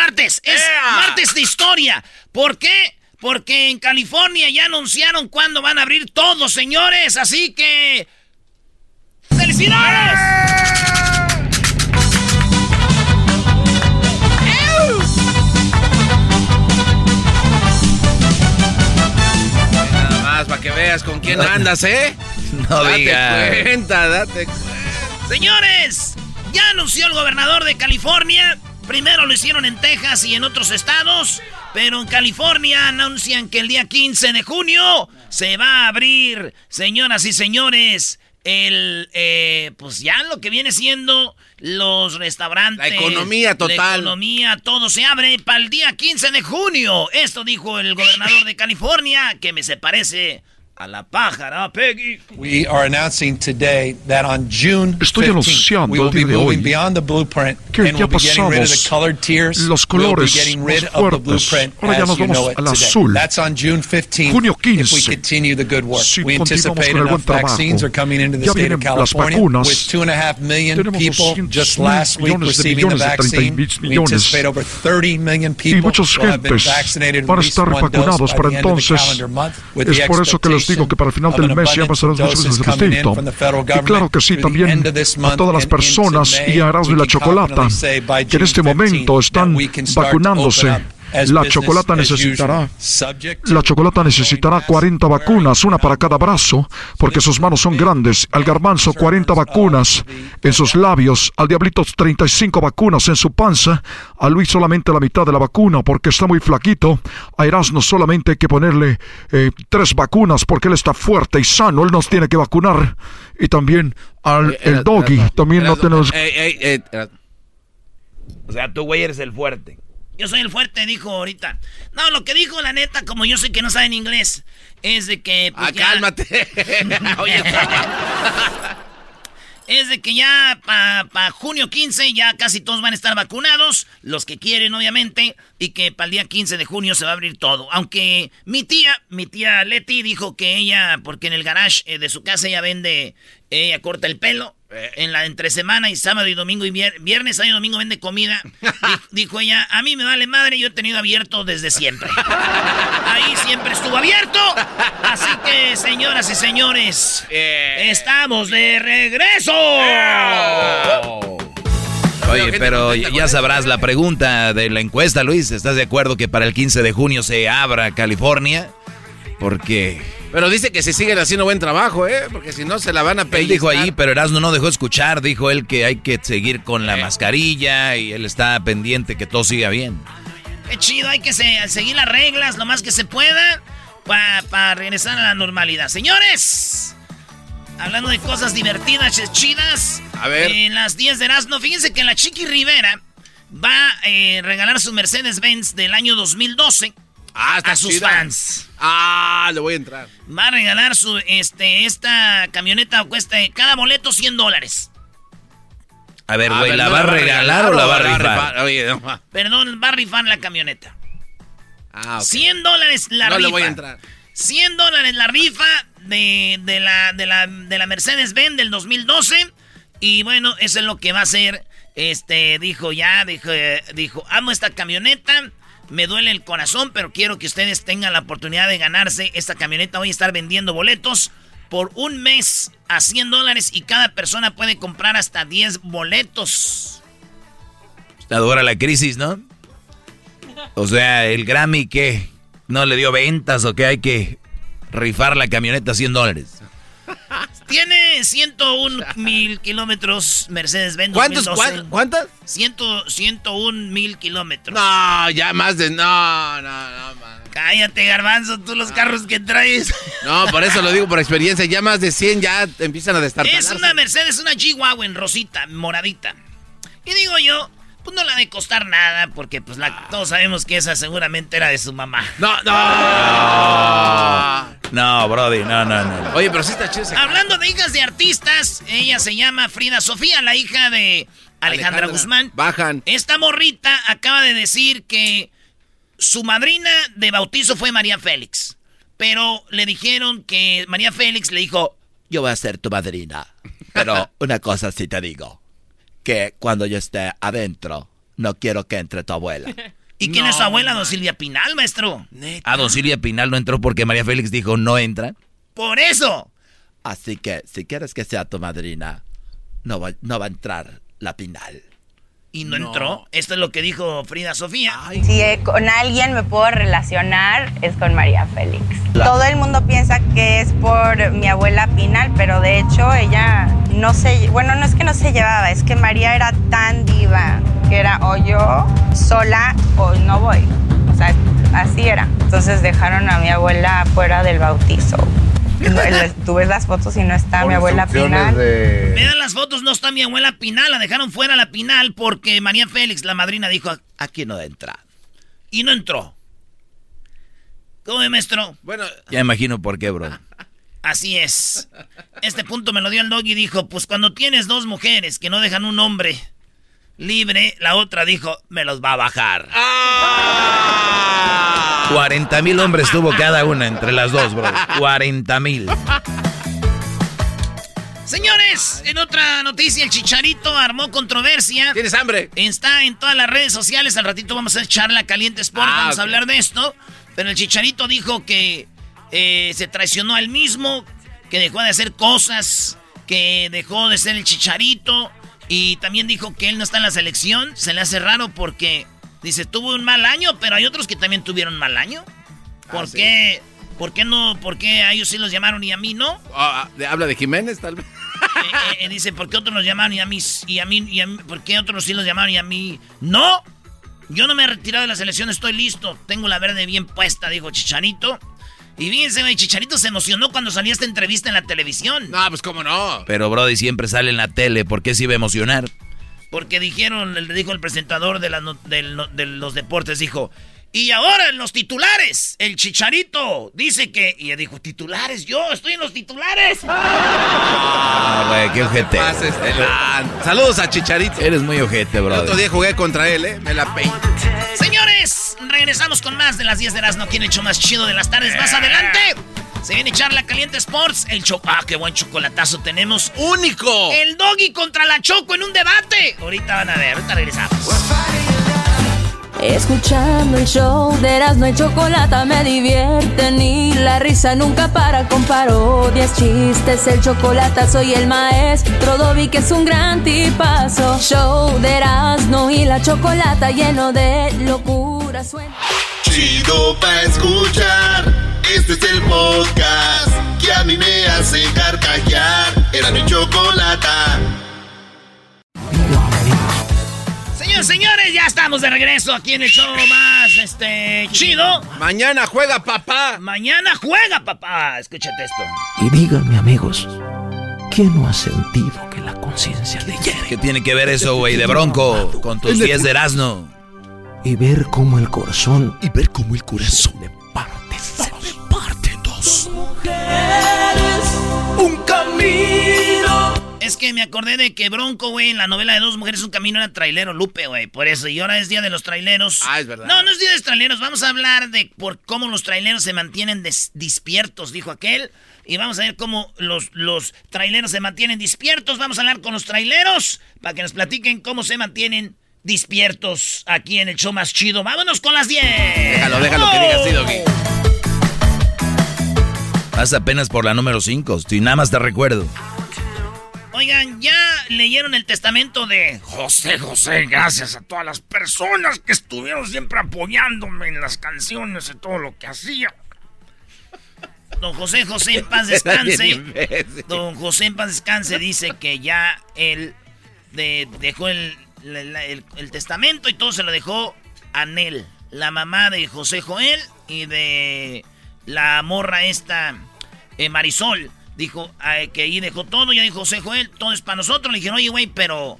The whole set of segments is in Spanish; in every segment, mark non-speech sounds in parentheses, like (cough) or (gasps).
martes. Es martes de historia. ¿Por qué? Porque en California ya anunciaron cuándo van a abrir todos, señores. Así que... ¡Felicidades! Nada más para que veas con quién andas, ¿eh? No date digas. cuenta, date cuenta. Señores, ya anunció el gobernador de California. Primero lo hicieron en Texas y en otros estados. Pero en California anuncian que el día 15 de junio se va a abrir, señoras y señores, el, eh, pues ya lo que viene siendo los restaurantes. La economía total. La economía, todo se abre para el día 15 de junio. Esto dijo el gobernador de California, que me se parece a la pájara, Peggy. We are announcing today that on June Estoy 15th, anunciando we will el día be de hoy moving beyond the blueprint que and ya we'll be getting rid of the pasamos colored tiers. los We'll be colores getting más rid of the fuertes. blueprint Ahora ya you know it al today. azul. That's on June 15th. Junio If we 15. continue the good work. Si we continuamos anticipate con el buen enough trabajo. vaccines are coming into the Ya state of vienen las California vacunas. with two and a half million Tenemos people 200 just last week millones de receiving the millones de 30 vaccine. We millones. anticipate over 30 million Y people will have been gentes vaccinated van a at least estar one dose vacunados by para the end of the calendar month, with digo que para el final del mes ya dos of veces in distinto. Y claro que sí, también a todas las personas y a Erasmo y la Chocolata que en este momento 15th están vacunándose. La Chocolata necesitará La chocolata necesitará 40 vacunas, una para cada brazo, porque sus manos son grandes. Al garbanzo 40 vacunas en sus labios, al diablito 35 vacunas en su panza, a Luis solamente la mitad de la vacuna porque está muy flaquito. A Erasmo solamente hay que ponerle eh, tres vacunas porque él está fuerte y sano, él nos tiene que vacunar. Y también al el doggy, también no tenemos... Eh, O sea, tú, güey, eres el fuerte. Yo soy el fuerte, dijo ahorita. No, lo que dijo la neta, como yo sé que no saben inglés, es de que. pues, Ah, ya- cálmate. (laughs) Oye, (laughs) (laughs) Es de que ya para junio 15 ya casi todos van a estar vacunados, los que quieren obviamente, y que para el día 15 de junio se va a abrir todo. Aunque mi tía, mi tía Leti dijo que ella, porque en el garage eh, de su casa ella vende, ella corta el pelo, eh, en la entre semana y sábado y domingo y vier- viernes, sábado y domingo vende comida. Di- (laughs) dijo ella, a mí me vale madre, yo he tenido abierto desde siempre. Ahí siempre estuvo abierto. Así que, señoras y señores, estamos de regreso. Oye, pero ya sabrás la pregunta de la encuesta, Luis. ¿Estás de acuerdo que para el 15 de junio se abra California? Porque Pero dice que si siguen haciendo buen trabajo, ¿eh? Porque si no se la van a él pedir. dijo ahí, pero Erasmo no dejó escuchar. Dijo él que hay que seguir con la mascarilla y él está pendiente que todo siga bien. Qué chido, hay que se- seguir las reglas lo más que se pueda para regresar a la normalidad. Señores, hablando de cosas divertidas, ch- chidas. A ver. En las 10 de Erasmo, fíjense que la Chiqui Rivera va a eh, regalar su Mercedes-Benz del año 2012. Ah, está a sus chida. fans. Ah, le voy a entrar. Va a regalar su, este, esta camioneta cuesta cada boleto 100 dólares. A ver, güey, ¿la ¿no va a regalar o la va a rifar? Oye, no. Perdón, va a rifar la camioneta. Ah, ok. 100 dólares la No rifa. le voy a entrar. 100 dólares la rifa de, de la, de la, de la Mercedes-Benz del 2012. Y bueno, eso es lo que va a hacer. Este, dijo ya, dijo, eh, dijo, amo esta camioneta. Me duele el corazón, pero quiero que ustedes tengan la oportunidad de ganarse esta camioneta. Voy a estar vendiendo boletos por un mes a 100 dólares y cada persona puede comprar hasta 10 boletos. Está dura la crisis, ¿no? O sea, el Grammy, ¿qué? ¿No le dio ventas o qué? Hay que rifar la camioneta a 100 dólares. (laughs) Tiene 101 mil kilómetros Mercedes-Benz ¿Cuántos? 2012. cuán- ¿Cuántas? 100, 101 mil kilómetros. No, ya más de. No, no, no, man. Cállate, garbanzo, tú los carros que traes. No, por eso lo digo por experiencia. Ya más de 100 ya empiezan a destartalarse. es una Mercedes, una G-Wagon rosita, moradita. Y digo yo, pues no la de costar nada, porque pues la, todos sabemos que esa seguramente era de su mamá. No, no. No, Brody, no, no, no. Oye, pero sí está chido Hablando de hijas de artistas, ella se llama Frida Sofía, la hija de Alejandra, Alejandra. Guzmán. Bajan. Esta morrita acaba de decir que su madrina de bautizo fue María Félix. Pero le dijeron que María Félix le dijo, Yo voy a ser tu madrina. Pero (laughs) una cosa sí te digo. Que cuando yo esté adentro, no quiero que entre tu abuela. (laughs) ¿y quién es su abuela, don Silvia Pinal, maestro? A Don Silvia Pinal no entró porque María Félix dijo no entra. Por eso. Así que si quieres que sea tu madrina, no va, no va a entrar la Pinal. Y no, entró. Esto es lo que dijo Frida Sofía. Si eh, con alguien me puedo relacionar es con María Félix. Todo el mundo piensa que es por mi abuela Pinal, pero de hecho ella no se, bueno, no es que no se llevaba, es que María era tan diva que era o yo sola o no voy. O sea, así era. Entonces dejaron a mi abuela fuera del bautizo. Tú ves las fotos y no está mi abuela Pinal. Vean las fotos, no está mi abuela Pinal, la dejaron fuera la Pinal porque María Félix, la madrina, dijo, Aquí no entra. y no entró. ¿Cómo maestro? Bueno, Ya imagino por qué, bro. (laughs) Así es. Este punto me lo dio el dog y dijo, pues cuando tienes dos mujeres que no dejan un hombre libre, la otra dijo, me los va a bajar. 40 mil hombres tuvo cada una entre las dos, bro. 40 mil. Señores, en otra noticia, el Chicharito armó controversia. ¿tienes hambre? Está en todas las redes sociales. Al ratito vamos a echar la caliente sport. Ah, vamos a hablar de esto. Pero el Chicharito dijo que eh, se traicionó al mismo, que dejó de hacer cosas, que dejó de ser el Chicharito. Y también dijo que él no está en la selección. Se le hace raro porque dice, tuvo un mal año, pero hay otros que también tuvieron mal año. ¿Por Ah, sí. qué? ¿Por qué no? ¿Por qué a ellos sí los llamaron y a mí no? Ah, de- ¿Habla de Jiménez, tal vez? Eh, eh, dice, ¿por qué otros nos llamaron y a mí, y a mí, y a mí- ¿por qué otros sí los llamaron y a mí no? Yo no me he retirado de la selección, estoy listo, tengo la verde bien puesta, dijo Chicharito. Y fíjense, güey, Chicharito se emocionó cuando salió esta entrevista en la televisión. No, pues cómo no. Pero Brody siempre sale en la tele. ¿Por qué se iba a emocionar? Porque dijeron, le dijo el presentador de, la no- del no- de los deportes, dijo, y ahora en los titulares, el Chicharito dice que... Y él dijo, ¿titulares? Yo estoy en los titulares. (laughs) Ah, güey, qué ojete. Lan- Saludos a Chicharito. Eres muy ojete, El otro bro. día jugué contra él, ¿eh? Me la peí. Señores, regresamos con más de las 10 de Erasmo aquí en el show más chido de las tardes. Más adelante, se viene a echar la Caliente Sports. El cho Ah, qué buen chocolatazo tenemos. ¡Único! El Doggy contra la Choco en un debate. Ahorita van a ver, ahorita regresamos. Escuchando el show de Erasmo y Chocolata me divierte ni la risa nunca para con parodias, chistes, el chocolate soy el maestro Dobby que es un gran tipazo. Show de Erasmo y la Chocolata lleno de locura suena. Chido pa' escuchar. Este es el podcast que a mí me hace carcajear. Era mi chocolata. Señores, señores, ya estamos de regreso aquí en el show más este chido. Mañana juega papá. Mañana juega, papá. Escúchate esto. Y díganme, amigos, ¿quién no ha sentido que la conciencia le hiere? ¿Qué tiene que ver eso, güey, de bronco con tus 10 de Erasmo? y ver cómo el corazón Y ver cómo el corazón Un camino. Es que me acordé de que Bronco, güey, en la novela de Dos Mujeres Un Camino era trailero Lupe, güey. Por eso, y ahora es Día de los Traileros. Ah, es verdad. No, no es Día de los Traileros. Vamos a hablar de por cómo los traileros se mantienen des- despiertos, dijo aquel. Y vamos a ver cómo los, los traileros se mantienen despiertos. Vamos a hablar con los traileros para que nos platiquen cómo se mantienen despiertos aquí en el show más chido. ¡Vámonos con las 10! Déjalo, déjalo que diga así, Doggy. Haz apenas por la número 5, si nada más te recuerdo. Oigan, ya leyeron el testamento de José José, gracias a todas las personas que estuvieron siempre apoyándome en las canciones y todo lo que hacía. Don José José en paz (laughs) descanse. Don José en paz descanse dice que ya él de- dejó el, la- la- el- el testamento y todo se lo dejó a Nel, la mamá de José Joel y de la morra esta eh, Marisol. Dijo eh, que ahí dejó todo, ya dijo José Joel, todo es para nosotros. Le dijeron, oye, güey, pero...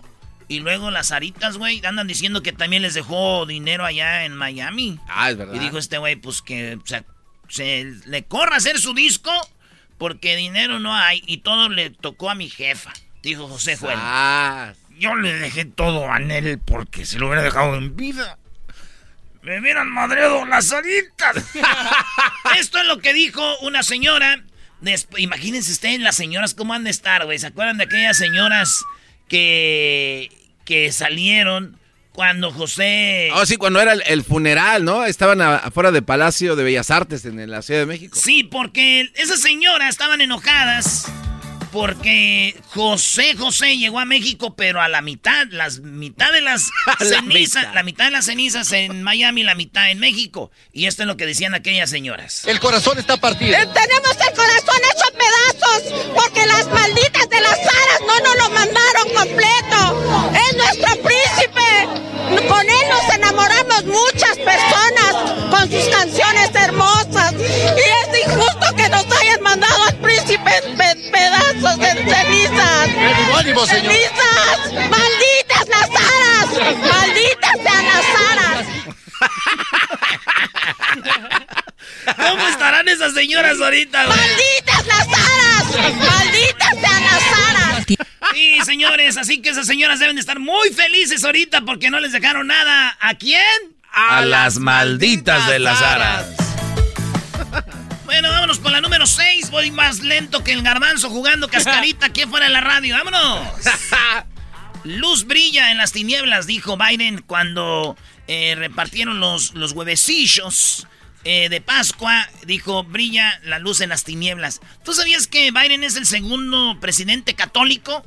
Y luego las aritas, güey, andan diciendo que también les dejó dinero allá en Miami. Ah, es verdad. Y dijo este güey, pues que o sea, se le corra hacer su disco porque dinero no hay y todo le tocó a mi jefa, dijo José Joel. Ah, Yo le dejé todo a Nel porque se lo hubiera dejado en vida. Me hubieran madreado las aritas. (laughs) Esto es lo que dijo una señora. Desp- imagínense ustedes las señoras cómo han de estar, güey. ¿Se acuerdan de aquellas señoras que, que salieron cuando José... Oh, sí, cuando era el, el funeral, ¿no? Estaban a- afuera del Palacio de Bellas Artes en la Ciudad de México. Sí, porque esas señoras estaban enojadas porque José José llegó a México, pero a la mitad, las mitad de las (laughs) la cenizas, mitad. la mitad de las cenizas en Miami, la mitad en México. Y esto es lo que decían aquellas señoras. El corazón está partido. Eh, tenemos el corazón hecho pedazos porque las malditas de las aras no nos lo mandaron completo. Es nuestro príncipe. Con él nos enamoramos muchas personas con sus canciones hermosas. Pedazos, en cenizas. ¡Cenizas! ¡Malditas las aras! ¡Malditas sean las aras! ¿Cómo estarán esas señoras ahorita, güey? ¡Malditas las aras! ¡Malditas sean las aras! Sí, señores, así que esas señoras deben de estar muy felices ahorita porque no les dejaron nada. ¿A quién? A las malditas de las aras. Bueno, vámonos con la número 6. Voy más lento que el garbanzo jugando cascarita aquí fuera de la radio. ¡Vámonos! (laughs) Luz brilla en las tinieblas, dijo Biden cuando eh, repartieron los, los huevecillos eh, de Pascua. Dijo, brilla la luz en las tinieblas. ¿Tú sabías que Biden es el segundo presidente católico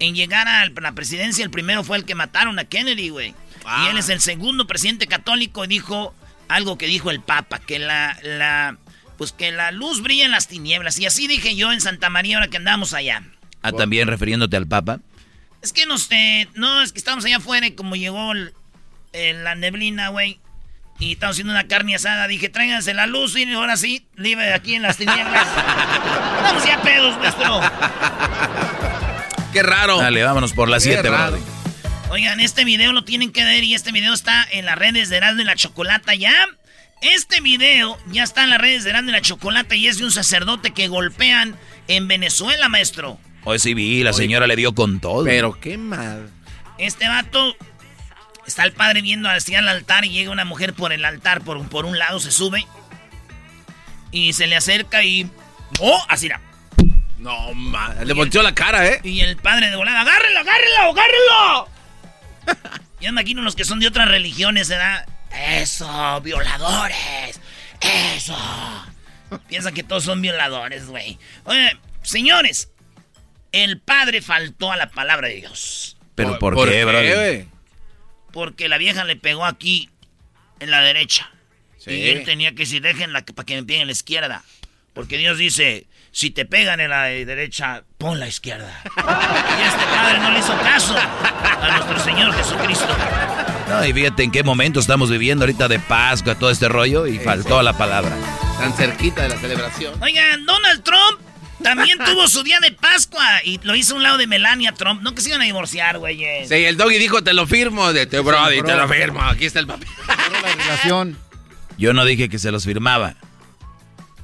en llegar a la presidencia? El primero fue el que mataron a Kennedy, güey. Y él es el segundo presidente católico y dijo algo que dijo el Papa, que la, la, pues que la luz brilla en las tinieblas. Y así dije yo en Santa María ahora que andamos allá. Ah, también refiriéndote al Papa. Es que nos, eh, no, es que estamos allá afuera y como llegó el- la neblina, güey, y estamos haciendo una carne asada, dije, tráiganse la luz y ahora sí, libre aquí en las tinieblas. (laughs) Estamos ya pedos, nuestro. Qué raro. Dale, vámonos por las Qué 7, raro. bro. Oigan, este video lo tienen que ver y este video está en las redes de Erasmo y la Chocolata ya. Este video ya está en las redes de y la Chocolata y es de un sacerdote que golpean en Venezuela, maestro. Hoy sí vi, la señora le dio con todo. Pero qué mal. Este vato está el padre viendo hacia el altar y llega una mujer por el altar, por, por un lado se sube y se le acerca y... ¡Oh! Así era. No, ma, le volteó la cara, ¿eh? Y el padre de volada, ¡agárrelo, agárrelo, agárrelo! (laughs) Yo imagino los que son de otras religiones, ¿verdad? Eso, violadores. Eso. Piensan que todos son violadores, güey. Oye, señores, el padre faltó a la palabra de Dios. ¿Pero por, qué, bro? güey? Porque la vieja le pegó aquí, en la derecha. Sí. Y él tenía que decir, déjenla para que me peguen en la izquierda. Porque Dios dice, si te pegan en la derecha, pon la izquierda. y este padre no le hizo caso a nuestro Señor Jesucristo. No, y fíjate en qué momento estamos viviendo ahorita de Pascua, todo este rollo, y faltó la palabra. Tan cerquita de la celebración. Oigan, Donald Trump También (laughs) tuvo su día de Pascua y lo hizo a un lado de Melania Trump. No que se iban a divorciar, güey. Sí, el doggy dijo, te lo firmo. De te, Brody, te lo firmo. Aquí está el papel. relación. (laughs) Yo no dije que se los firmaba.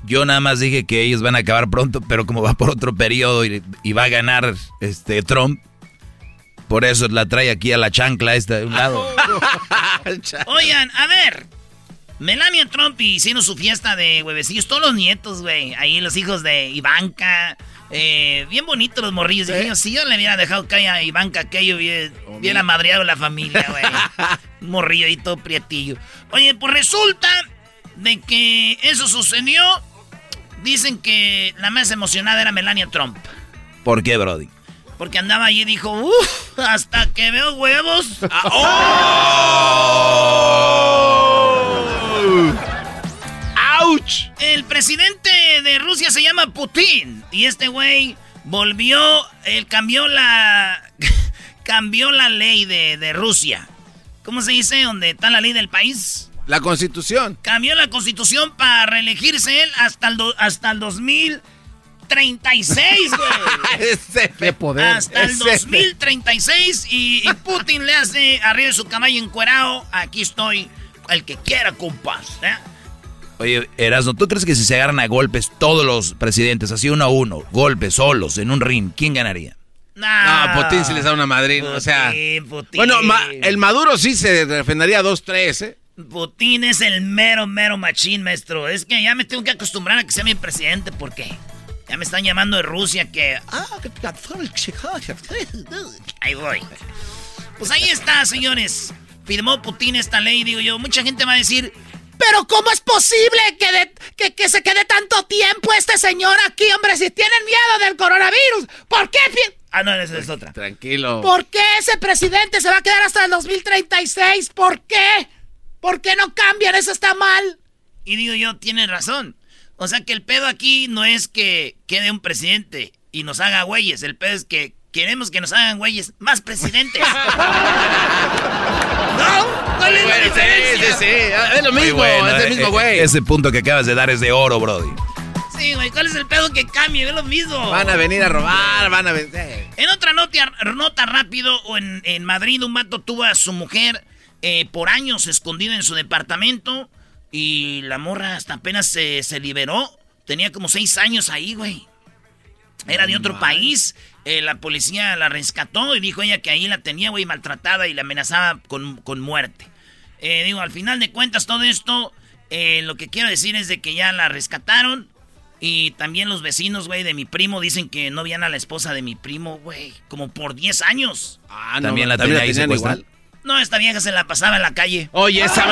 Yo nada más dije que ellos van a acabar pronto, pero como va por otro periodo y, y va a ganar este Trump, por eso la trae aquí a la chancla esta de un lado. (laughs) Oigan, a ver. Melania Trump hicieron su fiesta de huevecillos. Todos los nietos, güey. Ahí los hijos de Ivanka. Eh, bien bonitos los morrillos. Dije yo, si yo le hubiera dejado caer a Ivanka, que yo bien, bien amadreado la familia, güey. (laughs) Un Morrillo y todo prietillo. Oye, pues resulta de que eso sucedió. Dicen que la más emocionada era Melania Trump. ¿Por qué, Brody? Porque andaba allí y dijo, uff, hasta que veo huevos. (laughs) ¡Auch! El presidente de Rusia se llama Putin. Y este güey volvió, él cambió la. (laughs) cambió la ley de, de Rusia. ¿Cómo se dice? ¿Dónde está la ley del país? La constitución. Cambió la constitución para reelegirse él hasta el, do- hasta el 2036, güey. (laughs) Ese Qué poder. Hasta el Ese- 2036 y, y Putin le hace arriba de su caballo encuerado. Aquí estoy, el que quiera, compas. ¿eh? Oye, Erasmo, ¿tú crees que si se agarran a golpes todos los presidentes, así uno a uno, golpes solos en un ring, ¿quién ganaría? No, Putin sí les da una madrina. O sea. Putin, Putin. Bueno, ma- el Maduro sí se defendería 2-3, ¿eh? Putin es el mero, mero machín, maestro. Es que ya me tengo que acostumbrar a que sea mi presidente, porque ya me están llamando de Rusia que... Ah, Ahí voy. Pues ahí está, señores. Firmó Putin esta ley, digo yo. Mucha gente va a decir... Pero ¿cómo es posible que, de- que, que se quede tanto tiempo este señor aquí, hombre? Si tienen miedo del coronavirus, ¿por qué? Ah, no, esa es otra. Tranquilo. ¿Por qué ese presidente se va a quedar hasta el 2036? ¿Por qué? ¿Por qué no cambian? Eso está mal. Y digo yo, tiene razón. O sea que el pedo aquí no es que quede un presidente y nos haga güeyes. El pedo es que queremos que nos hagan güeyes más presidentes. (laughs) ¿No? ¿Cuál es la Bueno, sí, diferencia? sí, sí. Es lo mismo, bueno, es el eh, mismo eh, güey. Ese punto que acabas de dar es de oro, Brody. Sí, güey, ¿cuál es el pedo que cambie? Es lo mismo. Van a venir a robar, van a venir. En otra nota, nota rápido, o en, en Madrid un vato tuvo a su mujer eh, por años escondida en su departamento y la morra hasta apenas se, se liberó. Tenía como seis años ahí, güey. Era de otro país. eh, la policía la rescató y dijo ella que ahí la tenía, güey, maltratada y la amenazaba con, con muerte. Eh, digo, al final de cuentas, todo esto, eh, lo que quiero decir es de que ya la rescataron. Y también los vecinos, güey, de mi primo dicen que no veían a la esposa de mi primo, güey, como por 10 años. Ah, También la tenía ahí tenían secuestrada. igual. No, esta vieja se la pasaba en la calle. Oye, esa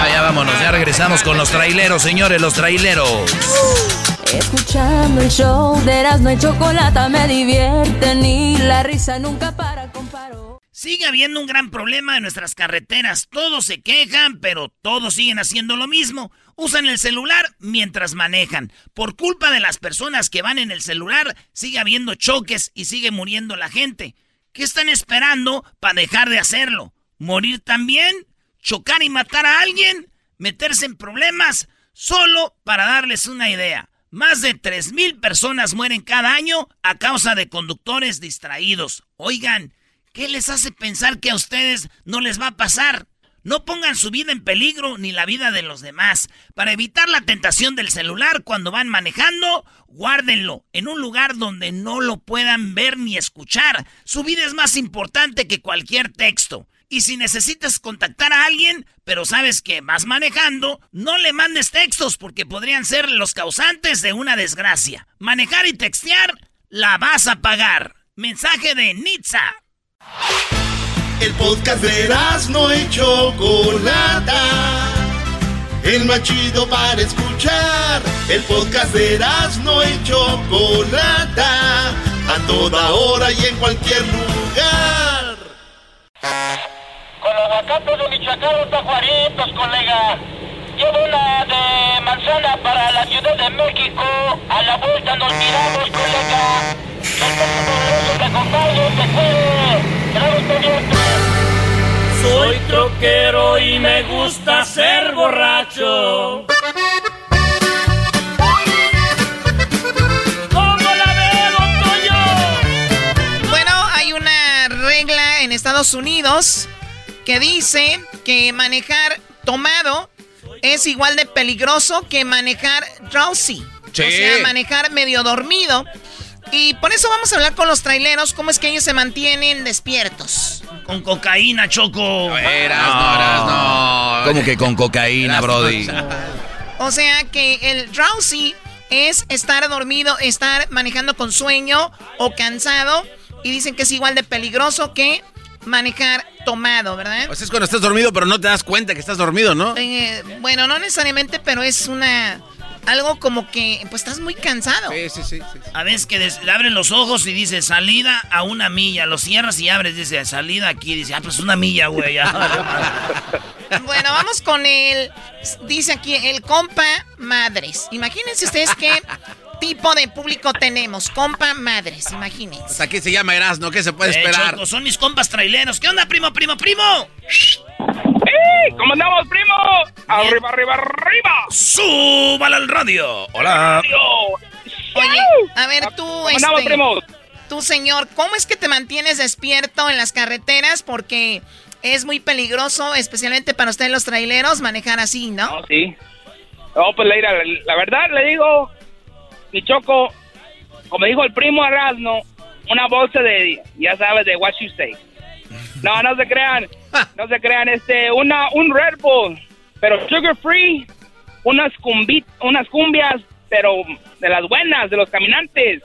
Ya, ya vámonos, ya regresamos con los traileros, señores, los traileros. Escuchando el show de Erasmo y Chocolata me divierte ni la risa nunca para con paro. Sigue habiendo un gran problema en nuestras carreteras. Todos se quejan, pero todos siguen haciendo lo mismo. Usan el celular mientras manejan. Por culpa de las personas que van en el celular, sigue habiendo choques y sigue muriendo la gente. ¿Qué están esperando para dejar de hacerlo? ¿Morir también? ¿Chocar y matar a alguien? ¿Meterse en problemas? Solo para darles una idea. Más de 3.000 personas mueren cada año a causa de conductores distraídos. Oigan, ¿qué les hace pensar que a ustedes no les va a pasar? No pongan su vida en peligro ni la vida de los demás. Para evitar la tentación del celular cuando van manejando, guárdenlo en un lugar donde no lo puedan ver ni escuchar. Su vida es más importante que cualquier texto. Y si necesitas contactar a alguien, pero sabes que vas manejando, no le mandes textos porque podrían ser los causantes de una desgracia. Manejar y textear, la vas a pagar. Mensaje de Nitza. El podcast de no y Chocolata. El más chido para escuchar. El podcast de no y Chocolata. A toda hora y en cualquier lugar aguacates de Michoacán, unos juaritos, colega. Llevo una de manzana para la Ciudad de México. A la vuelta nos miramos, colega. Soy troquero y me gusta ser borracho. Bueno, hay una regla en Estados Unidos que dice que manejar tomado es igual de peligroso que manejar drowsy. Sí. O sea, manejar medio dormido. Y por eso vamos a hablar con los traileros, cómo es que ellos se mantienen despiertos. Con cocaína, Choco. Eras, no, eras, no. ¿Cómo que con cocaína, Eras, Brody? no. O sea que el drowsy es estar dormido, estar manejando con sueño o cansado. Y dicen que es igual de peligroso que manejar tomado, ¿verdad? O sea, es cuando estás dormido, pero no te das cuenta que estás dormido, ¿no? Eh, bueno, no necesariamente, pero es una... Algo como que, pues estás muy cansado. Sí, sí, sí. sí. A veces que des- le abren los ojos y dice salida a una milla. Lo cierras y abres, dice salida aquí. Dice, ah, pues una milla, güey. ya. (laughs) Bueno, vamos con el... Dice aquí, el compa madres. Imagínense ustedes qué tipo de público tenemos. Compa madres, imagínense. Hasta aquí se llama Erasmo, ¿qué se puede Eh, esperar? Choco, son mis compas traileros. ¿Qué onda, primo, primo, primo? ¡Ey! ¿Cómo andamos, primo? Arriba, arriba, arriba. ¡Súbala al radio! Hola. Oye, a ver tú, ¿Cómo andamos, este, primos? tú señor, ¿cómo es que te mantienes despierto en las carreteras? Porque es muy peligroso, especialmente para ustedes los traileros, manejar así, ¿no? No, sí. No, pues Leira, la, la verdad le digo, mi choco, como dijo el primo Erasmo, una bolsa de, ya sabes, de what you say. No, no se crean, (laughs) no se crean, este, una, un Red Bull, pero sugar free, unas cumbi, unas cumbias, pero de las buenas, de los caminantes.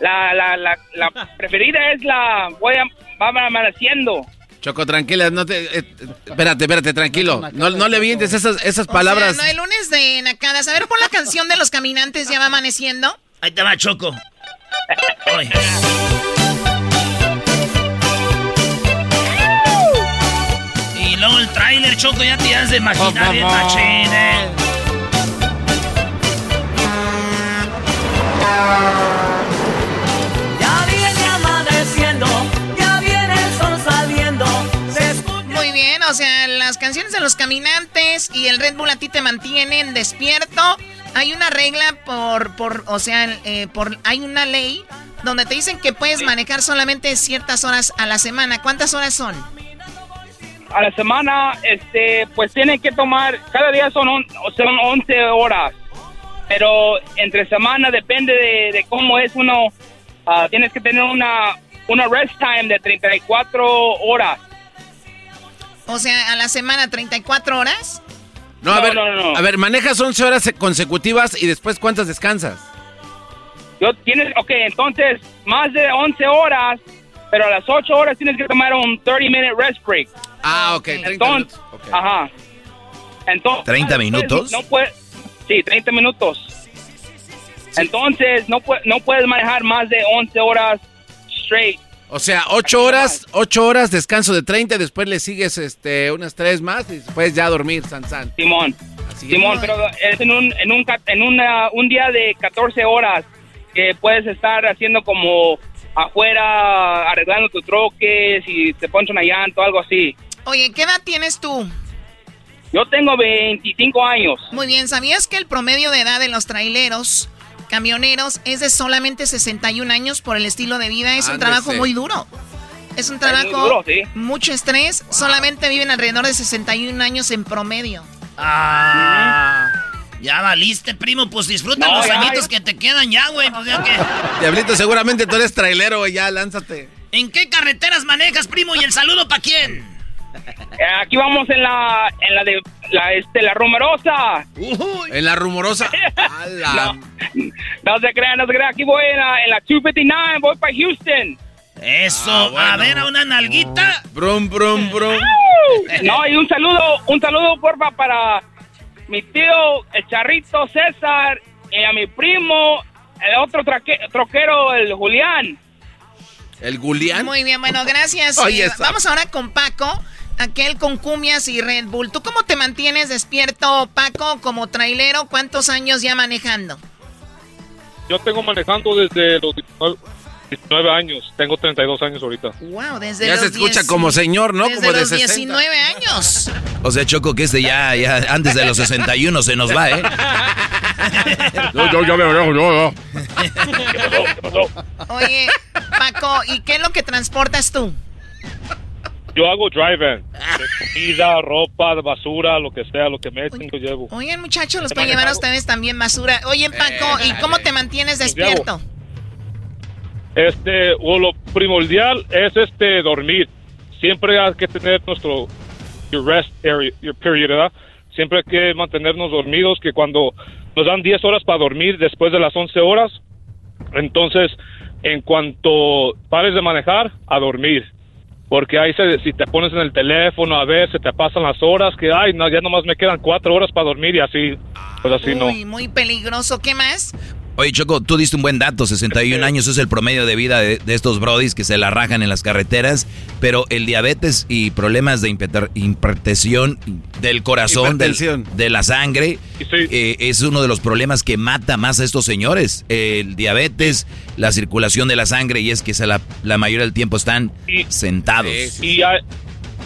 La, la, la, la (laughs) preferida es la, voy a, va amaneciendo. Choco, tranquila, no te... eh, espérate, espérate, tranquilo. No, no le vientes esas, esas palabras. O sea, no, el lunes de Nacadas. A ver, pon la canción de los caminantes, ya va amaneciendo. Ahí te va, Choco. Oye. Y luego el tráiler, Choco, ya te has de imaginar bien machín, eh. Las canciones de los caminantes y el Red Bull a ti te mantienen despierto. Hay una regla por, por o sea, eh, por, hay una ley donde te dicen que puedes manejar solamente ciertas horas a la semana. ¿Cuántas horas son? a la semana, este, pues tienen que tomar, cada día son, on- son 11 horas, pero entre semana depende de, de cómo es uno, ah, tienes que tener una, una rest time de 34 horas. O sea, a la semana 34 horas. No, a No, ver, no, no. a ver, manejas 11 horas consecutivas y después ¿cuántas descansas? Yo tienes, ok, entonces más de 11 horas, pero a las 8 horas tienes que tomar un 30 minute rest break. Ah, ok, 30 Entonces, minutos. ok. ajá. Entonces, 30 minutos. No puedes, sí, 30 minutos. Entonces, no, no puedes manejar más de 11 horas straight. O sea, 8 horas, 8 horas, descanso de 30, después le sigues este, unas 3 más y después ya a dormir, San San. Simón. Así Simón, es. pero es en un, en un, ca- en una, un día de 14 horas que puedes estar haciendo como afuera, arreglando tu troque, si te pones una llanta o algo así. Oye, ¿qué edad tienes tú? Yo tengo 25 años. Muy bien, ¿sabías que el promedio de edad de los traileros, camioneros, es de solamente 61 años por el estilo de vida? Es un trabajo muy duro. Es un muy trabajo, duro, sí. mucho estrés. Solamente viven alrededor de 61 años en promedio. Ah. Ya valiste, primo. Pues disfruta No, los ya, añitos ya. que te quedan ya, güey. Pues ya que. Diablito, seguramente tú eres trailero, güey, ya, lánzate. ¿En qué carreteras manejas, primo? ¿Y el saludo para quién? Eh, Aquí vamos en la, en la de, la, este, la rumorosa. En la rumorosa. (laughs) A la- No, no se crean, no se crean. Aquí voy en la, en la 259, voy para Houston. Eso. Ah, bueno. A ver, a una nalguita. Brum, brum, brum. No, y un saludo, un saludo, porfa, para mi tío, el charrito César, y a mi primo, el otro traque- troquero, el Julián. ¿El Gulián? Muy bien, bueno, gracias. Oye, Eh, vamos ahora con Paco, aquel con cumias y Red Bull. ¿Tú cómo te mantienes despierto, Paco, como trailero? ¿Cuántos años ya manejando? Yo tengo manejando desde los 19, 19 años. Tengo 32 años ahorita. Wow, desde Ya los se escucha 10 como señor, ¿no? Desde Como de los 60. 19 años. O sea, Choco, que este ya, ya antes de los 61 se nos va, ¿eh? Yo, yo, ya me manejo, yo, yo. Oye, Paco, ¿y qué es lo que transportas tú? Yo hago drive-in. Comida, ropa, basura, lo que sea, lo que me echen, yo llevo. Oigan, muchachos, los pueden llevar a ustedes también basura. Oye, Paco, ¿y cómo te mantienes despierto? Este, o lo primordial es este dormir. Siempre hay que tener nuestro your rest area, your period, ¿verdad? Siempre hay que mantenernos dormidos, que cuando nos dan 10 horas para dormir después de las 11 horas, entonces en cuanto pares de manejar, a dormir. Porque ahí se- si te pones en el teléfono a ver, se te pasan las horas, que ay, no, ya nomás me quedan cuatro horas para dormir y así, pues así no. Uy, muy peligroso. ¿Qué más? Oye, Choco, tú diste un buen dato, 61 años es el promedio de vida de, de estos brodis que se la rajan en las carreteras, pero el diabetes y problemas de hipertensión del corazón, del- de la sangre, eh, es uno de los problemas que mata más a estos señores. El diabetes, la circulación de la sangre, y es que se la, la mayoría del tiempo están sentados. Y, a-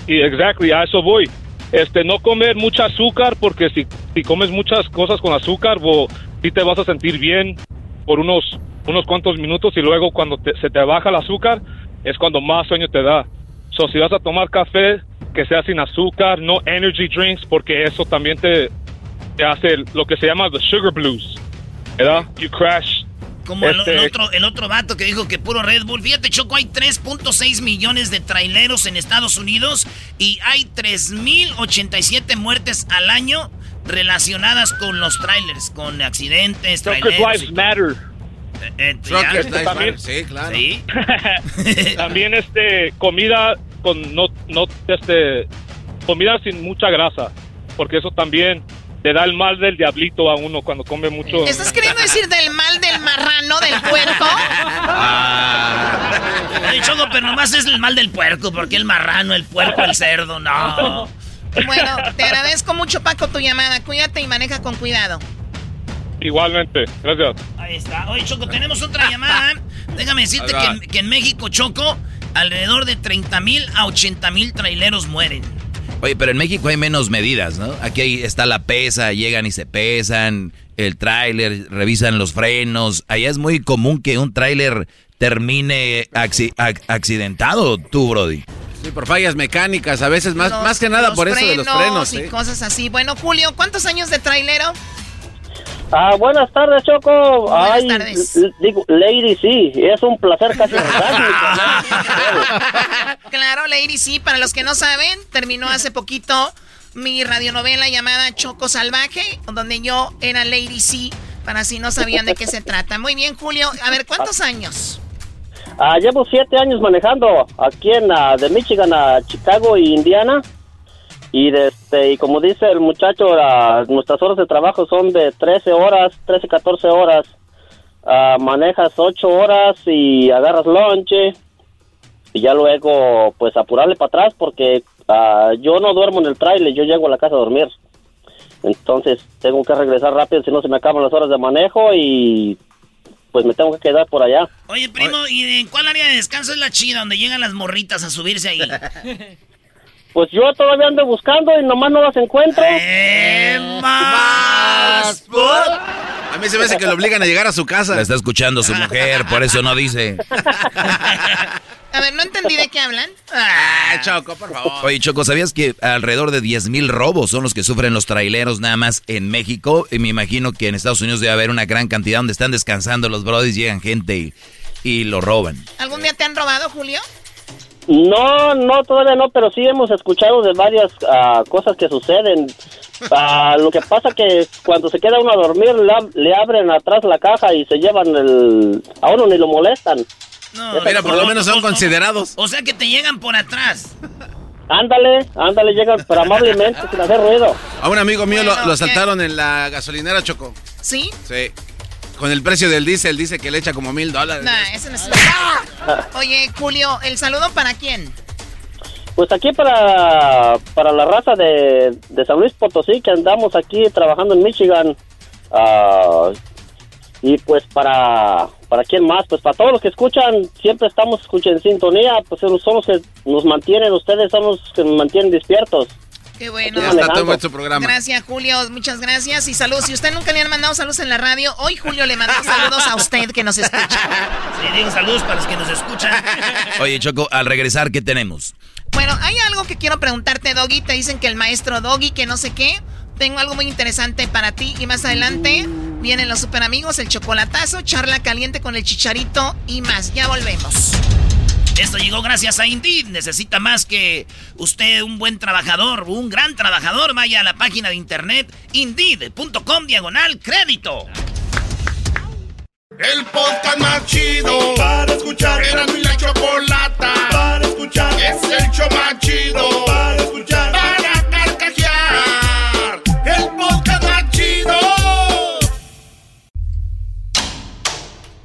y exactly, a eso voy. Este, no comer mucha azúcar, porque si, si comes muchas cosas con azúcar, bo, sí te vas a sentir bien por unos, unos cuantos minutos y luego cuando te- se te baja el azúcar es cuando más sueño te da. So, si vas a tomar café, que sea sin azúcar, no energy drinks, porque eso también te, te hace lo que se llama the sugar blues, ¿verdad? You crash. Como el, Este, el otro, el otro vato que dijo que puro Red Bull. Fíjate, Choco, hay 3.6 millones de traileros en Estados Unidos y hay 3.087 muertes al año relacionadas con los trailers, con accidentes, Truckers' traileros. lives matter. Eh, Truckers ya. Lives También- Matter, sí, claro. Sí. (laughs) También este comida con no no este comida sin mucha grasa, porque eso también le da el mal del diablito a uno cuando come mucho. ¿Estás queriendo decir del mal del marrano, del puerco? Oye, Choco, pero nomás es el mal del puerco, porque el marrano, el puerco, el cerdo, no. (laughs) Bueno, te agradezco mucho, Paco, tu llamada. Cuídate y maneja con cuidado. Igualmente, gracias. Ahí está. Oye, Choco, tenemos otra llamada. Déjame decirte que, en- que en México, Choco, alrededor de 30 mil a 80 mil traileros mueren. Oye, pero en México hay menos medidas, ¿no? Aquí hay- está la pesa, llegan y se pesan, el tráiler, revisan los frenos. Allá es muy común que un tráiler termine acci- ac- accidentado, tú, Brody. Sí, por fallas mecánicas, a veces más, más que nada por eso de los frenos. y ¿eh? cosas así. Bueno, Julio, ¿cuántos años de trailero? Ah, buenas tardes, Choco. Buenas Ay, tardes. Digo, Lady, sí, es un placer casi (laughs) Claro, Lady, sí, para los que no saben, terminó hace poquito mi radionovela llamada Choco Salvaje, donde yo era Lady C, para si no sabían de qué se trata. Muy bien, Julio. A ver, ¿cuántos años? Ah, llevo siete años manejando aquí en ah, de Michigan a Chicago y Indiana. Y, de este, y como dice el muchacho, ah, nuestras horas de trabajo son de 13 horas, 13, 14 horas. Ah, manejas 8 horas y agarras lonche. Y ya luego, pues apurarle para atrás porque ah, yo no duermo en el trailer, yo llego a la casa a dormir. Entonces tengo que regresar rápido, si no se me acaban las horas de manejo y pues me tengo que quedar por allá. Oye, primo, ¿y en cuál área de descanso es la chida donde llegan las morritas a subirse ahí? (laughs) Pues yo todavía ando buscando y nomás no las encuentro. más A mí se me hace que lo obligan a llegar a su casa. La está escuchando su mujer, por eso no dice. (laughs) A ver, no entendí de qué hablan. Ah, Choco, por favor. Oye, Choco, ¿sabías que alrededor de 10 mil robos son los que sufren los traileros nada más en México? Y me imagino que en Estados Unidos debe haber una gran cantidad donde están descansando los brodis, llegan gente y, y lo roban. ¿Algún día te han robado, Julio? No, no, todavía no, pero sí hemos escuchado de varias ah, cosas que suceden. Ah, lo que pasa que cuando se queda uno a dormir, le, ab- le abren atrás la caja y se llevan el... A uno ni lo molestan. No, Mira, por lo menos son considerados. O sea que te llegan por atrás. Ándale, ándale, llegan, pero amablemente, sin hacer ruido. A un amigo mío lo- Bueno, lo, asaltaron en la gasolinera, Choco. ¿Sí? Sí. Con el precio del diésel, dice que le echa como mil dólares. Nah, ese no es... (laughs) Oye, Julio, ¿el saludo para quién? Pues aquí para, para la raza de, de San Luis Potosí, que andamos aquí trabajando en Michigan. ah, y pues para, para quién más, pues para todos los que escuchan, siempre estamos escuchando en sintonía, pues son los que nos mantienen, ustedes son los que nos mantienen despiertos. Qué bueno. Ya está todo vuestro programa. Gracias, Julio. Muchas gracias y saludos. Si usted nunca le han mandado saludos en la radio, hoy Julio le mandó saludos a usted que nos escucha. Sí, digo saludos para los que nos escuchan. Oye, Choco, al regresar, ¿qué tenemos? Bueno, hay algo que quiero preguntarte, Doggy. Te dicen que el maestro Doggy, que no sé qué. Tengo algo muy interesante para ti. Y más adelante vienen los super amigos, el chocolatazo, charla caliente con el chicharito y más. Ya volvemos. Esto llegó gracias a Indeed. Necesita más que usted un buen trabajador, un gran trabajador. Vaya a la página de internet indeed.com diagonal crédito. El podcast más chido para escuchar. Era mi la chocolata para escuchar. Es el show más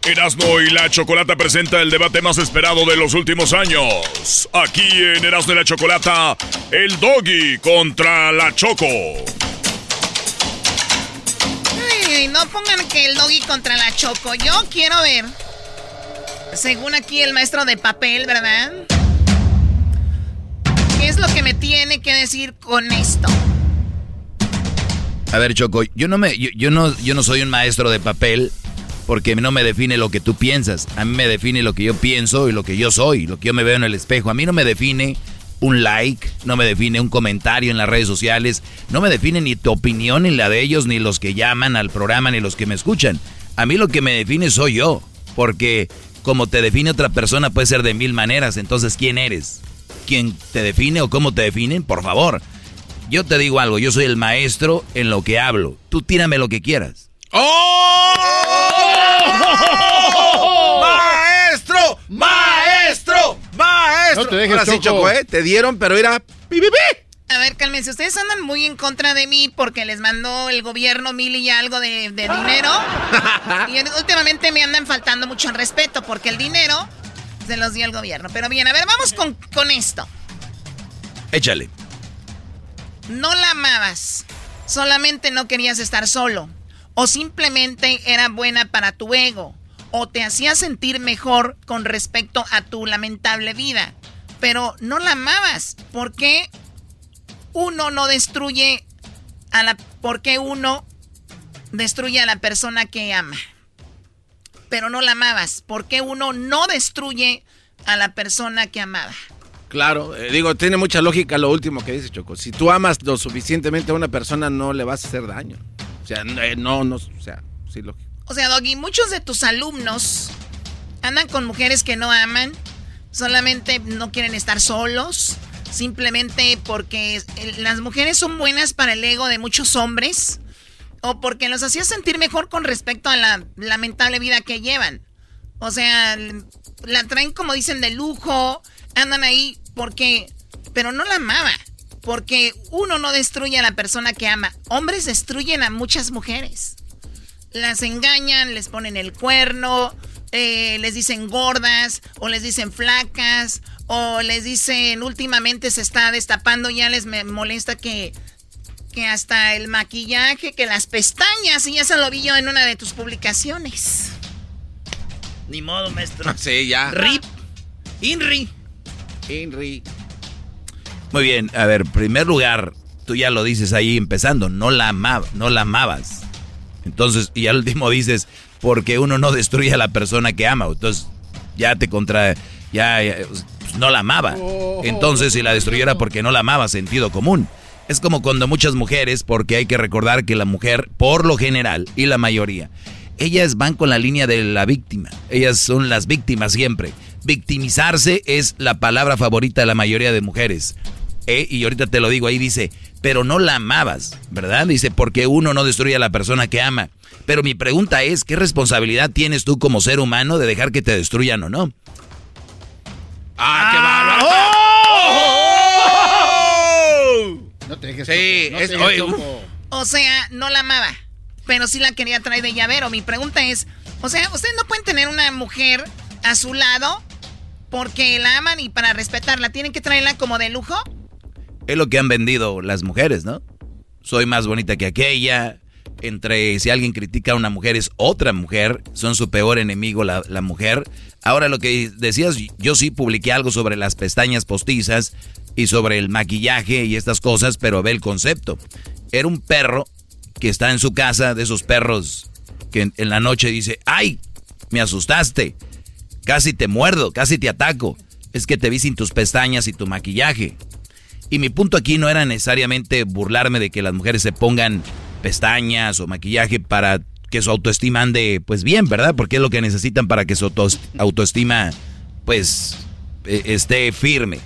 Erasmo y la Chocolata presenta el debate más esperado de los últimos años. Aquí en Erasmo y la Chocolata, el Doggy contra la Choco. Ay, no pongan que el doggy contra la choco. Yo quiero ver. Según aquí el maestro de papel, ¿verdad? ¿Qué es lo que me tiene que decir con esto? A ver, Choco, yo no me, yo, yo no, yo no soy un maestro de papel porque no me define lo que tú piensas. A mí me define lo que yo pienso y lo que yo soy, lo que yo me veo en el espejo. A mí no me define un like, no me define un comentario en las redes sociales, no me define ni tu opinión ni la de ellos, ni los que llaman al programa, ni los que me escuchan. A mí lo que me define soy yo, porque como te define otra persona puede ser de mil maneras, entonces ¿quién eres? ¿Quién te define o cómo te definen? Por favor. Yo te digo algo, yo soy el maestro en lo que hablo. Tú tírame lo que quieras. ¡Oh! ¡Maestro! ¡Maestro! ¡Maestro! No te dejes, Ahora sí, Choco. ¿eh? Te dieron, pero era... ¡Pi, pi, pi! A ver, cálmense. Ustedes andan muy en contra de mí porque les mandó el gobierno mil y algo de, de dinero. (laughs) y últimamente me andan faltando mucho al respeto porque el dinero se los dio el gobierno. Pero bien, a ver, vamos con, con esto. Échale. No la amabas. Solamente no querías estar solo. O simplemente era buena para tu ego. O te hacía sentir mejor con respecto a tu lamentable vida. Pero no la amabas. ¿Por qué uno no destruye a la... ¿Por qué uno destruye a la persona que ama? Pero no la amabas. ¿Por qué uno no destruye a la persona que amaba? Claro, eh, digo, tiene mucha lógica lo último que dice Choco. Si tú amas lo suficientemente a una persona, no le vas a hacer daño. O sea, no, eh, no, no, o sea, sí, lógico. O sea, Doggy, muchos de tus alumnos andan con mujeres que no aman, solamente no quieren estar solos, simplemente porque las mujeres son buenas para el ego de muchos hombres, o porque los hacía sentir mejor con respecto a la lamentable vida que llevan. O sea, la traen como dicen de lujo, andan ahí porque... Pero no la amaba, porque uno no destruye a la persona que ama. Hombres destruyen a muchas mujeres las engañan, les ponen el cuerno, eh, les dicen gordas, o les dicen flacas, o les dicen últimamente se está destapando, ya les me molesta que, que hasta el maquillaje, que las pestañas, y ya se lo vi yo en una de tus publicaciones. Ni modo, maestro. (laughs) Sí, ya. Rip. Inri. Inri. Muy bien, a ver, primer lugar, tú ya lo dices ahí empezando, no la amaba, no la amabas. Entonces, y al último dices, porque uno no destruye a la persona que ama. Entonces, ya te contra, ya, ya, pues, no la amaba. Entonces, si la destruyera porque no la amaba, sentido común. Es como cuando muchas mujeres, porque hay que recordar que la mujer, por lo general, y la mayoría, ellas van con la línea de la víctima. Ellas son las víctimas siempre. Victimizarse es la palabra favorita de la mayoría de mujeres. ¿Eh? Y ahorita te lo digo ahí, dice, pero no la amabas, ¿verdad? Dice, porque uno no destruye a la persona que ama. Pero mi pregunta es, ¿qué responsabilidad tienes tú como ser humano de dejar que te destruyan o no? ¡Ah, qué bárbaro! No te dejes. Sí, no te es- dejes, Choco. O sea, no la amaba, pero sí la quería traer de llavero. Mi pregunta es, o sea, ustedes no pueden tener una mujer a su lado porque la aman y para respetarla tienen que traerla como de lujo. Es lo que han vendido las mujeres, ¿no? Soy más bonita que aquella. Entre si alguien critica a una mujer es otra mujer, son su peor enemigo la, mujer. Ahora lo que decías, yo sí publiqué algo sobre las pestañas postizas y sobre el maquillaje y estas cosas, pero ve el concepto. Era un perro que está en su casa, de esos perros que en la noche dice, ¡ay! Me asustaste, casi te muerdo, casi te ataco. es que te vi sin tus pestañas y tu maquillaje. Y mi punto aquí no era necesariamente burlarme de que las mujeres se pongan pestañas o maquillaje para que su autoestima ande pues bien, ¿verdad? Porque es lo que necesitan para que su autoestima pues e, esté firme.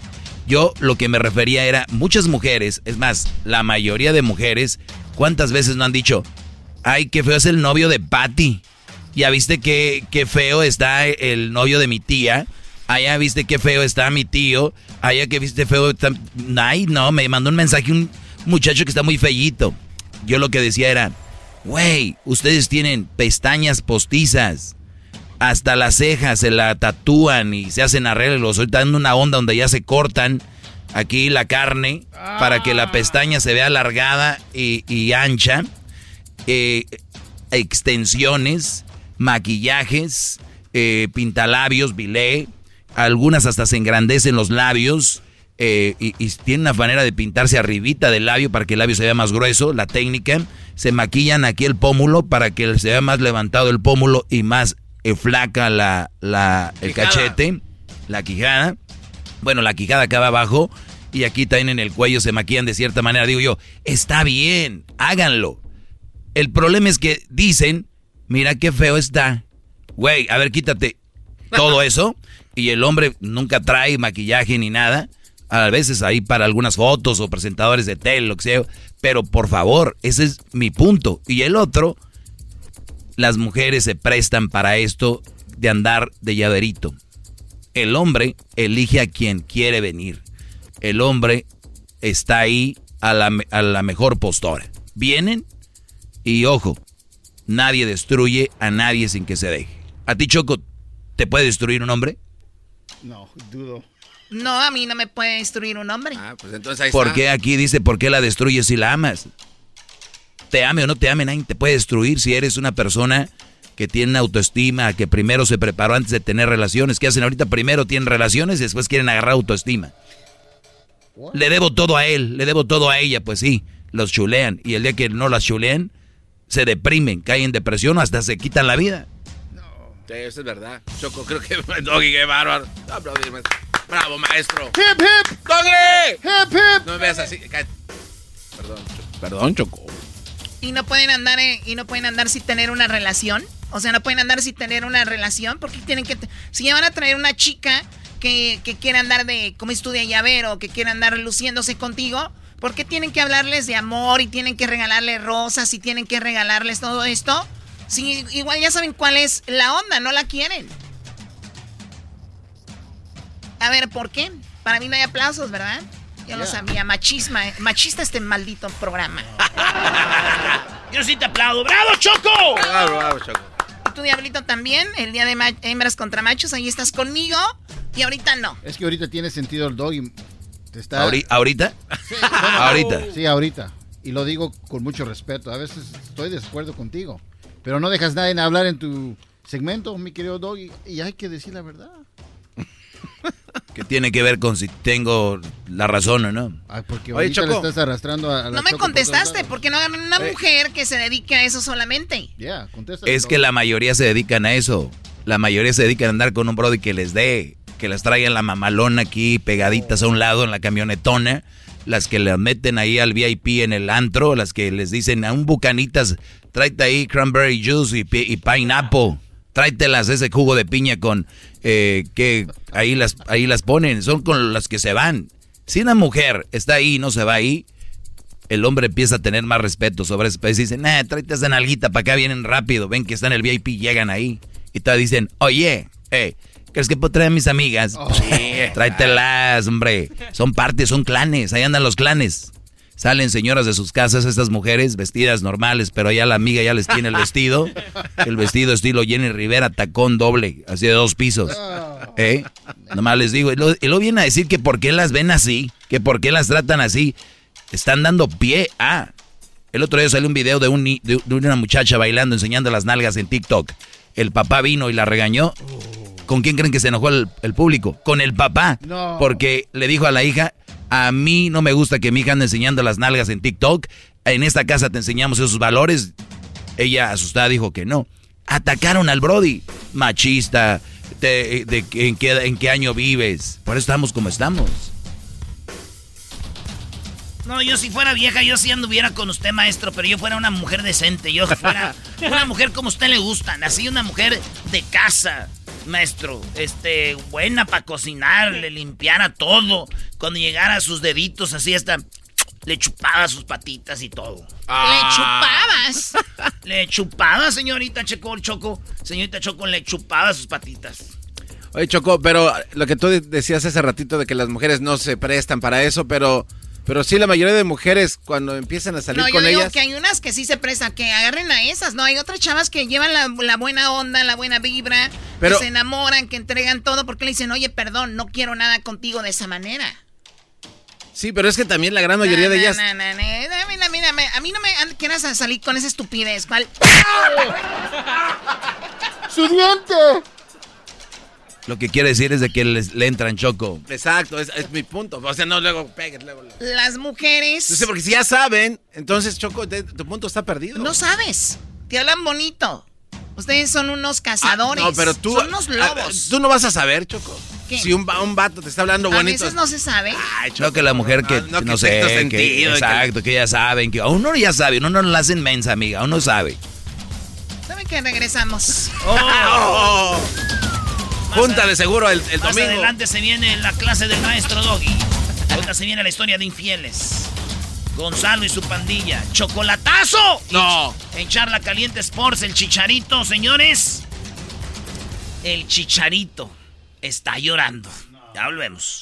Yo lo que me refería era muchas mujeres, es más, la mayoría de mujeres, ¿cuántas veces no han dicho, ay, qué feo es el novio de Patty? Ya viste qué, qué feo está el novio de mi tía. Allá viste qué feo está mi tío. Allá que viste feo está... Ay, no, me mandó un mensaje un muchacho que está muy fellito. Yo lo que decía era, güey, ustedes tienen pestañas postizas. Hasta las cejas se la tatúan y se hacen arreglos. Dando una onda donde ya se cortan aquí la carne para que la pestaña se vea alargada y, ancha. Eh, extensiones, maquillajes, eh, pintalabios, bilé. Algunas hasta se engrandecen los labios. Eh, y, y, tienen una manera de pintarse arribita del labio para que el labio se vea más grueso, la técnica. Se maquillan aquí el pómulo para que se vea más levantado el pómulo y más eh, flaca la, la, el cachete, la quijada. Bueno, la quijada acá abajo y aquí también en el cuello se maquillan de cierta manera. Digo yo, está bien, háganlo. El problema es que dicen, mira qué feo está. Güey, a ver, quítate (laughs) todo eso. Y el hombre nunca trae maquillaje ni nada. A veces ahí para algunas fotos o presentadores de tele, lo que sea. Pero por favor, ese es mi punto. Y el otro las mujeres se prestan para esto de andar de llaverito. El hombre elige a quien quiere venir. El hombre está ahí a la, a la mejor postura. Vienen y ojo, nadie destruye a nadie sin que se deje. ¿A ti, Choco, te puede destruir un hombre? No, dudo. No, a mí no me puede destruir un hombre. Ah, pues entonces ahí ¿Por qué aquí dice por qué la destruyes si la amas? te ame o no te ame, nadie te puede destruir si eres una persona que tiene autoestima, que primero se preparó antes de tener relaciones. ¿Qué hacen ahorita? Primero tienen relaciones y después quieren agarrar autoestima. Le debo todo a él, le debo todo a ella, pues sí, los chulean. Y el día que no las chulean, se deprimen, caen en depresión o hasta se quitan la vida. No, eso es verdad. Choco, creo que (laughs) Doggy, qué bárbaro. Bravo, maestro. Hip, hip. Doggy. Hip, hip. No me veas así. Perdón, Choco. Perdón, Choco. ¿Y no pueden andar y no pueden andar sin tener una relación? O sea, no pueden andar sin tener una relación porque tienen que... Si ya van a traer una chica que, que quiere andar de, como estudia llavero, que quiere andar luciéndose contigo, ¿por qué tienen que hablarles de amor y tienen que regalarles rosas y tienen que regalarles todo esto? Si igual ya saben cuál es la onda, no la quieren. A ver, ¿por qué? Para mí no hay aplausos, ¿verdad? Yo lo sabía, machisma, machista este maldito programa. (laughs) Yo sí te aplaudo. ¡Bravo, Choco! Bravo, bravo, Choco. Y tú, Diablito, también, el día de hembras contra machos, ahí estás conmigo y ahorita no. Es que ahorita tiene sentido el dog y te está... ¿Ahorita? Sí, (laughs) ¿Ahorita? Sí, ahorita. Y lo digo con mucho respeto. A veces estoy de acuerdo contigo. Pero no dejas nadie hablar en tu segmento, mi querido Doggy. Y hay que decir la verdad. (laughs) que tiene que ver con si tengo la razón o no. Ay, porque Oye, Choco, le estás arrastrando a, la No me contestaste, porque no agarran una mujer que se dedique a eso solamente. Ya, contesta. Es que la mayoría se dedican a eso. La mayoría se dedican a andar con un brody que les dé, que las traigan la mamalona aquí pegaditas a un lado en la camionetona, las que le meten ahí al VIP en el antro, las que les dicen a un bucanitas, tráete ahí cranberry juice y, y pineapple tráetelas ese jugo de piña con eh, que ahí las ahí las ponen, son con las que se van. Si una mujer está ahí y no se va ahí, el hombre empieza a tener más respeto sobre ese país. Dicen, nah, tráete esa nalguita para acá, vienen rápido, ven que están en el VIP, llegan ahí. Y te dicen, oye, eh, ¿crees que puedo traer a mis amigas? Oh. Sí, (laughs) tráetelas, hombre. Son partes, son clanes, ahí andan los clanes. Salen señoras de sus casas, estas mujeres vestidas normales, pero ya la amiga ya les tiene el vestido. El vestido estilo Jenny Rivera, tacón doble, así de dos pisos. ¿Eh? Nomás les digo, y luego, vienen a decir que por qué las ven así, que por qué las tratan así. Están dando pie a... El otro día salió un video de, un, de una muchacha bailando, enseñando las nalgas en TikTok. El papá vino y la regañó. ¿Con quién creen que se enojó el, el público? Con el papá. Porque le dijo a la hija, a mí no me gusta que mi hija ande enseñando las nalgas en TikTok. En esta casa te enseñamos esos valores. Ella asustada dijo que no. Atacaron al Brody. Machista, te- de, que- en, qué, en qué año vives. Por eso estamos como estamos. No, yo si fuera vieja, yo sí anduviera con usted, maestro, pero yo fuera una mujer decente. Yo fuera (laughs) una mujer como a usted le gustan. Así una mujer de casa, maestro. Este, buena para cocinar, le limpiara todo. Cuando llegara a sus deditos, así hasta le chupaba sus patitas y todo. ¿Le chupabas? (laughs) Le chupaba, señorita Checo, Choco. Señorita Choco, le chupaba sus patitas. Oye, Choco, pero lo que tú de- decías hace ratito de que las mujeres no se prestan para eso, pero, pero sí la mayoría de mujeres cuando empiezan a salir No, yo con digo ellas... que hay unas que sí se prestan, que agarren a esas, ¿no? Hay otras chavas que llevan la, la buena onda, la buena vibra, Pero- que se enamoran, que entregan todo, porque le dicen, oye, perdón, no quiero nada contigo de esa manera. Sí, pero es que también la gran mayoría de ellas... no, no, no, no, mira, mira, a mí no me quieras a salir con esa estupidez, ¿cuál? ¡Su diente! Lo que quiere decir es de que les- le entran choco. Exacto, es, es mi punto. O sea, no luego pegues, luego... luego. Las mujeres... No sé, porque si ya saben, entonces, Choco, te- tu punto está perdido. No sabes, te hablan bonito. Ustedes son unos cazadores. Ah, No, pero tú... Son unos a- lobos. Tú no vas a saber, Choco. ¿Qué? Si un, un vato te está hablando a bonito... veces no se sabe. No que la mujer que no, no, que sé, sexto que- sentido, que- exacto, que ya saben, que uno ya sabe, uno no la hacen mensa, amiga, uno sabe. ¿Saben que regresamos? Oh. (laughs) Junta de seguro el, el Más domingo. adelante se viene la clase del maestro Doggy. Ahorita se viene la historia de infieles. Gonzalo y su pandilla. ¡Chocolatazo! No. En Charla Caliente Sports, el chicharito, señores. El chicharito está llorando. Ya volvemos.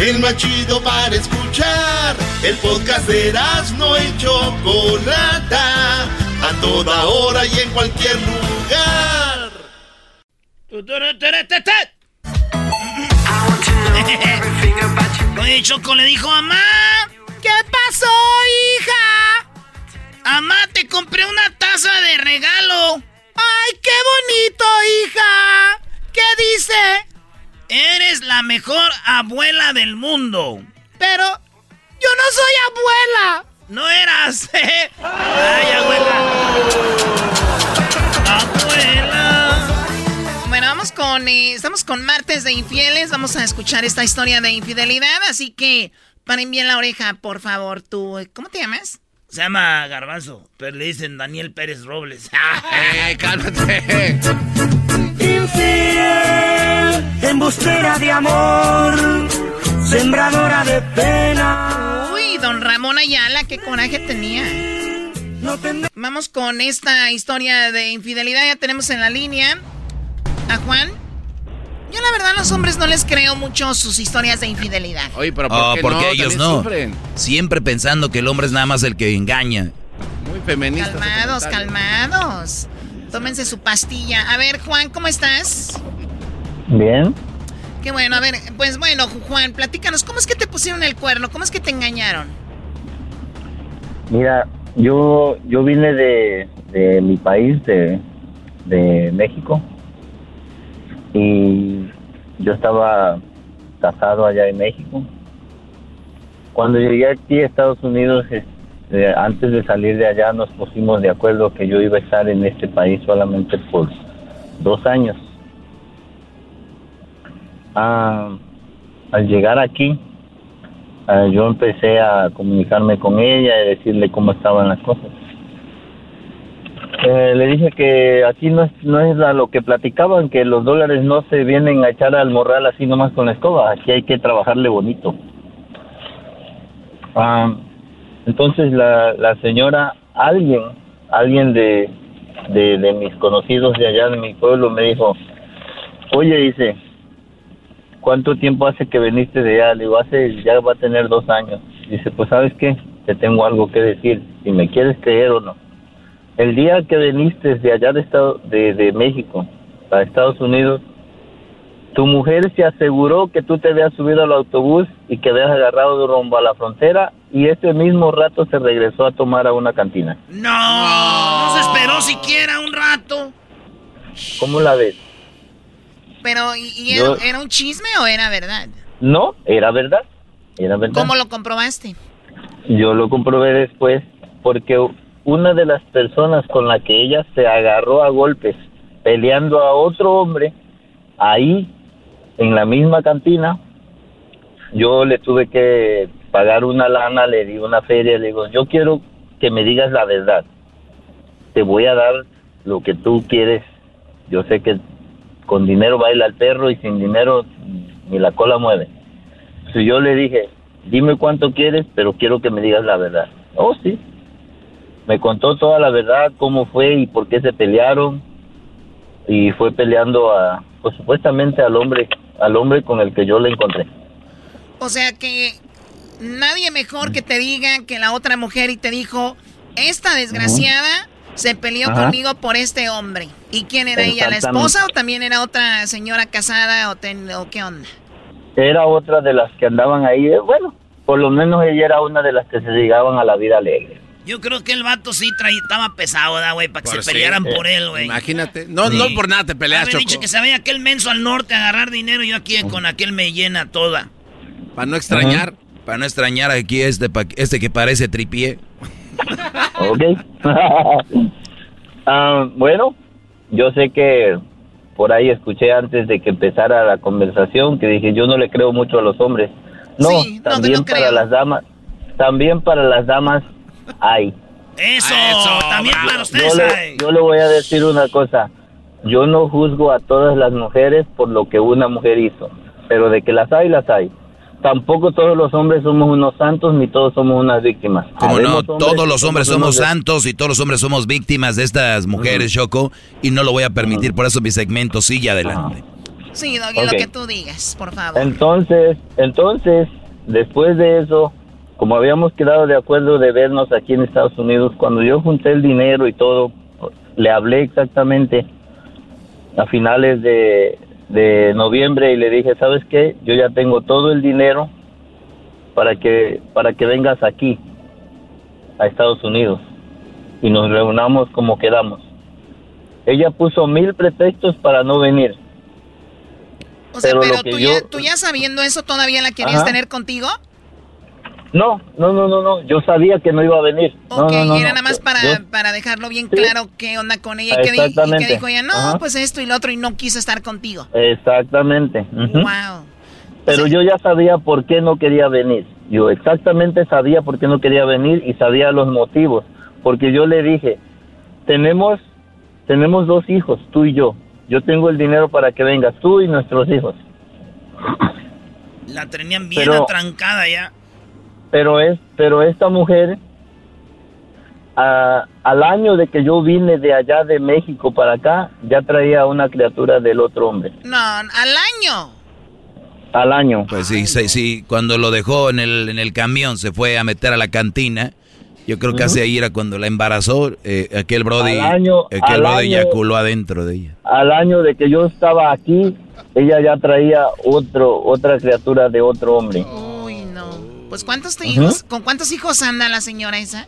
El más chido para escuchar. El podcast de no y Chocolata. A toda hora y en cualquier lugar. Oye, Choco le dijo, mamá, ¿qué pasó, hija? Mamá, te compré una taza de regalo. ¡Ay, qué bonito, hija! ¿Qué dice? Eres la mejor abuela del mundo. Pero yo no soy abuela. No eras. (laughs) Ay, abuela. Abuela. Bueno, vamos con. eh, estamos con martes de infieles. Vamos a escuchar esta historia de infidelidad. Así que paren bien la oreja, por favor. Tú, eh, ¿cómo te llamas? Se llama Garbanzo, pero le dicen Daniel Pérez Robles. (laughs) ¡Eh, cálmate! Infiel, embustera de amor, sembradora de pena. Uy, don Ramón Ayala, qué coraje tenía. Vamos con esta historia de infidelidad. Ya tenemos en la línea a Juan. Yo la verdad a los hombres no les creo mucho sus historias de infidelidad. Oye, pero ¿por Oh, qué porque no? ellos no. sufren. Siempre pensando que el hombre es nada más el que engaña. Muy feministas. Calmados, calmados. Tómense su pastilla. A ver, Juan, ¿cómo estás? Bien. Qué bueno, a ver, pues bueno, Juan, platícanos, ¿cómo es que te pusieron el cuerno? ¿Cómo es que te engañaron? Mira, yo yo vine de, de mi país, de, de México, y yo estaba casado allá en México. Cuando llegué aquí a Estados Unidos, este, antes de salir de allá nos pusimos de acuerdo que yo iba a estar en este país solamente por dos años. Ah, al llegar aquí, ah, yo empecé a comunicarme con ella y decirle cómo estaban las cosas. Eh, le dije que aquí no es, no es lo que platicaban, que los dólares no se vienen a echar al morral así nomás con la escoba, aquí hay que trabajarle bonito. Ah, entonces la, la señora, alguien, alguien de, de, de mis conocidos de allá de mi pueblo me dijo, oye, dice, ¿cuánto tiempo hace que viniste de allá? Le digo, hace, ya va a tener dos años. Dice, pues sabes qué, te tengo algo que decir, si me quieres creer o no. El día que viniste de allá de, estado, de, de México, a Estados Unidos, tu mujer se aseguró que tú te habías subido al autobús y que habías agarrado de rumbo a la frontera y ese mismo rato se regresó a tomar a una cantina. No, no se esperó siquiera un rato. ¿Cómo la ves? Pero, ¿y, y Yo- era, era un chisme o era verdad? No, era verdad. Era verdad. ¿Cómo lo comprobaste? Yo lo comprobé después porque una de las personas con la que ella se agarró a golpes peleando a otro hombre ahí en la misma cantina, yo le tuve que pagar una lana, le di una feria, le digo, yo quiero que me digas la verdad. Te voy a dar lo que tú quieres. Yo sé que con dinero baila el perro y sin dinero ni la cola mueve. Si yo le dije, dime cuánto quieres, pero quiero que me digas la verdad. Oh, sí. Me contó toda la verdad, cómo fue y por qué se pelearon. Y fue peleando a, pues supuestamente al hombre, al hombre con el que yo le encontré. O sea que nadie mejor que te diga que la otra mujer y te dijo, esta desgraciada se peleó Ajá. conmigo por este hombre. ¿Y quién era ella? ¿La esposa o también era otra señora casada o, ten- o qué onda? Era otra de las que andaban ahí. eh, Bueno, por lo menos ella era una de las que se llegaban a la vida alegre. Yo creo que el vato sí traía, estaba pesado, ¿da, güey, para que Por se sí. pelearan por él, güey. Imagínate. No, Sí. no por nada te peleas, Choco. dicho que se vaya aquel menso al norte a agarrar dinero, yo aquí con aquel me llena toda. Para no extrañar. Para no extrañar aquí este, pa- este que parece tripié. Ok. (laughs) Ah, bueno, yo sé que por ahí escuché antes de que empezara la conversación que dije yo no le creo mucho a los hombres. No, Sí, no, también no para creo. las damas, también para las damas hay. Eso, también para Yo ustedes. le, ay. yo le voy a decir una cosa. Yo no juzgo a todas las mujeres por lo que una mujer hizo, pero de que las hay, las hay. Tampoco todos los hombres somos unos santos ni todos somos unas víctimas. Como no, todos los hombres somos somos santos y todos los hombres somos víctimas de estas mujeres, Choco, y no lo voy a permitir, por eso mi segmento sigue adelante. Sí, Doggy, Ok. lo que tú digas, por favor. Entonces, entonces, después de eso, como habíamos quedado de acuerdo de vernos aquí en Estados Unidos, cuando yo junté el dinero y todo, le hablé exactamente a finales de, de noviembre y le dije, ¿sabes qué? Yo ya tengo todo el dinero para que, para que vengas aquí, a Estados Unidos, y nos reunamos como quedamos. Ella puso mil pretextos para no venir. O sea, pero tú, yo- ya, tú ya sabiendo eso, ¿todavía la querías Ajá. tener contigo? No, no, no, no, no. Yo sabía que no iba a venir. Ok, no, no, y era nada más para, Yo- para dejarlo bien claro qué onda con ella. Y que, y Exactamente. que dijo ella, no, Ajá. pues esto y lo otro, y no quiso estar contigo. Exactamente. Wow. Pero yo ya sabía por qué no quería venir. Yo exactamente sabía por qué no quería venir y sabía los motivos. Porque yo le dije, tenemos, tenemos dos hijos, tú y yo. Yo tengo el dinero para que vengas tú y nuestros hijos. La tenían bien Pero- atrancada ya. Pero es, pero esta mujer, a- al año de que yo vine de allá de México para acá, ya traía una criatura del otro hombre. No, al año. Al año. Pues sí, sí, sí, cuando lo dejó en el, en el camión, se fue a meter a la cantina. Yo creo que hace ahí era cuando la embarazó, eh, aquel brody, Al año- aquel al brody año- eyaculó adentro de ella. Al año de que yo estaba aquí, ella ya traía otro, otra criatura de otro hombre. No. Pues ¿cuántos te hijos? ¿Con cuántos hijos anda la señora esa?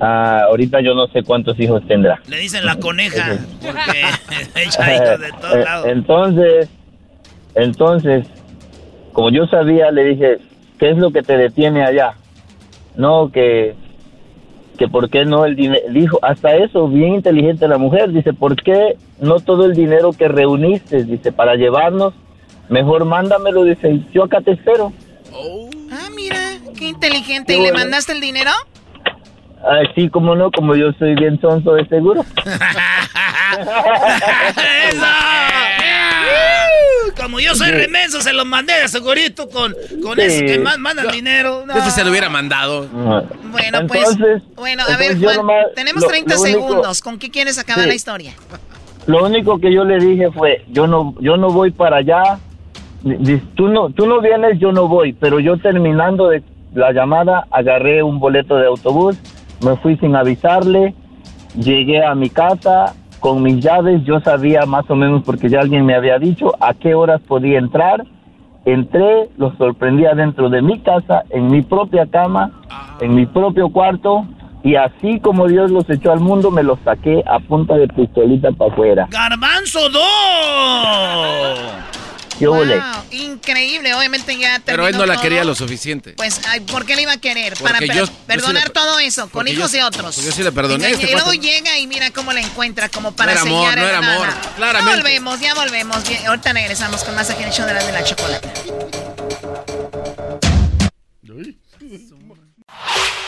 Ah, ahorita yo no sé cuántos hijos tendrá. Le dicen la coneja, porque (laughs) (laughs) hijos de todos Eh, lados. Entonces, entonces, como yo sabía, le dije, ¿qué es lo que te detiene allá? No, que, que por qué no el dinero, dijo, hasta eso, bien inteligente la mujer, dice, ¿por qué no todo el dinero que reuniste, dice, para llevarnos, mejor mándamelo, dice, yo acá te espero. Ah, mira, qué inteligente. Qué ¿Y le mandaste el dinero? Así como no, como yo soy bien sonso de seguro. (laughs) Como yo soy remenso, se los mandé de segurito con, con Sí. eso que más mandan dinero. No. Ese se lo hubiera mandado. Bueno, pues. Entonces- Bueno, a ver, yo Juan, nomás- tenemos lo- 30 lo único- segundos. ¿Con qué quieres acabar Sí. la historia? Lo único que yo le dije fue, yo no, yo no voy para allá. Tú no, tú no vienes, yo no voy. Pero yo terminando de la llamada, agarré un boleto de autobús, me fui sin avisarle, llegué a mi casa con mis llaves, yo sabía más o menos porque ya alguien me había dicho a qué horas podía entrar. Entré, los sorprendí adentro de mi casa, en mi propia cama, en mi propio cuarto, y así como Dios los echó al mundo, me los saqué a punta de pistolita para afuera. ¡Garbanzo 2! Yo volé. Increíble, obviamente ya Pero él no la todo. quería lo suficiente. Pues, ay, ¿por qué le iba a querer? Para Porque per- yo- yo sí perdonar le- todo eso, con hijos yo- de otros. yo sí le perdoné, Y, este y luego llega y mira cómo la encuentra, como para era amor, no era amor, Ya claramente. volvemos, ya volvemos. Ahorita regresamos con más aquí en el show de la, de la chocolate.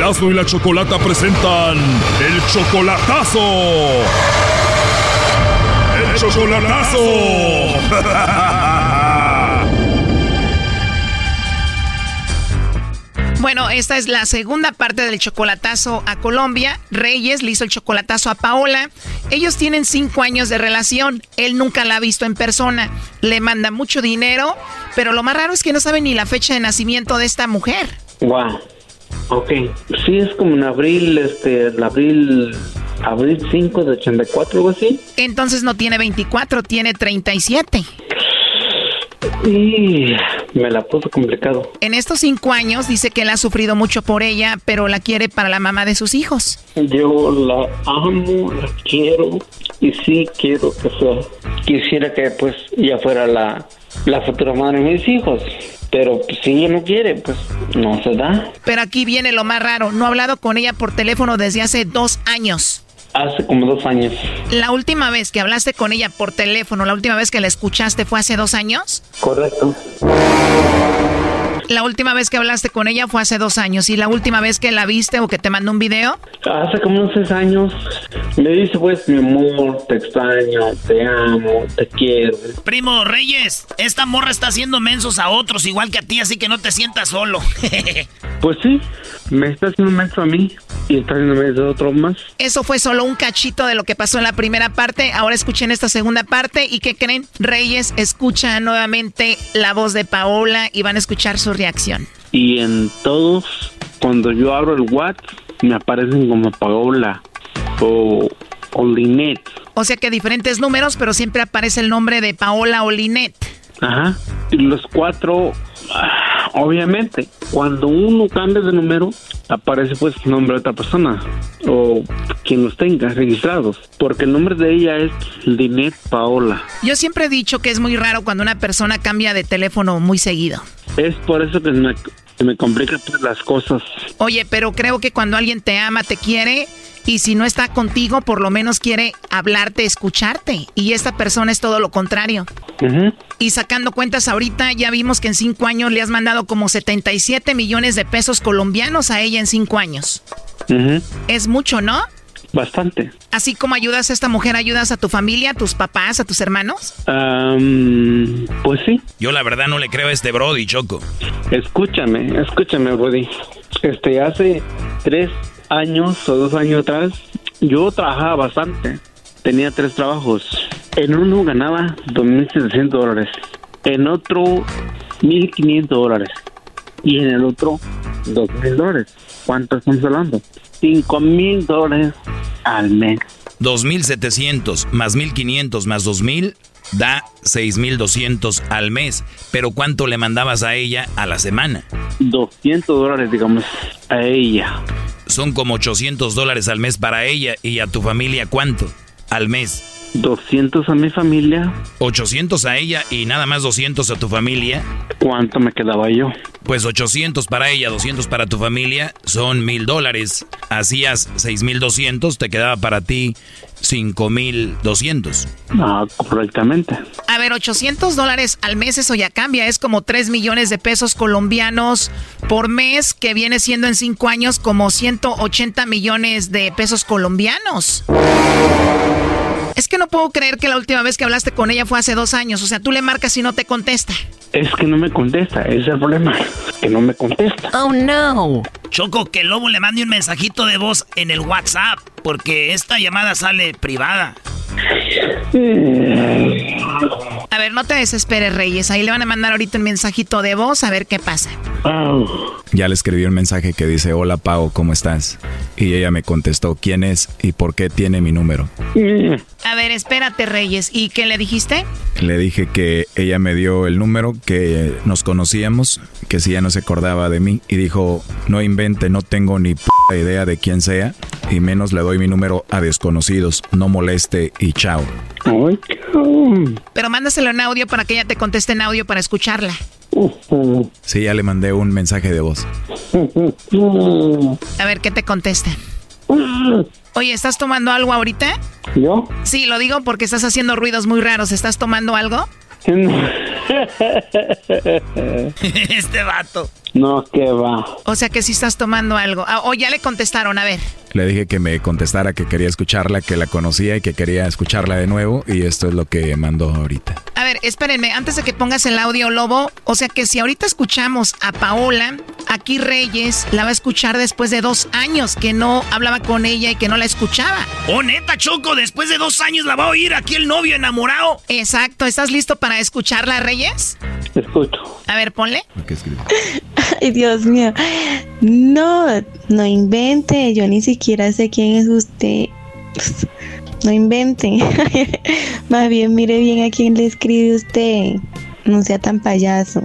Erasmo y la Chocolata presentan el chocolatazo. El chocolatazo. (laughs) Bueno, esta es la segunda parte del chocolatazo a Colombia. Reyes le hizo el chocolatazo a Paola. Ellos tienen cinco años de relación. Él nunca la ha visto en persona. Le manda mucho dinero, pero lo más raro es que no sabe ni la fecha de nacimiento de esta mujer. Wow. Ok. Sí, es como en abril, este, el abril, abril 5 de 84, algo así. Entonces no tiene 24, tiene 37. Y me la puso complicado. En estos cinco años dice que él ha sufrido mucho por ella, pero la quiere para la mamá de sus hijos. Yo la amo, la quiero y sí quiero que sea. Quisiera que pues ella fuera la, la futura madre de mis hijos. Pero pues, si ella no quiere, pues no se da. Pero aquí viene lo más raro, no ha hablado con ella por teléfono desde hace dos años. Hace como dos años. La última vez que hablaste con ella por teléfono, la última vez que la escuchaste fue hace dos años. Correcto. La última vez que hablaste con ella fue hace dos años. ¿Y la última vez que la viste o que te mandó un video? Hace como unos seis años me dice pues mi amor, te extraño, te amo, te quiero. Primo Reyes, esta morra está haciendo mensos a otros igual que a ti, así que no te sientas solo. (laughs) Pues sí, me está haciendo menso a mí y está haciendo menso a otro más. Eso fue solo un cachito de lo que pasó en la primera parte. Ahora escuchen esta segunda parte. ¿Y qué creen? Reyes escucha nuevamente la voz de Paola y van a escuchar su reacción. Y en todos, cuando yo abro el WhatsApp, me aparecen como Paola o, o Linet. O sea que diferentes números, pero siempre aparece el nombre de Paola o Linet. Ajá. Y los cuatro, ah, obviamente, cuando uno cambia de número, aparece pues el nombre de otra persona o quien los tenga registrados. Porque el nombre de ella es Linet Paola. Yo siempre he dicho que es muy raro cuando una persona cambia de teléfono muy seguido. Es por eso que me, que me complica pues, las cosas. Oye, pero creo que cuando alguien te ama, te quiere, y si no está contigo, por lo menos quiere hablarte, escucharte. Y esta persona es todo lo contrario. Y sacando cuentas ahorita, ya vimos que en cinco años le has mandado como 77 millones de pesos colombianos a ella en cinco años. Es mucho, ¿no? Bastante. Así como ayudas a esta mujer, ayudas a tu familia, a tus papás, a tus hermanos. Am, pues sí. Yo la verdad no le creo a este Brody, Choco. Escúchame, escúchame, Brody. Este, hace tres años o dos años atrás, yo trabajaba bastante. Tenía tres trabajos. En uno ganaba 2.700 dólares. En otro, 1.500 dólares. Y en el otro, 2.000 dólares. ¿Cuánto estamos hablando? 5.000 dólares al mes. 2.700 más 1.500 más 2.000 da 6.200 al mes. Pero ¿cuánto le mandabas a ella a la semana? 200 dólares, digamos, a ella. Son como 800 dólares al mes para ella y a tu familia ¿cuánto? Al mes. 200 a mi familia. 800 a ella y nada más 200 a tu familia. ¿Cuánto me quedaba yo? Pues 800 para ella, 200 para tu familia, son mil dólares. Hacías 6.200, te quedaba para ti 5.200. Ah, correctamente. A ver, 800 dólares al mes, eso ya cambia. Es como 3 millones de pesos colombianos por mes, que viene siendo en 5 años como 180 millones de pesos colombianos. Es que no puedo creer que la última vez que hablaste con ella fue hace dos años. O sea, tú le marcas y no te contesta. Es que no me contesta, ese es el problema. Que no me contesta. Oh no. Choco, que el lobo le mande un mensajito de voz en el WhatsApp, porque esta llamada sale privada. A ver, no te desesperes, Reyes. Ahí le van a mandar ahorita un mensajito de voz a ver qué pasa. Ya le escribí un mensaje que dice, hola Pau, ¿cómo estás? Y ella me contestó, ¿quién es y por qué tiene mi número? A ver, espérate, Reyes. ¿Y qué le dijiste? Le dije que ella me dio el número, que nos conocíamos, que si ella no se acordaba de mí. Y dijo, no invente, no tengo ni p idea de quién sea. Y menos le doy mi número a desconocidos. No moleste y chao. Pero mándaselo en audio para que ella te conteste en audio para escucharla. Sí, ya le mandé un mensaje de voz. A ver qué te contesta. Oye, ¿estás tomando algo ahorita? ¿Yo? Sí, lo digo porque estás haciendo ruidos muy raros. ¿Estás tomando algo? (laughs) (laughs) este vato. No, que va. O sea que sí estás tomando algo. Ah, o ya le contestaron, a ver. Le dije que me contestara que quería escucharla, que la conocía y que quería escucharla de nuevo. Y esto es lo que mandó ahorita. A ver, espérenme, antes de que pongas el audio, Lobo. O sea que si ahorita escuchamos a Paola, aquí Reyes la va a escuchar después de dos años que no hablaba con ella y que no la escuchaba. Oh, neta, Choco, después de dos años la va a oír aquí el novio enamorado. Exacto, ¿estás listo para escucharla, Reyes? Escucho. A ver, ponle. (laughs) (laughs) Ay, Dios mío. No, no invente. Yo ni siquiera sé quién es usted. (laughs) No invente. (laughs) Más bien mire bien a quién le escribe usted. No sea tan payaso.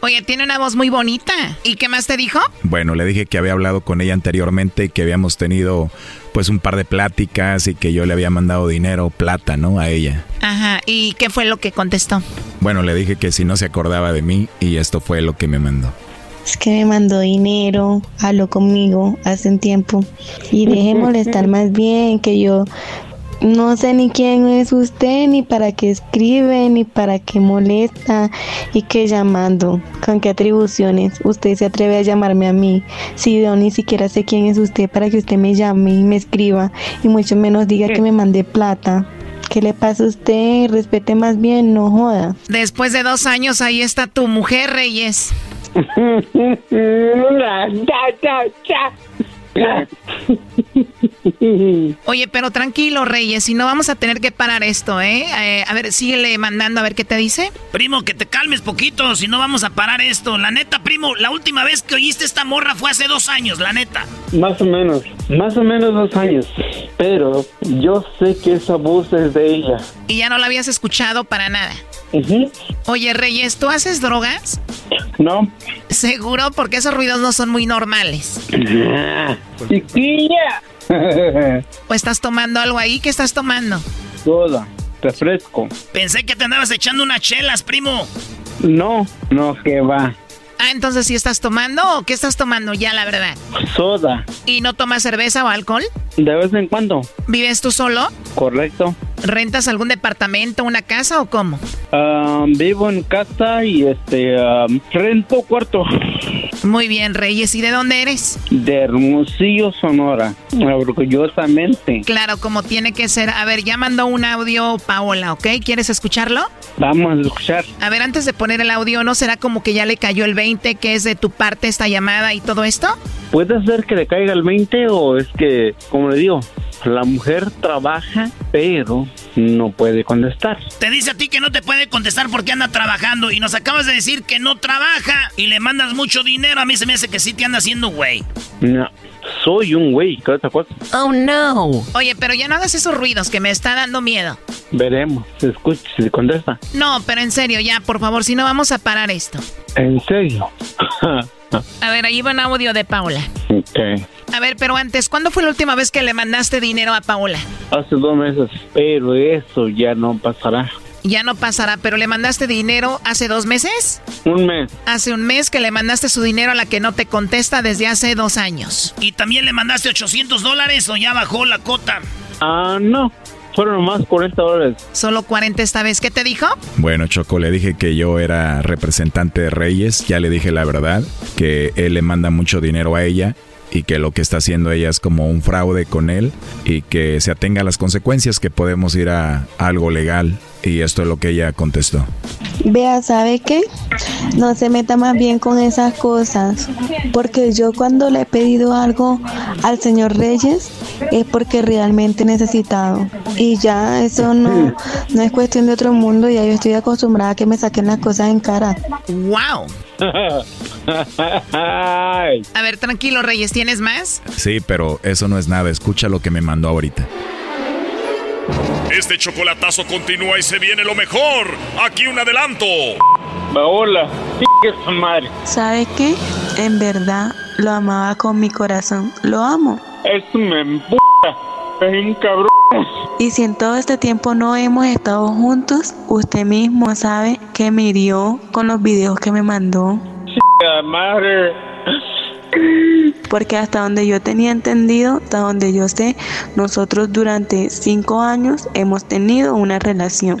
Oye, tiene una voz muy bonita. ¿Y qué más te dijo? Bueno, le dije que había hablado con ella anteriormente y que habíamos tenido pues un par de pláticas y que yo le había mandado dinero, plata, ¿no? A ella. Ajá. ¿Y qué fue lo que contestó? Bueno, le dije que si no se acordaba de mí y esto fue lo que me mandó. Es que me mandó dinero, habló conmigo hace un tiempo y deje molestar (laughs) más bien que yo no sé ni quién es usted, ni para qué escribe, ni para qué molesta, y qué llamando, con qué atribuciones usted se atreve a llamarme a mí, si yo ni siquiera sé quién es usted para que usted me llame y me escriba, y mucho menos diga que me mande plata. ¿Qué le pasa a usted? Respete más bien, no joda. Después de dos años, ahí está tu mujer, Reyes. (laughs) (laughs) Oye, pero tranquilo, Reyes, si no vamos a tener que parar esto, ¿eh? ¿eh? A ver, síguele mandando a ver qué te dice. Primo, que te calmes poquito, si no vamos a parar esto. La neta, primo, la última vez que oíste esta morra fue hace dos años, la neta. Más o menos, más o menos dos años. Pero yo sé que esa voz es de ella. Y ya no la habías escuchado para nada. Oye, Reyes, ¿tú haces drogas? No. Seguro, porque esos ruidos no son muy normales. ¡Chiquilla! (laughs) ¿O estás tomando algo ahí? ¿Qué estás tomando? Soda, refresco. Pensé que te andabas echando unas chelas, primo. No, no, que va. Ah, entonces, ¿sí estás tomando o qué estás tomando ya, la verdad? Soda. ¿Y no tomas cerveza o alcohol? De vez en cuando. ¿Vives tú solo? Correcto. ¿Rentas algún departamento, una casa o cómo? Um, vivo en casa y este um, rento cuarto. Muy bien, Reyes. ¿Y de dónde eres? De Hermosillo, Sonora. Orgullosamente. Claro, como tiene que ser. A ver, ya mandó un audio Paola, ¿ok? ¿Quieres escucharlo? Vamos a escuchar. A ver, antes de poner el audio, ¿no será como que ya le cayó el 20 que es de tu parte esta llamada y todo esto? Puede ser que le caiga el 20 o es que, como le digo, la mujer trabaja, pero no puede contestar. Te dice a ti que no te puede contestar porque anda trabajando y nos acabas de decir que no trabaja y le mandas mucho dinero. A mí se me hace que sí te anda haciendo güey. No, soy un güey, ¿qué otra cosa? Oh no. Oye, pero ya no hagas esos ruidos que me está dando miedo. Veremos, se escucha, se contesta. No, pero en serio, ya, por favor, si no vamos a parar esto. ¿En serio? (laughs) a ver, ahí va un audio de Paula. Ok. A ver, pero antes, ¿cuándo fue la última vez que le mandaste dinero a Paola? Hace dos meses, pero eso ya no pasará. Ya no pasará, pero le mandaste dinero hace dos meses? Un mes. Hace un mes que le mandaste su dinero a la que no te contesta desde hace dos años. ¿Y también le mandaste 800 dólares o ya bajó la cota? Ah, no. Fueron más 40 dólares. ¿Solo 40 esta vez? ¿Qué te dijo? Bueno, Choco, le dije que yo era representante de Reyes. Ya le dije la verdad, que él le manda mucho dinero a ella y que lo que está haciendo ella es como un fraude con él y que se atenga a las consecuencias que podemos ir a algo legal y esto es lo que ella contestó. Vea, ¿sabe qué? No se meta más bien con esas cosas, porque yo cuando le he pedido algo al señor Reyes es porque realmente he necesitado. Y ya eso no, no es cuestión de otro mundo, ya yo estoy acostumbrada a que me saquen las cosas en cara. ¡Wow! (laughs) A ver, tranquilo, Reyes, ¿tienes más? Sí, pero eso no es nada. Escucha lo que me mandó ahorita. Este chocolatazo continúa y se viene lo mejor. Aquí un adelanto. Hola, madre. ¿Sabe qué? En verdad lo amaba con mi corazón. Lo amo. Eso me empuja. Es un cabrón. Y si en todo este tiempo no hemos estado juntos, usted mismo sabe que me hirió con los videos que me mandó. madre. Porque hasta donde yo tenía entendido, hasta donde yo sé, nosotros durante cinco años hemos tenido una relación.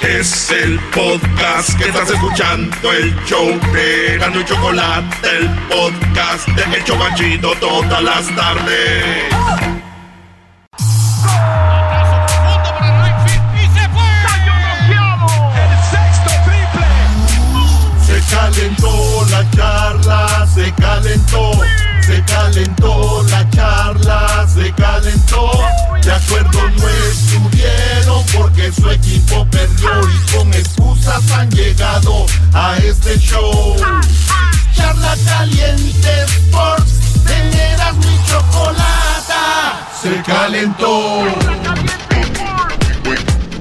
Es el podcast que estás escuchando, el show de Gano y Chocolate, el podcast de El Chocachito todas las tardes. Se calentó la charla, se calentó, se calentó la charla, se calentó. De acuerdo no estuvieron porque su equipo perdió y con excusas han llegado a este show. Charla caliente Sports, teneras mi chocolata, se calentó.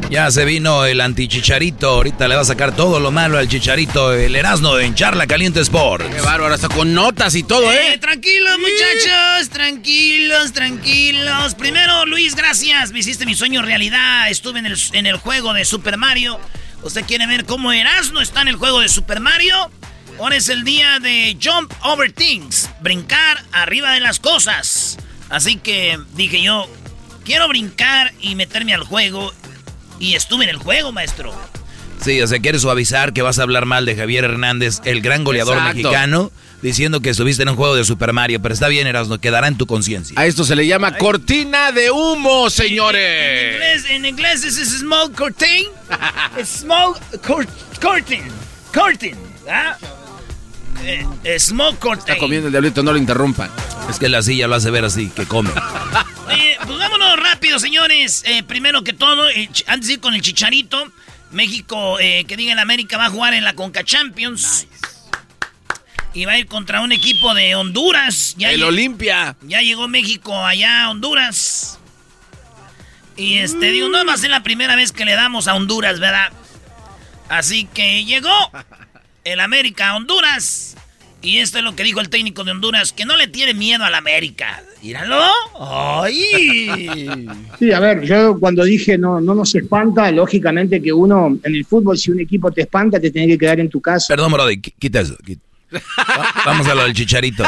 Ya se vino el antichicharito. Ahorita le va a sacar todo lo malo al chicharito. El Erasmo en Charla Caliente Sport. Qué bárbaro, hasta con notas y todo, ¿eh? Eh, tranquilos, muchachos, tranquilos, tranquilos. Primero, Luis, gracias. Me hiciste mi sueño realidad. Estuve en el, en el juego de Super Mario. ¿Usted quiere ver cómo Erasmo está en el juego de Super Mario? Ahora es el día de Jump Over Things. Brincar arriba de las cosas. Así que dije yo, quiero brincar y meterme al juego. Y estuve en el juego, maestro. Sí, o sea, quiere suavizar que vas a hablar mal de Javier Hernández, el gran goleador Exacto. mexicano, diciendo que estuviste en un juego de Super Mario. Pero está bien, Erasmo, quedará en tu conciencia. A esto se le llama cortina de humo, En señores. inglés, en inglés this is small curtain. (laughs) small cur- curtain. Curtain. ¿ah? Eh, eh, small curtain. Está comiendo el diablito, no lo interrumpan. Es que la silla lo hace ver así, que come. (laughs) Eh, pues vámonos rápido, señores. Eh, primero que todo, el ch- antes de ir con el chicharito, México, eh, que diga el América, va a jugar en la Conca Champions. Y va a ir contra un equipo de Honduras. Ya el Olimpia. Ya llegó México allá a Honduras. Y este, digo, no va a ser la primera vez que le damos a Honduras, ¿verdad? Así que llegó el América a Honduras. Y esto es lo que dijo el técnico de Honduras, que no le tiene miedo al América. Míralo. ¡Ay! Sí, a ver, yo cuando dije no, no nos espanta, lógicamente que uno en el fútbol, si un equipo te espanta, te tiene que quedar en tu casa. Perdón, Brody, qu- quita eso. quita. Vamos a lo del chicharito.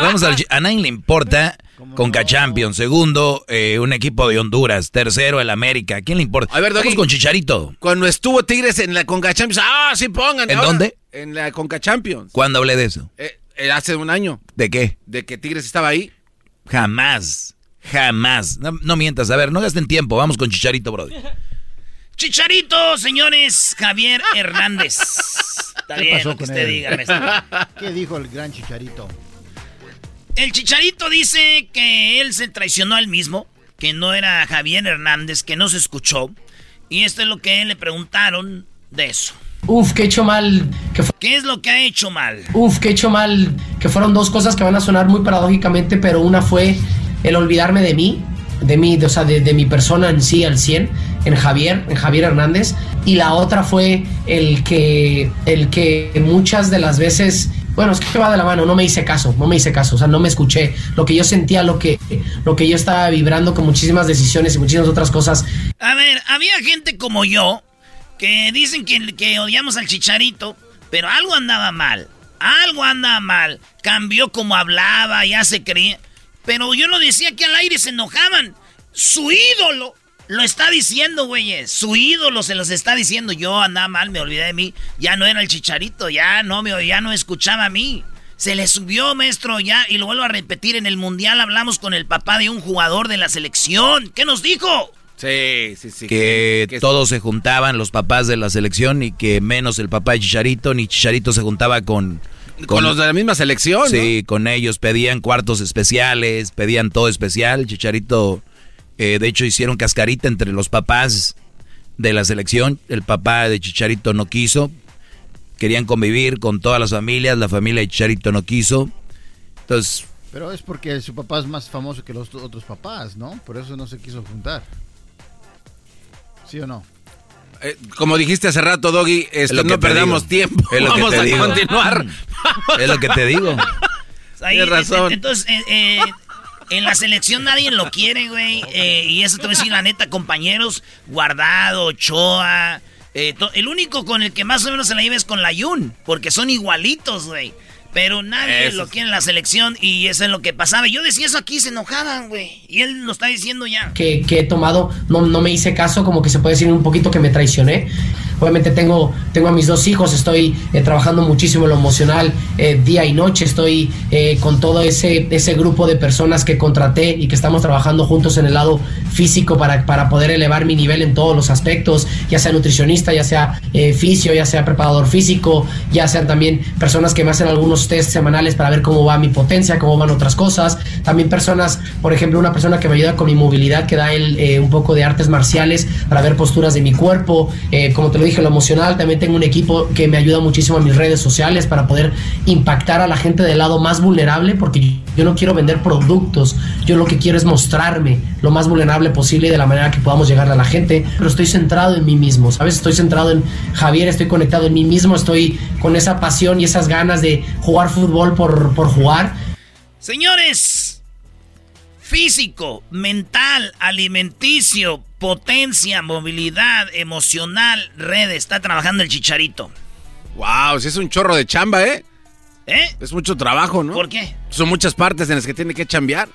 Vamos al chi- a nadie le importa Conca Champions. Segundo, eh, un equipo de Honduras. Tercero, el América. ¿A quién le importa? A ver, Vamos con Chicharito. Cuando estuvo Tigres en la Conca Champions. ¡Ah, sí pongan! ¿En ahora. dónde? En la Conca Champions. ¿Cuándo hablé de eso? Eh, eh, hace un año. ¿De qué? De que Tigres estaba ahí. Jamás. Jamás. No, no mientas. A ver, no gasten tiempo. Vamos con Chicharito, Brody. Chicharito, señores, Javier Hernández. (laughs) Está ¿Qué bien pasó lo que con usted él? diga, (laughs) maestro. ¿Qué dijo el gran chicharito? El Chicharito dice que él se traicionó al mismo, que no era Javier Hernández, que no se escuchó. Y esto es lo que le preguntaron de eso. Uf, que he hecho mal. Que ¿Qué es lo que ha hecho mal? Uf, que he hecho mal. Que fueron dos cosas que van a sonar muy paradójicamente, pero una fue el olvidarme de mí, de mí, de- o sea, de, de mi persona en sí al 100, en Javier, en Javier Hernández. Y la otra fue el que, el que muchas de las veces Bueno, es que va de la mano, no me hice caso, no me hice caso, o sea, no me escuché. Lo que yo sentía, lo que, lo que yo estaba vibrando con muchísimas decisiones y muchísimas otras cosas. A ver, había gente como yo que dicen que, que odiamos al chicharito, pero algo andaba mal. Algo andaba mal. Cambió como hablaba, ya se creía. Pero yo lo decía que al aire se enojaban. Su ídolo lo está diciendo, güeyes. Su ídolo se los está diciendo. Yo andaba mal, me olvidé de mí. Ya no era el chicharito, ya no me ya no escuchaba a mí. Se le subió, maestro, ya, y lo vuelvo a repetir. En el mundial hablamos con el papá de un jugador de la selección. ¿Qué nos dijo? Sí, sí, sí. Que, todos se juntaban, los papás de la selección, y que menos el papá de Chicharito, ni Chicharito se juntaba con... Con, los de la misma selección. Sí, con ellos pedían cuartos especiales, pedían todo especial. Chicharito, eh, de hecho, hicieron cascarita entre los papás de la selección. El papá de Chicharito no quiso. Querían convivir con todas las familias. La familia de Chicharito no quiso. Entonces... Pero es porque su papá es más famoso que los otros papás, ¿no? Por eso no se quiso juntar. ¿Sí o no? Eh, como dijiste hace rato, Doggy, esto, no perdamos tiempo. Es lo Vamos que te a digo. continuar. (laughs) Es lo que te digo. (laughs) Ahí, Tienes razón. este, Entonces, eh, eh, en la selección nadie lo quiere, güey. eh, y eso te voy a decir la neta, compañeros. Guardado, Ochoa. eh, to- el único con el que más o menos se la lleva es con la Yun. Porque son igualitos, güey. Pero nadie Eso lo quiere en la selección. Y eso es lo que pasaba. Yo decía eso aquí, se enojaban, güey. Y él lo está diciendo ya. que, que he tomado, no, no me hice caso, como que se puede decir un poquito que me traicioné. Obviamente tengo, tengo a mis dos hijos, estoy eh, trabajando muchísimo en lo emocional eh, día y noche, estoy eh, con todo ese, ese grupo de personas que contraté y que estamos trabajando juntos en el lado físico para, para poder elevar mi nivel en todos los aspectos, ya sea nutricionista, ya sea fisio, ya sea preparador físico, ya sean también personas que me hacen algunos test semanales para ver cómo va mi potencia, cómo van otras cosas, también personas, por ejemplo, una persona que me ayuda con mi movilidad, que da eh, un poco de artes marciales para ver posturas de mi cuerpo, como te lo dije, lo emocional, también tengo un equipo que me ayuda muchísimo en mis redes sociales para poder impactar a la gente del lado más vulnerable, porque yo no quiero vender productos, yo lo que quiero es mostrarme lo más vulnerable posible de la manera que podamos llegar a la gente, pero estoy centrado en mí mismo, ¿sabes? Estoy centrado en Javier, estoy conectado en mí mismo, estoy con esa pasión y esas ganas de jugar fútbol por, por jugar. Señores, físico, mental, alimenticio, potencia, movilidad, emocional, red, está trabajando el chicharito. Wow, si es un chorro de chamba, ¿eh? ¿Eh? Es mucho trabajo, ¿no? ¿Por qué? Son muchas partes en las que tiene que chambear.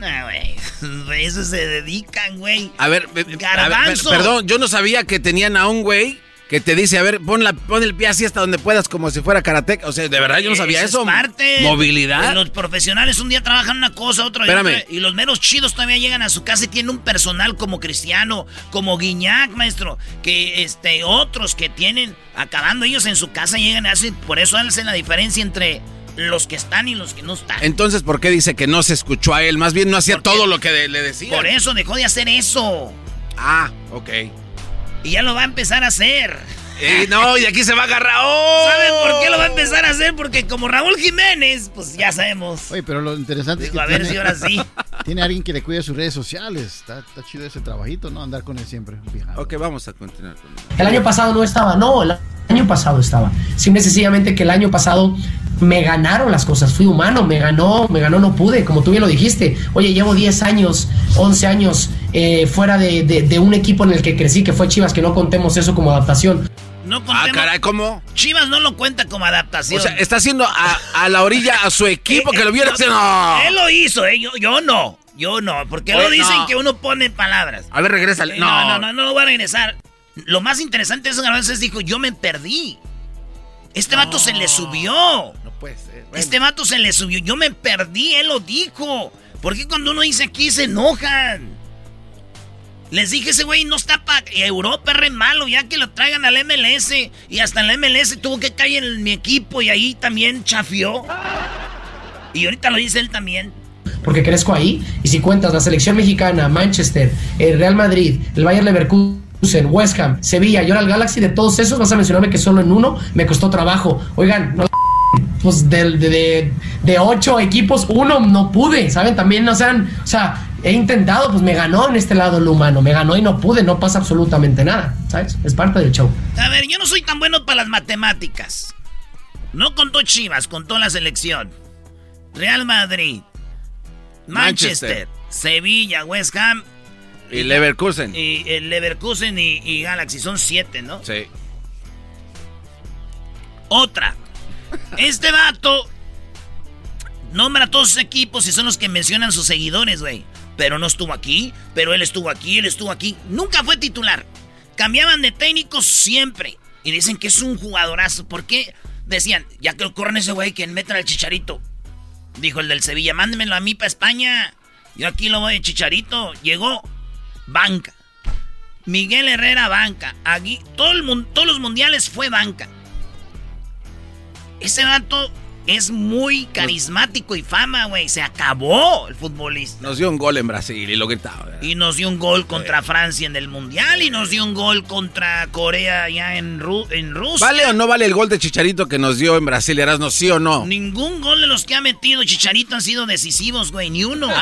Ah, güey. (laughs) Eso se dedican, güey. A ver, eh, a ver, Garbanzo. per- perdón, yo no sabía que tenían a un güey que te dice, a ver, pon, la, pon el pie así hasta donde puedas, como si fuera karate. O sea, de verdad yo no sabía eso. Es parte. Movilidad. Los profesionales un día trabajan una cosa, otro y Espérame. Y los meros chidos todavía llegan a su casa y tienen un personal como Cristiano, como Guiñac, maestro. Que este, otros que tienen, acabando ellos en su casa, llegan y hacen. Por eso hacen la diferencia entre los que están y los que no están. Entonces, ¿por qué dice que no se escuchó a él? Más bien no hacía todo lo que le decía. Por eso dejó de hacer eso. Ah, ok. Y ya lo va a empezar a hacer. Eh, no, y aquí se va a agarrar. ¡Oh! ¿Saben por qué lo va a empezar a hacer? Porque como Raúl Jiménez, pues ya sabemos. Oye, pero lo interesante es que Digo, a ver tiene, si ahora sí. (laughs) tiene alguien que le cuide sus redes sociales. Está, está chido ese trabajito, ¿no? Andar con él siempre. fijado. Ok, vamos a continuar con El año pasado no estaba, no, el año pasado estaba. Simple y sencillamente que el año pasado me ganaron las cosas, fui humano, me ganó, me ganó, no pude, como tú bien lo dijiste. Oye, llevo 10 años, 11 años eh, fuera de, de- de un equipo en el que crecí, que fue Chivas, que no contemos eso como adaptación. No Ah, contemos- caray, ¿cómo? Chivas no lo cuenta como adaptación. O sea, está haciendo a, a la orilla a su (laughs) equipo que lo viera haciendo. No. Él lo hizo, ¿eh? Yo, yo no. Yo no. Porque lo Oye, dicen no. que uno pone palabras. A ver, regrésale. Eh, No. No, no, no, no lo voy a regresar. Lo más interesante de eso, Garbanzo, es dijo, yo me perdí. Este vato se le subió. No puede ser. Este vato se le subió. Yo me perdí, él lo dijo. ¿Por qué cuando uno dice aquí se enojan? Les dije, ese güey no está para Europa, es re malo, ya que lo traigan al MLS. Y hasta en la MLS tuvo que caer en mi equipo y ahí también chafió. Y ahorita lo dice él también. porque crezco ahí. Y si cuentas la selección mexicana, Manchester, el Real Madrid, el Bayern Leverkusen, West Ham, Sevilla y ahora el Galaxy, de todos esos vas a mencionarme que solo en uno me costó trabajo. Oigan, no (laughs) pues de, de, de- de ocho equipos, uno no pude, ¿saben? También no sean, o sea, he intentado, pues me ganó en este lado el humano, me ganó y no pude, no pasa absolutamente nada, ¿sabes? Es parte del show. A ver, yo no soy tan bueno para las matemáticas. No contó Chivas, contó la selección. Real Madrid, Manchester, Manchester. Sevilla, West Ham. Y Leverkusen. Y el Leverkusen y, y Galaxy, son siete, ¿no? Sí. Otra. Este vato nombra a todos sus equipos y son los que mencionan sus seguidores, güey. Pero no estuvo aquí, pero él estuvo aquí, él estuvo aquí. Nunca fue titular. Cambiaban de técnicos siempre. Y dicen que es un jugadorazo. ¿Por qué? Decían, ya que corren ese güey, que metan al chicharito. Dijo el del Sevilla, mándemelo a mí para España. Yo aquí lo voy de chicharito. Llegó, banca. Miguel Herrera, banca. Aquí, todo el, todos los mundiales fue banca. Ese vato es muy carismático y fama, güey. Se acabó el futbolista. Nos dio un gol en Brasil y lo gritaba. Y nos dio un gol contra Francia en el Mundial y nos dio un gol contra Corea allá en, Ru- en Rusia. ¿Vale o no vale el gol de Chicharito que nos dio en Brasil, Erasmo? ¿Sí o no? Ningún gol de los que ha metido Chicharito han sido decisivos, güey. Ni uno. (laughs)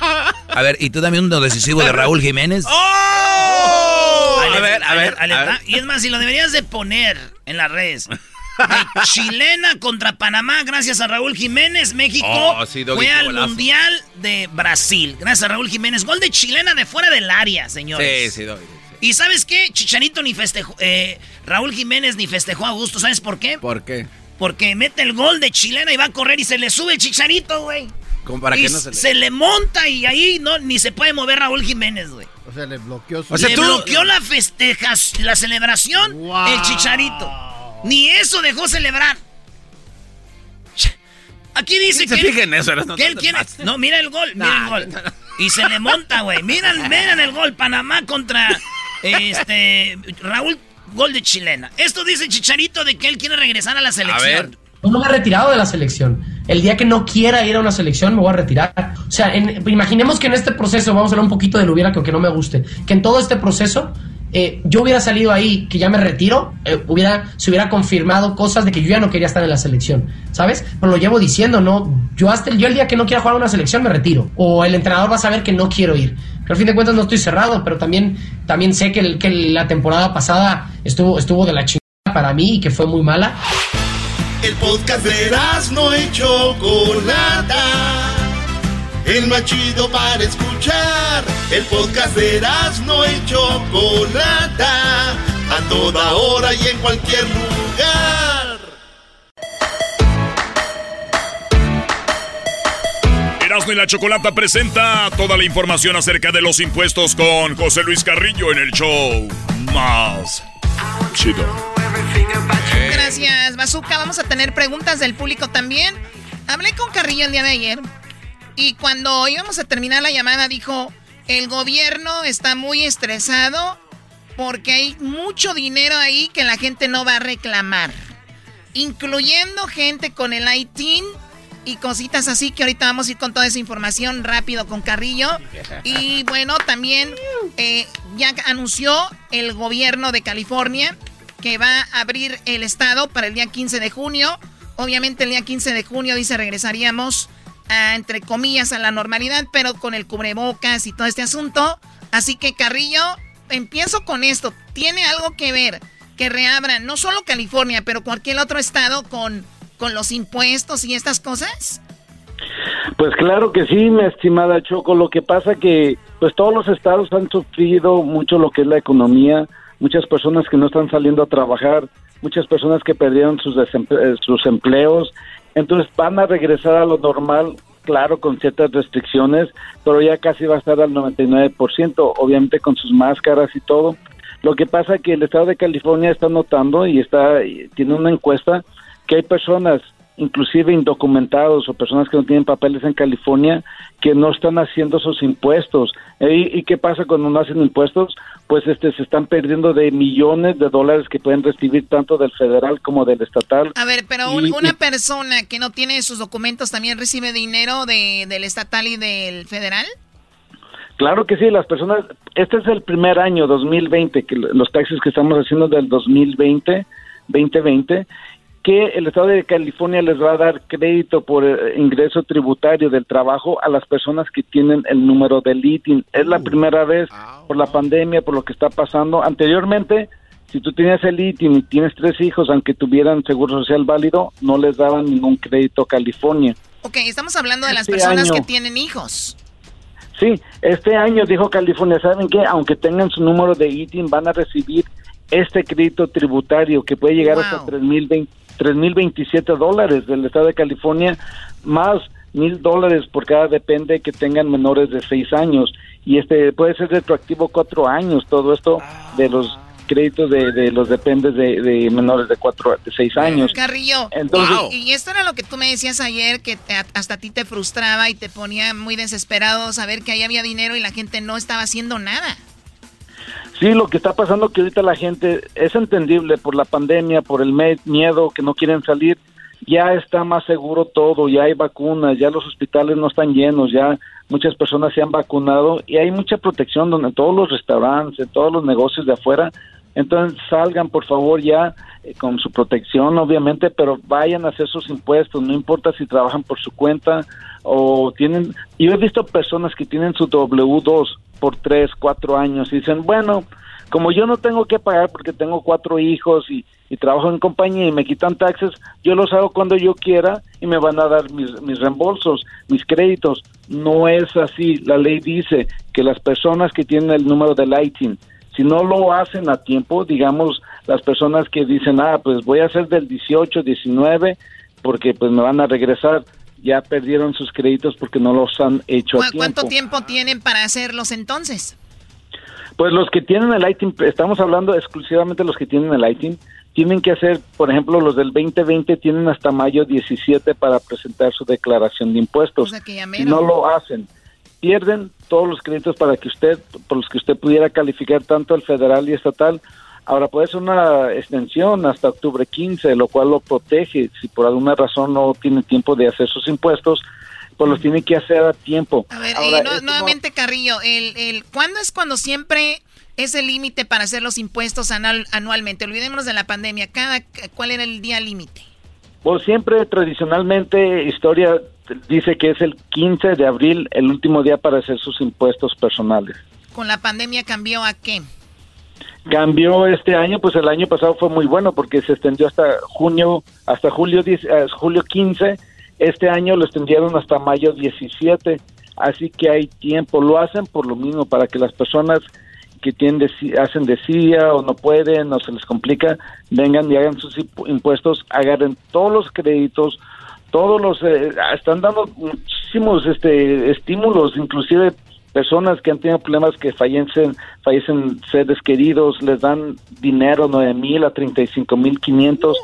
(laughs) A ver, ¿y tú dame uno decisivo de Raúl Jiménez? Ahí A ver, a ver, les- ahí les a va. ver. Y es más, si lo deberías de poner en las redes. De Chilena contra Panamá, gracias a Raúl Jiménez. México Oh, sí, Doggy, fue al golazo. Mundial de Brasil. Gracias a Raúl Jiménez. Gol de Chilena de fuera del área, señores. Sí, sí, Doggy. ¿Y sabes qué? Chicharito ni festejó. eh, Raúl Jiménez ni festejó a gusto. ¿Sabes por qué? ¿Por qué? Porque mete el gol de Chilena y va a correr y se le sube el Chicharito, güey. Como para y que no se le... le monta y ahí no ni se puede mover Raúl Jiménez, güey. O sea, le bloqueó su... O sea, le tú- bloqueó la festejas, la celebración, el Chicharito. Ni eso dejó celebrar. Aquí dice ¿Quién se que, él- en eso, que él No te quiere-. No, mira el gol, mira el gol. Y se le monta, güey. Miran, miran el gol. Panamá contra este Raúl, gol de chilena. Esto dice Chicharito de que él quiere regresar a la selección. No me he retirado de la selección. El día que no quiera ir a una selección, me voy a retirar. O sea, en- imaginemos que en este proceso, vamos a hablar un poquito del hubiera, que no me guste, que en todo este proceso, eh, yo hubiera salido ahí, que ya me retiro, eh, hubiera, se hubiera confirmado cosas de que yo ya no quería estar en la selección, ¿sabes? Pero lo llevo diciendo, ¿no? Yo hasta el, yo el día que no quiera jugar a una selección, me retiro. O el entrenador va a saber que no quiero ir. Pero al fin de cuentas no estoy cerrado, pero también, también sé que la temporada pasada estuvo, estuvo de la chingada para mí y que fue muy mala. El podcast de no y Chocolata. El más chido para escuchar. El podcast de no y Chocolata. A toda hora y en cualquier lugar. Erasmo y la Chocolata presenta toda la información acerca de los impuestos con José Luis Carrillo en el show más chido. Gracias, Bazooka. Vamos a tener preguntas del público también. Hablé con Carrillo el día de ayer y cuando íbamos a terminar la llamada dijo, el gobierno está muy estresado porque hay mucho dinero ahí que la gente no va a reclamar, incluyendo gente con el ITIN y cositas así que ahorita vamos a ir con toda esa información rápido con Carrillo. Y (laughs) bueno, también eh, ya anunció el gobierno de California que va a abrir el estado para el día 15 de junio. Obviamente el día 15 de junio dice regresaríamos a, entre comillas a la normalidad, pero con el cubrebocas y todo este asunto. Así que Carrillo, empiezo con esto. ¿Tiene algo que ver que reabran no solo California, pero cualquier otro estado con, con los impuestos y estas cosas? Pues claro que sí, mi estimada Choco. Lo que pasa que pues todos los estados han sufrido mucho lo que es la economía, muchas personas que no están saliendo a trabajar, muchas personas que perdieron sus, eh, sus empleos, entonces van a regresar a lo normal, claro, con ciertas restricciones, pero ya casi va a estar al 99%, obviamente con sus máscaras y todo. Lo que pasa que el estado de California está notando y está tiene una encuesta que hay personas inclusive indocumentados o personas que no tienen papeles en California que no están haciendo sus impuestos. Eh, ¿Y, y qué pasa cuando no hacen impuestos? Pues este se están perdiendo de millones de dólares que pueden recibir tanto del federal como del estatal. A ver, pero un- Y- una persona que no tiene sus documentos también recibe dinero de, del estatal y del federal. Claro que sí, las personas, este es el primer año 2020, que los taxis que estamos haciendo del 2020, 2020, que el Estado de California les va a dar crédito por eh, ingreso tributario del trabajo a las personas que tienen el número del ITIN. Es la primera vez por la pandemia, por lo que está pasando. Anteriormente si tú tenías el ITIN y tienes tres hijos, aunque tuvieran seguro social válido, no les daban ningún crédito a California. Ok, estamos hablando de las Este personas año- que tienen hijos. Sí, este año dijo California, ¿saben qué? Aunque tengan su número de ITIN, van a recibir este crédito tributario que puede llegar hasta 3.020 3.027 dólares del estado de California, más mil dólares por cada depende que tengan menores de seis años. Y este puede ser retroactivo cuatro años, todo esto de los créditos de, de los dependes de, de menores de cuatro de seis años. Carrillo, Entonces- y, y esto era lo que tú me decías ayer, que te- hasta a ti te frustraba y te ponía muy desesperado saber que ahí había dinero y la gente no estaba haciendo nada. Sí, lo que está pasando que ahorita la gente es entendible por la pandemia, por el miedo que no quieren salir, ya está más seguro todo, ya hay vacunas, ya los hospitales no están llenos, ya muchas personas se han vacunado y hay mucha protección donde todos los restaurantes, todos los negocios de afuera, entonces salgan por favor ya eh, con su protección obviamente, pero vayan a hacer sus impuestos, no importa si trabajan por su cuenta o tienen, yo he visto personas que tienen su W2 por tres, cuatro años dicen, bueno, como yo no tengo que pagar porque tengo cuatro hijos y, trabajo en compañía y me quitan taxes, yo los hago cuando yo quiera y me van a dar mis, mis reembolsos, mis créditos. No es así. La ley dice que las personas que tienen el número del ITIN, si no lo hacen a tiempo, digamos, las personas que dicen, ah, pues voy a hacer del 18, 19, porque pues me van a regresar, ya perdieron sus créditos porque no los han hecho a ¿Cu- tiempo. ¿Cuánto tiempo tienen para hacerlos entonces? Pues los que tienen el ITIN, estamos hablando exclusivamente de los que tienen el ITIN, tienen que hacer, por ejemplo, los del 2020 tienen hasta mayo 17 para presentar su declaración de impuestos. si no lo hacen, pierden todos los créditos para que usted, por los que usted pudiera calificar tanto el federal y estatal. Ahora puede ser una extensión hasta octubre 15, lo cual lo protege. Si por alguna razón no tiene tiempo de hacer sus impuestos, pues los tiene que hacer a tiempo. A ver, Ahora, eh, no- nuevamente, Carrillo, el, el, ¿cuándo es cuando siempre es el límite para hacer los impuestos anual- anualmente? Olvidémonos de la pandemia. Cada, ¿Cuál era el día límite? Pues siempre tradicionalmente historia dice que es el 15 de abril el último día para hacer sus impuestos personales. ¿Con la pandemia cambió a qué? Cambió este año, pues el año pasado fue muy bueno porque se extendió hasta junio, hasta julio, 10 eh, julio 15. Este año lo extendieron hasta mayo 17. Así que hay tiempo. Lo hacen por lo mismo, para que las personas que tienen hacen desidia o no pueden o se les complica, vengan y hagan sus impu- impuestos, agarren todos los créditos, todos los eh, están dando muchísimos este estímulos, inclusive personas que han tenido problemas que fallecen, fallecen seres queridos, les dan dinero, nueve mil a treinta y cinco mil quinientos,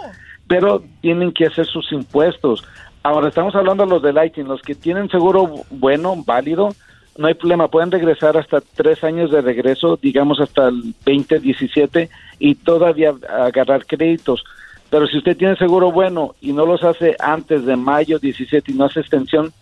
pero tienen que hacer sus impuestos. Ahora estamos hablando de los de Lighting, los que tienen seguro bueno, válido, no hay problema, pueden regresar hasta tres años de regreso, digamos hasta el 2017 y todavía agarrar créditos. Pero si usted tiene seguro bueno y no los hace antes de mayo 17 y no hace extensión,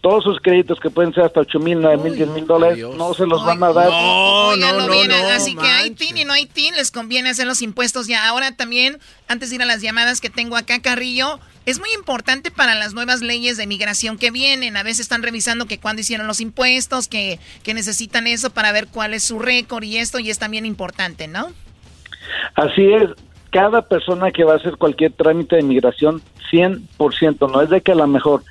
todos sus créditos que pueden ser hasta 8 mil, 9 mil, 10 mil dólares, no se los van a dar. Óiganlo bien, así que hay TIN y no hay TIN, les conviene hacer los impuestos ya. Ahora también, antes de ir a las llamadas que tengo acá, Carrillo, es muy importante para las nuevas leyes de migración que vienen. A veces están revisando que cuándo hicieron los impuestos, que, que necesitan eso para ver cuál es su récord y esto, y es también importante, ¿no? Así es, cada persona que va a hacer cualquier trámite de migración, 100%, no es de que a lo mejor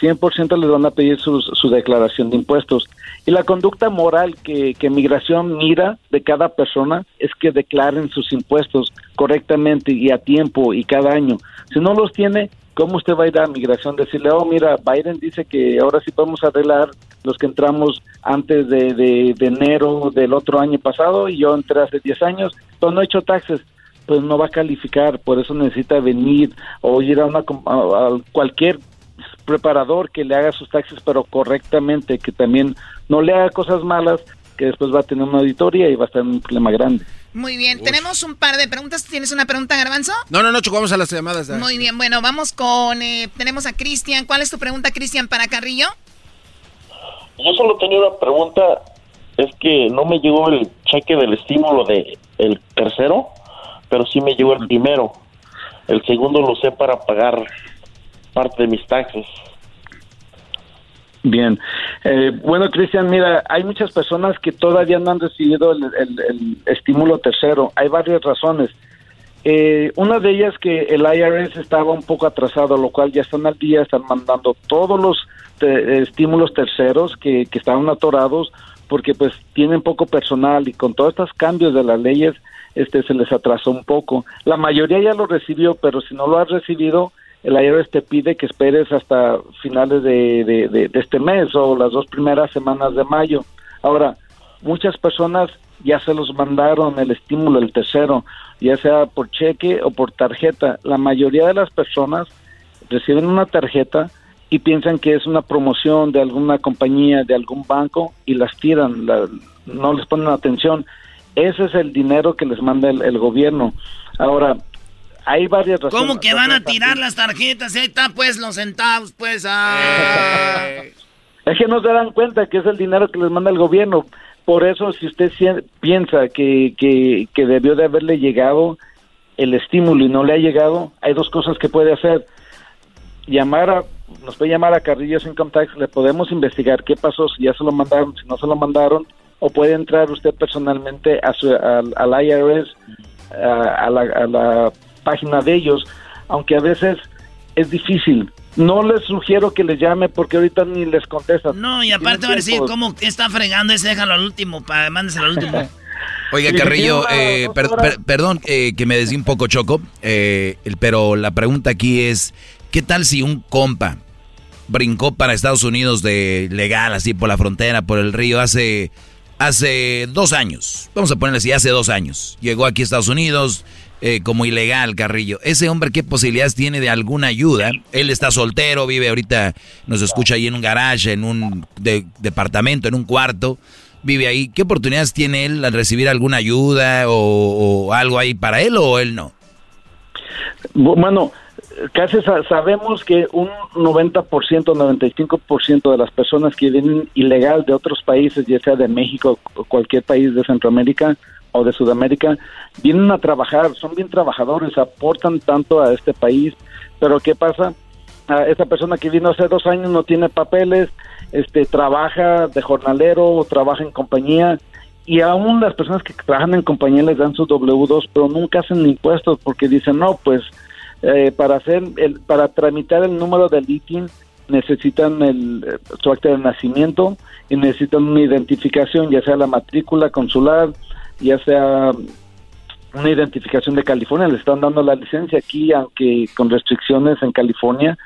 100% les van a pedir sus- su declaración de impuestos. Y la conducta moral que, que migración mira de cada persona es que declaren sus impuestos correctamente y a tiempo y cada año. Si no los tiene, ¿cómo usted va a ir a migración? Decirle, oh, mira, Biden dice que ahora sí podemos arreglar los que entramos antes de, de- enero del otro año pasado y yo entré hace 10 años, pero no he hecho taxes pues no va a calificar, por eso necesita venir o ir a, una, a cualquier preparador que le haga sus taxes, pero correctamente, que también no le haga cosas malas, que después va a tener una auditoría y va a estar en un problema grande. Muy bien, tenemos un par de preguntas. ¿Tienes una pregunta, Garbanzo? No, no, no, Choco, vamos a las llamadas. Muy bien, bueno, vamos con... eh, tenemos a Cristian. ¿Cuál es tu pregunta, Cristian, para Carrillo? Yo solo tenía una pregunta, es que no me llegó el cheque del estímulo de el tercero, pero sí me llegó el primero. El segundo lo usé para pagar parte de mis taxes. Bien. Eh, bueno, Cristian, mira, hay muchas personas que todavía no han recibido el, estímulo tercero. Hay varias razones. Eh, una de ellas que el IRS estaba un poco atrasado, lo cual ya están al día, están mandando todos los estímulos terceros que, que estaban atorados porque pues tienen poco personal y con todos estos cambios de las leyes este se les atrasó un poco. La mayoría ya lo recibió, pero si no lo has recibido, el IRS te pide que esperes hasta finales de, este mes o las dos primeras semanas de mayo. Ahora, muchas personas ya se los mandaron el estímulo, el tercero, ya sea por cheque o por tarjeta. La mayoría de las personas reciben una tarjeta y piensan que es una promoción de alguna compañía, de algún banco y las tiran, la- no les ponen atención. Ese es el dinero que les manda el gobierno. Ahora, hay varias razones. ¿Cómo que van a tirar las tarjetas? Ahí están pues los centavos, pues. ah. Es que no se dan cuenta que es el dinero que les manda el gobierno. Por eso, si usted piensa que, que, que debió de haberle llegado el estímulo y no le ha llegado, hay dos cosas que puede hacer. Llamar a, nos puede llamar a Carrillos Income Tax, le podemos investigar qué pasó, si ya se lo mandaron, si no se lo mandaron, o puede entrar usted personalmente a su, al, al IRS, a, a la, a la página de ellos, aunque a veces es difícil. No les sugiero que les llame porque ahorita ni les contestan. No, y aparte Tienen va a decir. ¿cómo está fregando ese? Déjalo al último, pa, mándeselo al último. (laughs) Oiga, Carrillo, eh, per- per- perdón eh, que me decía un poco choco, eh, pero la pregunta aquí es, ¿qué tal si un compa brincó para Estados Unidos de legal, así por la frontera, por el río, hace, hace dos años? Vamos a ponerle así, hace dos años. Llegó aquí a Estados Unidos eh, como ilegal, Carrillo. ¿Ese hombre qué posibilidades tiene de alguna ayuda? Él está soltero, vive ahorita, nos escucha ahí en un garage, en un de- departamento, en un cuarto vive ahí, ¿qué oportunidades tiene él al recibir alguna ayuda o, o algo ahí para él o él no? Bu- Bueno, casi sa- sabemos que un 90%, 95% de las personas que vienen ilegal de otros países, ya sea de México o cualquier país de Centroamérica o de Sudamérica, vienen a trabajar, son bien trabajadores, aportan tanto a este país, pero ¿qué pasa? Ah, esta persona que vino hace dos años no tiene papeles, este trabaja de jornalero o trabaja en compañía y aún las personas que trabajan en compañía les dan su W2 pero nunca hacen impuestos porque dicen no pues eh, para hacer el para tramitar el número del ITIN necesitan el eh, su acta de nacimiento y necesitan una identificación ya sea la matrícula consular ya sea una identificación de California le están dando la licencia aquí aunque con restricciones en California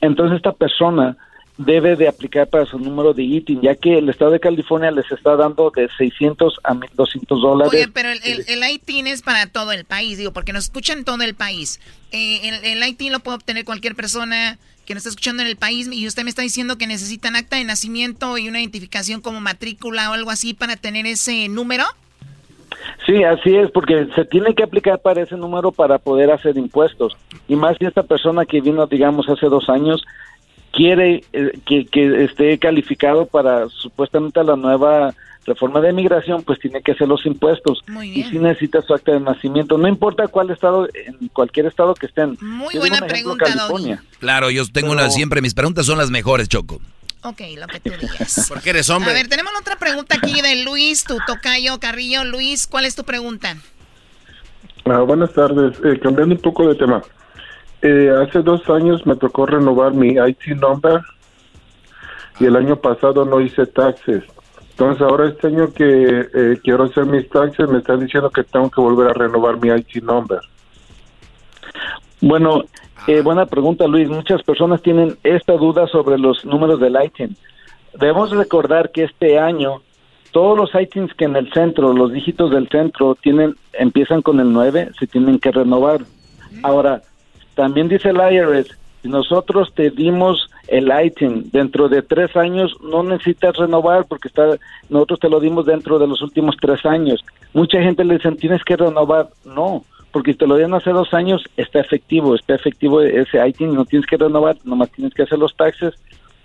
entonces esta persona debe de aplicar para su número de ITIN, ya que el estado de California les está dando de 600 a 1200 dólares. Oye, pero el, ITIN es para todo el país, digo, porque nos escuchan todo el país. Eh, el, el ITIN lo puede obtener cualquier persona que nos está escuchando en el país y usted me está diciendo que necesitan acta de nacimiento y una identificación como matrícula o algo así para tener ese número. Sí, así es, porque se tiene que aplicar para ese número para poder hacer impuestos. Y más si esta persona que vino, digamos, hace dos años, quiere eh, que, que esté calificado para supuestamente la nueva reforma de migración, pues tiene que hacer los impuestos. Y si necesita su acta de nacimiento, no importa cuál estado, en cualquier estado que estén. Muy Yo buena ejemplo, pregunta, California. Claro, yo tengo una, Pero- siempre mis preguntas son las mejores, Choco. Ok, lo que tú digas. (laughs) Porque eres A ver, tenemos otra pregunta aquí de Luis, tu tocayo Carrillo. Luis, ¿cuál es tu pregunta? Ah, buenas tardes. Eh, cambiando un poco de tema. Eh, hace dos años me tocó renovar mi IT number y el año pasado no hice taxes. Entonces ahora este año que eh, quiero hacer mis taxes me está diciendo que tengo que volver a renovar mi IT number. Bueno, eh, buena pregunta, Luis. Muchas personas tienen esta duda sobre los números del ITIN. Debemos recordar que este año todos los ITINs que en el centro, los dígitos del centro, tienen empiezan con el 9, se tienen que renovar. Ahora, también dice el IRS, si nosotros te dimos el ITIN dentro de tres años, no necesitas renovar porque está, nosotros te lo dimos dentro de los últimos tres años. Mucha gente le dicen, tienes que renovar. No, porque te lo dieron hace dos años, está efectivo, está efectivo ese ITIN, no tienes que renovar, nomás tienes que hacer los taxes.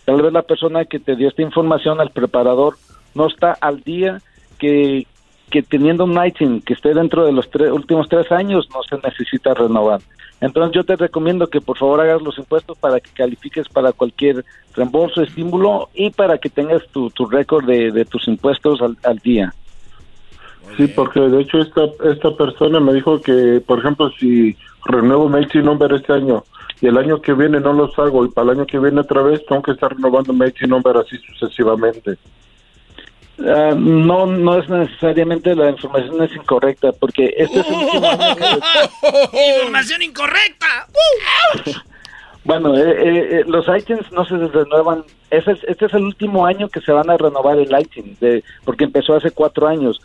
Tal vez la persona que te dio esta información, al preparador, no está al día que que teniendo un ITIN que esté dentro de los tres, últimos tres años no se necesita renovar. Entonces yo te recomiendo que por favor hagas los impuestos para que califiques para cualquier reembolso, estímulo y para que tengas tu, tu récord de, de tus impuestos al, al día. Sí, porque de hecho esta, esta persona me dijo que, por ejemplo, si renuevo mi IT number este año y el año que viene no los hago y para el año que viene otra vez tengo que estar renovando mi IT number así sucesivamente. Ah, no, no es necesariamente la información es incorrecta porque este es el último año que- (laughs) Información incorrecta. (laughs) Bueno, eh, eh, eh, los items no se renuevan. Ese es- este es el último año que se van a renovar el item, de, porque empezó hace cuatro años.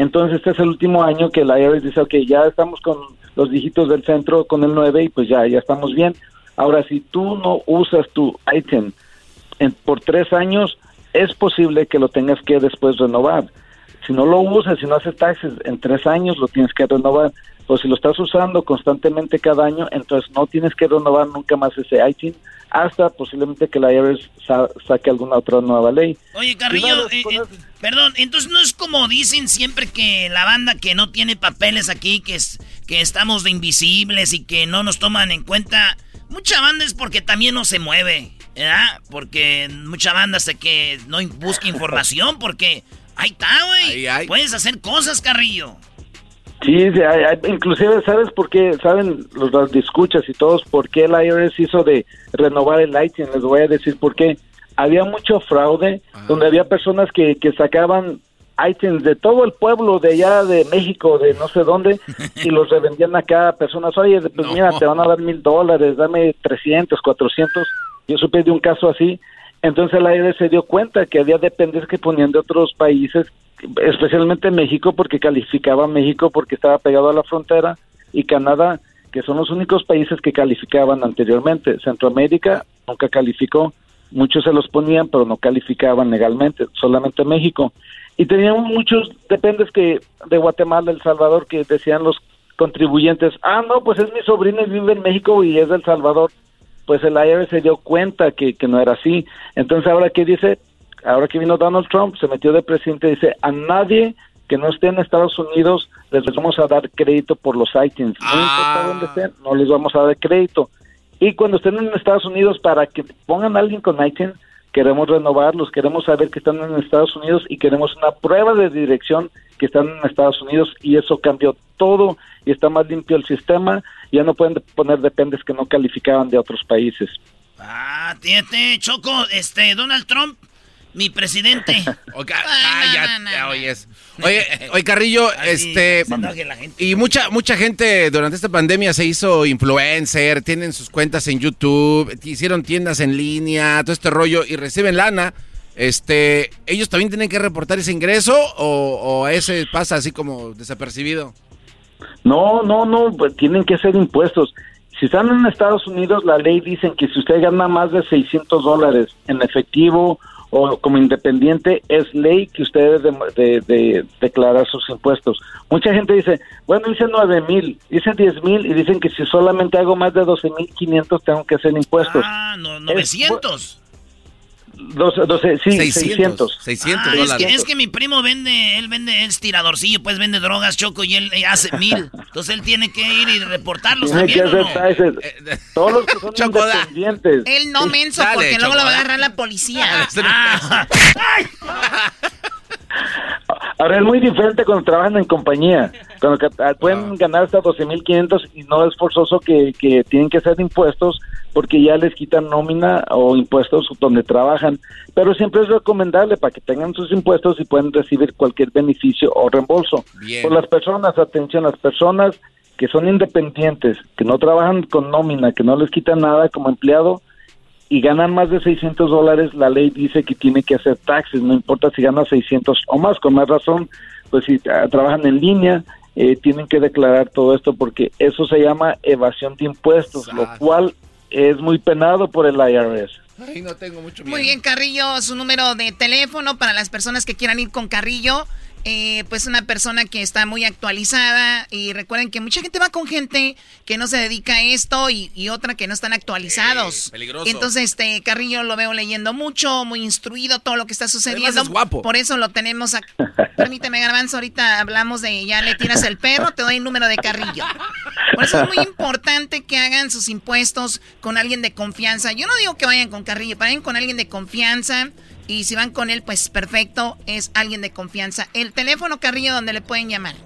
Entonces, este es el último año que la IRS dice, ok, ya estamos con los dígitos del centro, con el 9, y pues ya, ya estamos bien. Ahora, si tú no usas tu item en- por tres años, es posible que lo tengas que después renovar. Si no lo usas, si no haces taxes en tres años, lo tienes que renovar. O si lo estás usando constantemente cada año, entonces no tienes que renovar nunca más ese item hasta posiblemente que la IRS sa- saque alguna otra nueva ley. Oye, Carrillo, eh, eh, perdón, entonces no es como dicen siempre que la banda que no tiene papeles aquí, que, es, que estamos de invisibles y que no nos toman en cuenta. Mucha banda es porque también no se mueve, ¿verdad? Porque mucha banda sé que no busca (laughs) información porque ahí está, güey. Puedes hacer cosas, Carrillo. Sí, sí, hay- hay- inclusive, ¿sabes por qué? ¿Saben los, los escuchas y todos por qué el IRS hizo de renovar el ITIN? Les voy a decir por qué. Había mucho fraude, donde había personas que, que sacaban ITINs de todo el pueblo de allá de México, de no sé dónde, (laughs) y los revendían acá a personas. Oye, pues mira, te van a dar mil dólares, dame 300, 400. Yo supe de un caso así. Entonces el IRS se dio cuenta que había dependencias que ponían de otros países, especialmente México, porque calificaba a México porque estaba pegado a la frontera, y Canadá, que son los únicos países que calificaban anteriormente. Centroamérica nunca calificó, muchos se los ponían, pero no calificaban legalmente, solamente México. Y teníamos muchos dependes que de Guatemala, El Salvador, que decían los contribuyentes, ah, no, pues es mi sobrino y vive en México y es del Salvador. Pues el IRS se dio cuenta que, que no era así. Entonces, ahora que dice, ahora que vino Donald Trump, se metió de presidente y dice, a nadie que no esté en Estados Unidos les vamos a dar crédito por los items. No importa dónde estén, no les vamos a dar crédito. Y cuando estén en Estados Unidos, para que pongan a alguien con iTunes, queremos renovarlos, queremos saber que están en Estados Unidos y queremos una prueba de dirección que están en Estados Unidos y eso cambió todo y está más limpio el sistema. Ya no pueden poner dependes que no calificaban de otros países. Ah, fíjate, Choco, este, Donald Trump, mi presidente. Oiga, cállate, oyes. Oye, (laughs) oye, Carrillo, Así este. la gente. Y mucha, mucha gente durante esta pandemia se hizo influencer, tienen sus cuentas en YouTube, hicieron tiendas en línea, todo este rollo, y reciben lana. Este, ¿ellos también tienen que reportar ese ingreso o, o ese pasa así como desapercibido? No, no, no, pues tienen que ser impuestos. Si están en Estados Unidos, la ley dice que si usted gana más de 600 dólares en efectivo o como independiente, es ley que usted debe de, de- de declarar sus impuestos. Mucha gente dice, bueno, dice 9 mil, dice 10 mil y dicen que si solamente hago más de 12 mil 500 tengo que hacer impuestos. Ah, no, 900. 12, 12, sí, 600. 600. Ah, es, que, es que mi primo vende, él vende, es tiradorcillo, pues vende drogas, Choco, y él eh, hace (laughs) mil. Entonces él tiene que ir y reportarlos Tiene que también, hacer ¿o no? taxes. (laughs) Todos los que son independientes. Él no menso, Dale, porque luego lo va a agarrar la policía. (laughs) Ah. Ahora es muy diferente cuando trabajan en compañía. Cuando ah, pueden ganar hasta 12.500 y no es forzoso que, que tienen que hacer impuestos porque ya les quitan nómina o impuestos donde trabajan. Pero siempre es recomendable para que tengan sus impuestos y pueden recibir cualquier beneficio o reembolso. Bien. Por las personas, atención, las personas que son independientes, que no trabajan con nómina, que no les quitan nada como empleado, y ganan más de 600 dólares, la ley dice que tiene que hacer taxes, no importa si ganan 600 o más, con más razón, pues si ah, trabajan en línea, eh, tienen que declarar todo esto porque eso se llama evasión de impuestos, lo cual es muy penado por el IRS. Ay, no tengo mucho Muy bien, Carrillo, su número de teléfono para las personas que quieran ir con Carrillo eh, pues una persona que está muy actualizada y recuerden que mucha gente va con gente que no se dedica a esto y, otra que no están actualizados. peligroso. Entonces, este Carrillo lo veo leyendo mucho, muy instruido todo lo que está sucediendo. Es guapo. Por eso lo tenemos acá. Permíteme, Garbanzo, ahorita hablamos de ya le tiras el perro, te doy el número de Carrillo. Por eso es muy importante que hagan sus impuestos con alguien de confianza. Yo no digo que vayan con Carrillo, vayan con alguien de confianza y si van con él, pues perfecto, es alguien de confianza. El teléfono, Carrillo, donde le pueden llamar.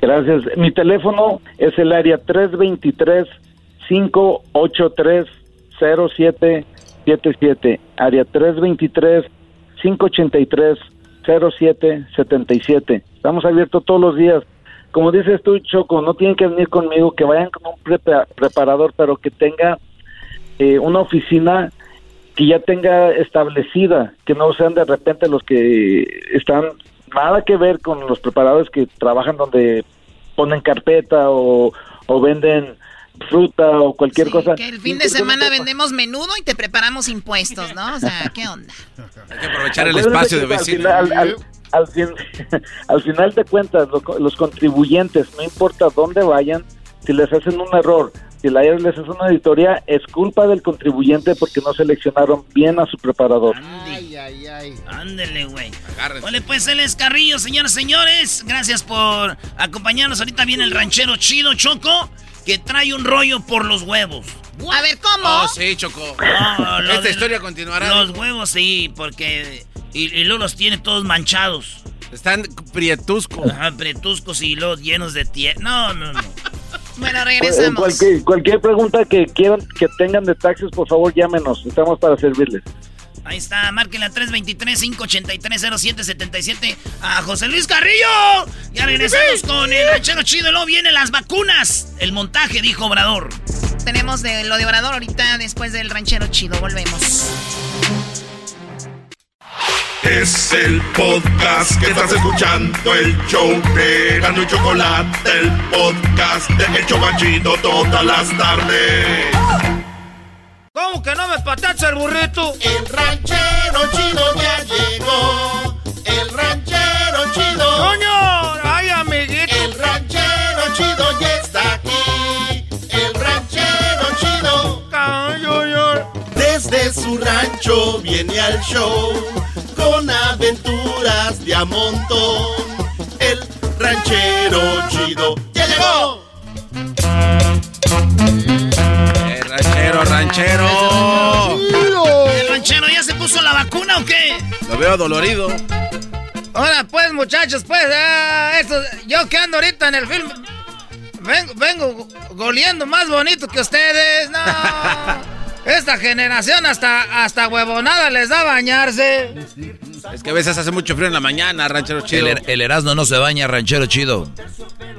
Gracias. Mi teléfono es el área 323-583-0777. Área 323-583-0777. Estamos abiertos todos los días. Como dices tú, Choco, no tienen que venir conmigo, que vayan con un preparador, pero que tenga eh, una oficina que ya tenga establecida, que no sean de repente los que están nada que ver con los preparadores que trabajan donde ponen carpeta o, venden fruta o cualquier cosa. Que el fin de semana vendemos menudo y te preparamos impuestos, ¿no? O sea, ¿qué onda? Hay que aprovechar el espacio de vecinos. Al, (laughs) al, final de cuentas, los contribuyentes, no importa dónde vayan, si les hacen un error, si la IRS hace una auditoría, es culpa del contribuyente porque no seleccionaron bien a su preparador. Ay, ay, ay. Ándele, güey. Vale, pues él es Carrillo, señores, señores. Gracias por acompañarnos. Ahorita viene el ranchero chido, Choco, que trae un rollo por los huevos. A ver, ¿cómo? Oh, sí, Choco. (laughs) Esta historia continuará. Los huevos, sí, porque... Y, luego los tiene todos manchados. Están prietuscos. Ajá, prietuscos y luego llenos de tierra. No, no, no. Bueno, Pues, regresamos. Cualquier, cualquier pregunta que quieran que tengan de taxis, por favor, llámenos. Estamos para servirles. Ahí está, marquen la 323-583-0777 a José Luis Carrillo. Ya regresamos con el ranchero chido. Y luego vienen las vacunas. El montaje, dijo Obrador. Tenemos de lo de Obrador ahorita después del ranchero chido. Volvemos. Es el podcast que estás escuchando, el show de Gano y Chocolate, el podcast de El Chocachito todas las tardes. ¿Cómo que no me patacha el burrito? El ranchero chido ya llegó. El ranchero chido. ¡Coño! ¡Ay, amiguito! El ranchero chido ya está aquí. El ranchero chido. Desde su rancho viene al show con aventuras de a montón. El ranchero chido ya llegó. Eh, ranchero, ranchero. ¿El ranchero ya se puso la vacuna o qué? Lo veo dolorido. Ahora pues, muchachos, pues, ah, esto, yo que ando ahorita en el film, vengo, vengo goleando más bonito que ustedes, no. (laughs) Esta generación hasta, hasta huevonada les da bañarse. Es que a veces hace mucho frío en la mañana, ranchero chido. El, el Erasmo no se baña, ranchero chido.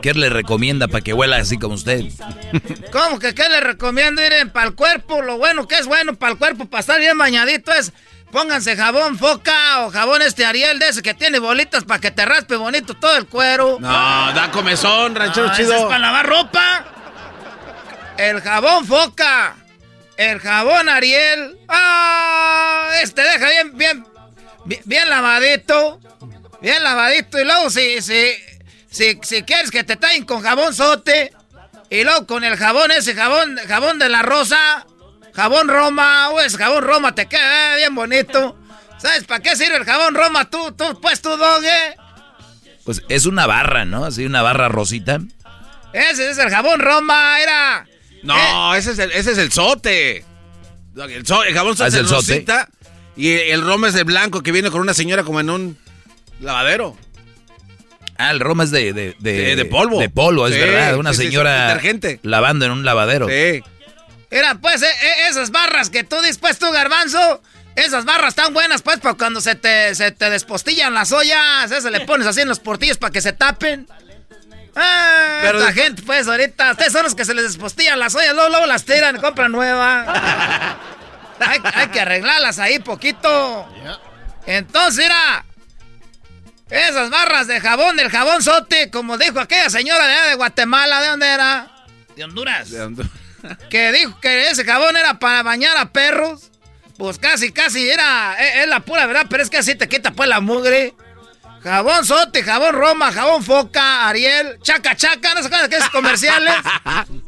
¿Qué le recomienda para que huela así como usted? (laughs) ¿Cómo que qué le recomiendo ir para el cuerpo? Lo bueno que es bueno para el cuerpo, para estar bien bañadito es... Pónganse jabón foca o jabón este Ariel de ese que tiene bolitas para que te raspe bonito todo el cuero. No, da comezón, ranchero No, chido. ese es para lavar ropa. El jabón foca. El jabón Ariel. Ah, este deja bien, bien, bien, bien lavadito. Bien lavadito. Y luego si, si, si, si quieres que te tallen con jabón sote. Y luego con el jabón ese, jabón, jabón de la rosa. Jabón Roma. O ese jabón Roma te queda bien bonito. ¿Sabes para qué sirve el jabón Roma? Tú, tú, pues tú, doge. Pues es una barra, ¿no? Así una barra rosita. Ese es el jabón Roma, era. No, ese, es el, ese es el sote. El, so- el jabón sote Ah, ¿es el el sote? Y el roma es de blanco que viene con una señora como en un lavadero. Ah, el Roma es de... De, de, De- de polvo. De polvo, es Sí, verdad. Una sí, señora detergente. lavando en un lavadero. Sí. Mira, pues, eh, eh, esas barras que tú dices, tú, garbanzo, esas barras están buenas, pues, para cuando se te, se te despostillan las ollas, esas le pones así en los portillos para que se tapen. Ah, Pero después- gente, pues, ahorita, ustedes son los que se les despostillan las ollas, luego, luego las tiran compran nuevas. (laughs) hay, hay que arreglarlas ahí poquito. Entonces, mira, esas barras de jabón, del jabón sote, como dijo aquella señora de de Guatemala, ¿de dónde era? De Honduras (laughs) que dijo que ese jabón era para bañar a perros. Pues casi, casi era, es, es la pura verdad, pero es que así te quita pues la mugre. Jabón Sote, jabón Roma, jabón Foca, Ariel, Chaca Chaca, ¿no se acuerdan de esos (laughs) comerciales?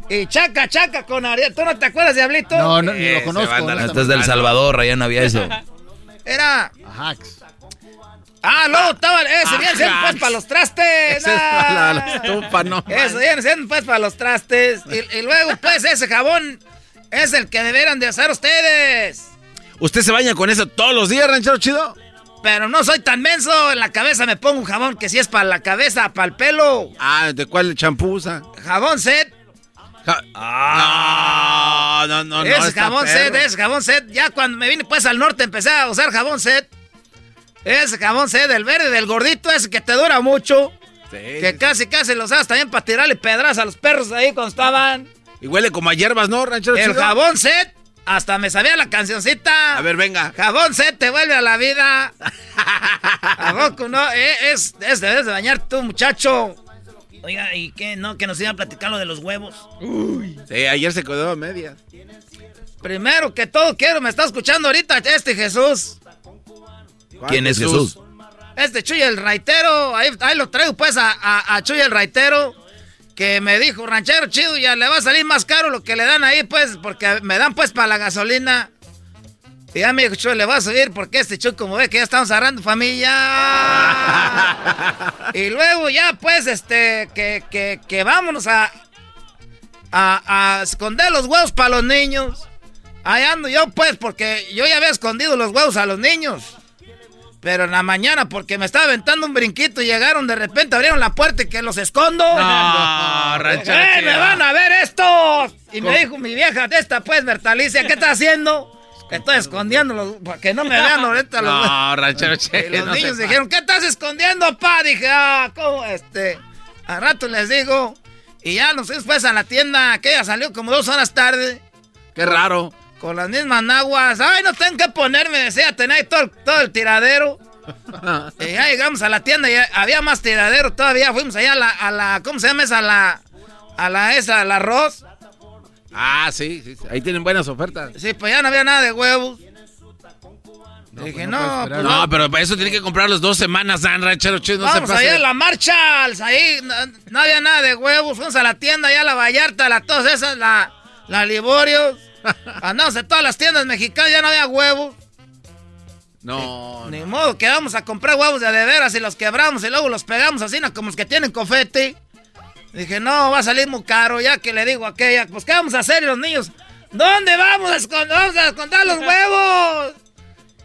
y Chaca Chaca con Ariel. ¿Tú no te acuerdas, Diablito? No, no, ni lo conozco. Este es del Salvador, allá no había eso. (laughs) Era... Ajax. Ah, luego estaba... Ese viene siendo pues para los trastes. Ese es para la estufa, no. Eso viene siendo pues para los trastes. Y, y luego pues ese jabón es el que deberán de hacer ustedes. ¿Usted se baña con eso todos los días, ranchero chido? Pero no soy tan menso. En la cabeza me pongo un jabón que si es para la cabeza, para el pelo. Ah, ¿de cuál champú usa? Jabón set. Ah, no, no, no. es jabón set, es jabón set. Ya cuando me vine pues al norte empecé a usar jabón set. Es jabón set, el verde del gordito, ese que te dura mucho. que casi, casi lo usabas también para tirarle pedras a los perros ahí cuando estaban. Y huele como a hierbas, ¿no, ranchero El chido? jabón set, hasta me sabía la cancioncita. A ver, venga. Jabón set te vuelve a la vida. (laughs) ¿A poco no? Eh, Es, es, debes de bañar tú, muchacho. Oiga, ¿y qué? No, que nos iba a platicar lo de los huevos. Sí, ayer se quedó a medias. Primero que todo, quiero, me está escuchando ahorita este Jesús. ¿Quién es Jesús? Este Chuy el Raitero, ahí, ahí lo traigo pues a, a, a Chuy el Raitero, que me dijo, ranchero chido, ya le va a salir más caro lo que le dan ahí pues, porque me dan pues para la gasolina. Y ya me dijo, Chuy, le va a subir porque este Chuy como ve que ya estamos agarrando familia. (laughs) y luego ya pues, este, que, que, que vámonos a, a, a esconder los huevos para los niños. Ahí ando yo pues, porque yo ya había escondido los huevos a los niños. Pero en la mañana, porque me estaba aventando un brinquito y llegaron de repente, abrieron la puerta y que los escondo. No, (laughs) ranchero ¡Eh, chido. me van a ver estos! Y me dijo mi vieja, esta pues, Bertalicia, ¿qué estás haciendo? Estoy escondiéndolos para que no me vean ahorita los No, ranchero Y chido. los no niños dijeron, ¿qué estás escondiendo, pa? Dije, ah, ¿cómo? Este, al rato les digo. Y ya nos fuimos pues a la tienda, que ella salió como dos horas tarde. Qué raro. Con las mismas naguas. Ay, no tengo que ponerme, decía, tenía ahí todo, el- todo el tiradero. (laughs) y ya llegamos a la tienda y había más tiradero todavía. Fuimos allá a la, a la ¿cómo se llama esa? A la, a la esa, al arroz. Ah, sí, sí, sí. Ahí tienen buenas ofertas. Sí, pues ya no había nada de huevos. Dije, no, pues No, pero para eso tiene que comprarlos dos semanas, Dan, ranchero chido. No Vamos se allá a la marcha, ahí no, no había nada de huevos, fuimos a la tienda allá a la Vallarta, la todas esas, la, la Liborios. Andamos en todas las tiendas mexicanas, ya no había huevos. No. Ni modo que vamos a comprar huevos de veras y los quebramos y luego los pegamos así, ¿no? como los que tienen cofete. Dije, no, va a salir muy caro, ya que le digo a aquella, pues ¿qué vamos a hacer? Y los niños, ¿dónde vamos a esconder, vamos a esconder los huevos?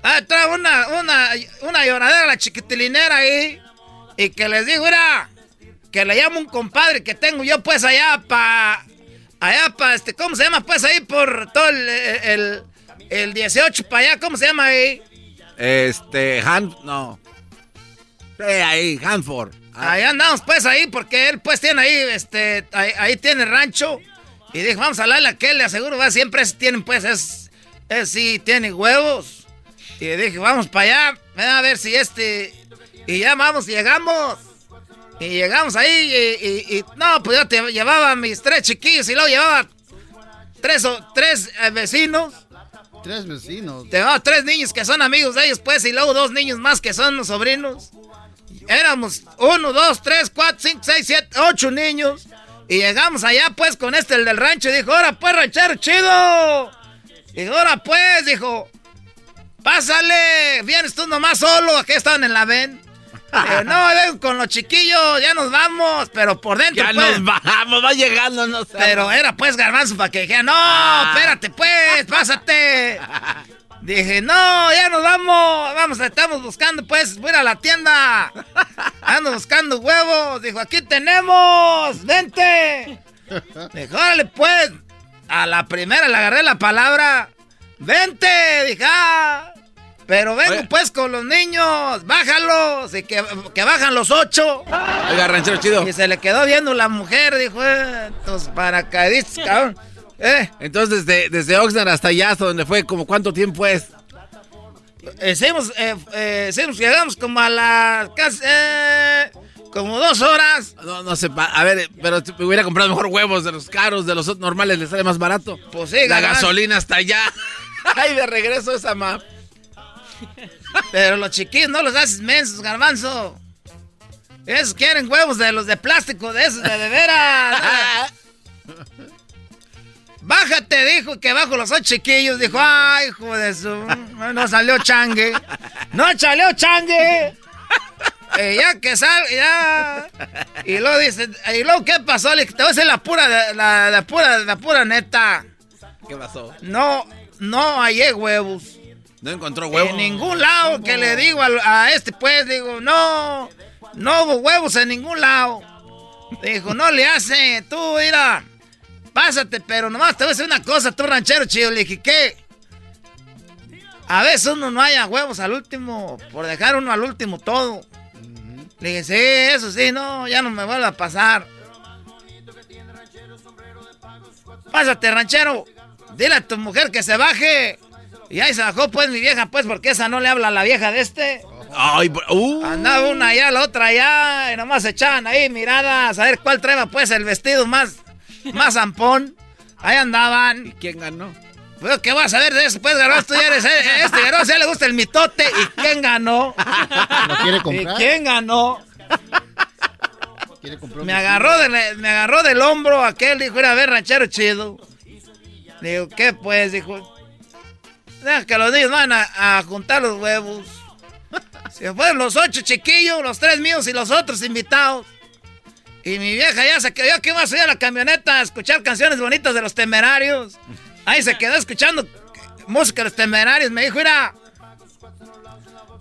Ah, trae una, una, una lloradera la chiquitilinera ahí. Y que les digo, mira, que le llamo un compadre que tengo yo pues allá pa... Allá pa, este, ¿cómo se llama? Pues ahí por todo el, el, el 18 para allá, ¿cómo se llama ahí? Este, Han, no. Sí, ahí, Hanford. Ahí andamos pues ahí porque él pues tiene ahí, este, ahí, ahí tiene rancho. Y dije, vamos a hablarle a aquel, le aseguro, va, siempre tienen pues, es, es sí, tiene huevos. Y dije, vamos para allá, a ver si este... Y ya vamos, llegamos. Y llegamos ahí y, y- y- no, pues yo te llevaba a mis tres chiquillos y luego llevaba tres, o, tres eh, vecinos. Tres vecinos. Te llevaba tres niños que son amigos de ellos, pues, y luego dos niños más que son los sobrinos. Éramos uno, dos, tres, cuatro, cinco, seis, siete, ocho niños. Y llegamos allá, pues, con este, el del rancho. Y dijo, ahora, pues, ranchero, chido. Y dijo, ahora, pues, dijo, pásale. Vienes tú nomás solo. Aquí estaban en la ven. Digo, no, con los chiquillos, ya nos vamos. Pero por dentro, Ya pues, nos vamos, va llegando, no sé. pero era pues garbanzo para que dijera, no, espérate pues, pásate. Dije, no, ya nos vamos, vamos, estamos buscando pues, voy a la tienda. Ando buscando huevos. Dijo, aquí tenemos, vente. Dijo, órale pues. A la primera le agarré la palabra, vente. Dije, ah, pero vengo pues con los niños, bájalos. Y que, que bajan los ocho. Oiga, ranchero chido. Y se le quedó viendo la mujer, dijo, eh, paracaidistas, cabrón. Eh, Entonces, desde, desde Oxnard hasta allá, hasta donde fue, como cuánto tiempo es. hicimos, eh, eh, hicimos, llegamos como a las casi, eh, como dos horas. No, no sé, a ver, pero me hubiera comprado mejor huevos de los caros, de los normales, les sale más barato. Pues sí, La gasolina hasta allá. (laughs) Ay, de regreso esa map. (laughs) Pero los chiquillos no los haces mensos, garbanzo. Esos quieren huevos de los de plástico, de esos de de veras. (laughs) Bájate, dijo que bajo los ocho chiquillos. Dijo, ay, hijo de su. No salió changue. No salió changue. Eh, ya que sal, ya. Y luego dice, y luego, ¿qué pasó? Le dije, te voy a decir la pura, la, la pura, la pura neta. ¿Qué pasó? No, no hallé huevos. No encontró huevos. En ningún lado que le digo al- a, este, pues, digo, no, no hubo huevos en ningún lado. Dijo, no le hace, tú, mira, pásate, pero nomás te voy a decir una cosa, tú ranchero chido. Le dije, ¿qué? A veces uno no haya huevos al último, por dejar uno al último todo. Le dije, sí, eso sí, no, ya no me vuelve a pasar. Pásate, ranchero. Dile a tu mujer que se baje. Y ahí se bajó, pues, mi vieja, pues, porque esa no le habla a la vieja de este. Ay, uh. Andaba una allá, la otra allá, y nomás echaban ahí miradas a ver cuál traía, pues, el vestido más, más zampón. Ahí andaban. ¿Y quién ganó? Pues, ¿qué vas a ver de eso? Pues, Garbanzo, tú ya eres, eh, este Garbanzo ya le gusta el mitote. ¿Y quién ganó? ¿Lo quiere comprar? ¿Y quién ganó? ¿Quiere comprar Me agarró, de- me agarró del hombro aquel, dijo, era a ver, ranchero chido. Digo, ¿qué pues? Dijo, deja que los niños van a, a juntar los huevos. (laughs) Se fueron los ocho chiquillos, los tres míos y los otros invitados. Y mi vieja ya se quedó, que iba a subir a la camioneta a escuchar canciones bonitas de los temerarios. Ahí se quedó escuchando música de los temerarios. Me dijo, mira,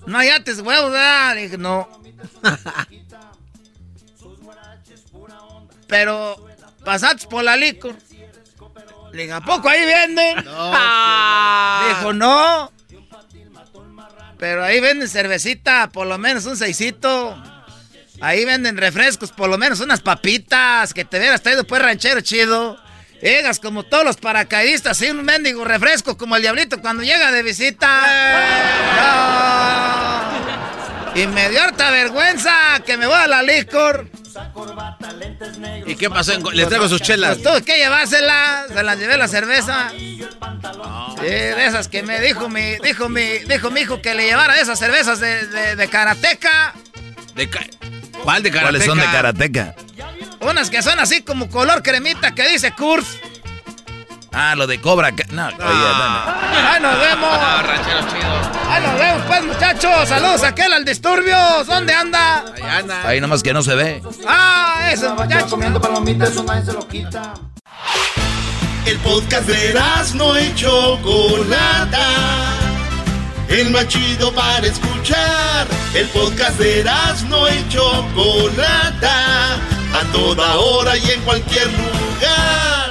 no hallates huevos, ¿verdad? Le dije, no. (laughs) Pero pasaste por la licor. Le dije, ¿a poco ahí venden? Dijo, no. Pero ahí venden cervecita, por lo menos un seisito. Ahí venden refrescos, por lo menos unas papitas. Que te hubieras traído pues ranchero chido. Llegas como todos los paracaidistas, y un mendigo refresco como el diablito cuando llega de visita. No. (laughs) Y me dio harta vergüenza que me voy a la licor. ¿Y qué pasó? Le traigo sus chelas. Pues tuve que llevárselas, se las llevé la cerveza. Sí, de esas que me dijo mi, dijo mi, dijo mi hijo que le llevara de esas cervezas de, de, de karateca. De ca- ¿Cuál de ¿Cuáles son de karateca? Unas que son así como color cremita que dice Kurs. Ah, lo de cobra. Ca- No, oye, dame. ¡Ahí nos vemos! Ah, ranchero chido. ¡Ahí nos vemos, pues, muchachos! ¡Saludos a aquel al disturbio! ¿Dónde anda? Ahí anda. Ahí nomás que no se ve. ¡Ah, eso, muchachos! comiendo palomitas, eso nadie se lo quita. El podcast de no y Chocolata. El más chido para escuchar. El podcast de no y Chocolata. A toda hora y en cualquier lugar.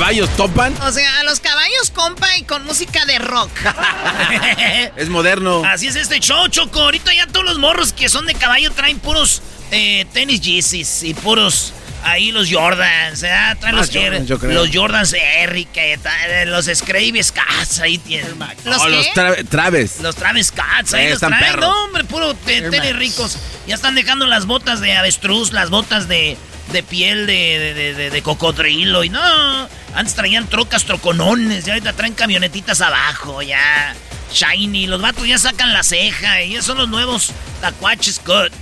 Caballos topan? O sea, a los caballos, compa, y con música de rock. (laughs) Es moderno. Así es este show, Choco. Ahorita ya todos los morros que son de caballo traen puros eh, tenis Yeezys y puros ahí los Jordans, ¿verdad? Traen Ah, los, Jordans, yo creo. los Jordans Eric, eh, los Scraby Scats, ahí tienen. Oh, los tra- Traves. Los Travis Scotts, ahí Eh, los están traen. perros. No, hombre, puro tenis ricos. Ya están dejando las botas de avestruz, las botas de, de piel de, de, de- de- de cocodrilo. Y no, antes traían trocas, troconones. Y ahorita traen camionetitas abajo, ya. Shiny. Los vatos ya sacan la ceja. Y esos son los nuevos Tacuaches Cut.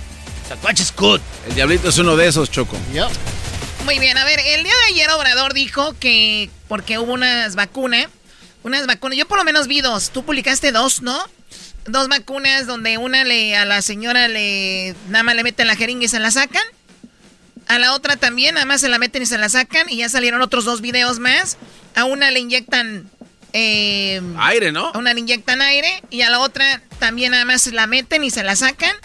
El diablito es uno de esos, Choco. Muy bien, a ver, el día de ayer Obrador dijo que porque hubo unas vacunas, unas vacunas, yo por lo menos vi dos, tú publicaste dos, ¿no? Dos vacunas donde una le a la señora le nada más le meten la jeringa y se la sacan. A la otra también, nada más se la meten y se la sacan. Y ya salieron otros dos videos más. A una le inyectan. eh, Aire, ¿no? a una le inyectan aire. Y a la otra también nada más se la meten y se la sacan.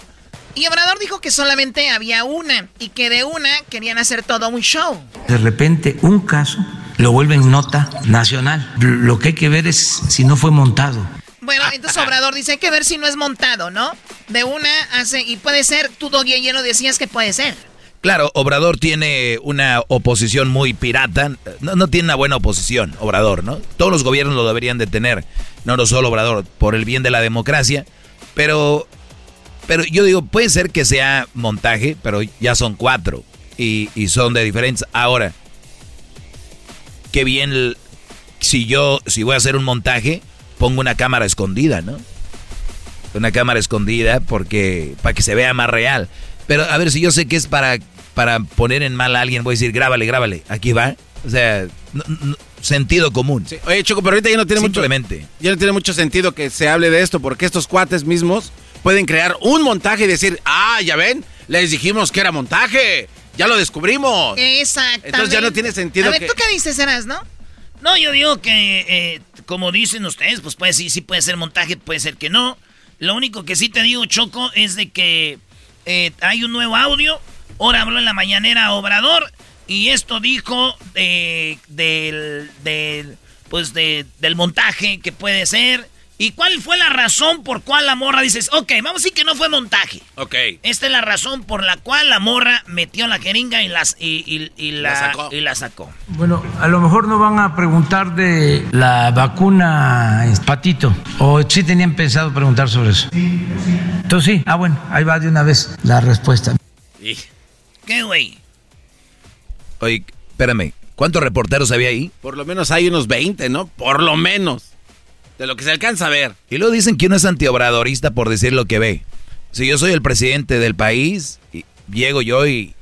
Y Obrador dijo que solamente había una. Y que de una querían hacer todo un show. De repente un caso lo vuelven nota nacional. Lo que hay que ver es si no fue montado. Bueno, entonces Obrador dice hay que ver si no es montado, ¿no? De una hace. Y puede ser, tú, Doggy, ayer lo decías que puede ser. Claro, Obrador tiene una oposición muy pirata. No, no tiene una buena oposición, Obrador, ¿no? Todos los gobiernos lo deberían de tener. No, no solo Obrador, por el bien de la democracia. Pero, pero yo digo, puede ser que sea montaje, pero ya son cuatro. Y, y son de diferentes. Ahora, qué bien si yo, si voy a hacer un montaje, pongo una cámara escondida, ¿no? Una cámara escondida porque, para que se vea más real. Pero a ver, si yo sé que es para, para poner en mal a alguien, voy a decir, grábale, grábale, aquí va. O sea, sentido común. Oye, Choco, pero ahorita ya no tiene mucho. Ya no tiene mucho sentido que se hable de esto, porque estos cuates mismos pueden crear un montaje y decir, ah, ya ven, les dijimos que era montaje. Ya lo descubrimos. Exactamente. Entonces ya no tiene sentido A ver, que- ¿tú qué dices, Eras, no? No, yo digo que, eh, como dicen ustedes, pues puede sí, sí puede ser montaje, puede ser que no. Lo único que sí te digo, Choco, es de que eh, hay un nuevo audio. Ahora habló en la mañanera Obrador y esto dijo eh, del, del, pues de- del montaje que puede ser. ¿Y cuál fue la razón por cual la morra dices, ok, vamos a decir que no fue montaje? Ok. Esta es la razón por la cual la morra metió la jeringa y, las, y, y- y la, La sacó. y la sacó. Bueno, a lo mejor no van a preguntar de la vacuna patito. O sí tenían pensado preguntar sobre eso. Entonces sí, ah bueno, ahí va de una vez la respuesta. ¿Qué, güey? Oye, espérame, ¿cuántos reporteros había ahí? Por lo menos hay unos 20, ¿no? Por lo menos. De lo que se alcanza a ver. Y luego dicen que uno es antiobradorista por decir lo que ve. Si yo soy el presidente del país, y llego yo y...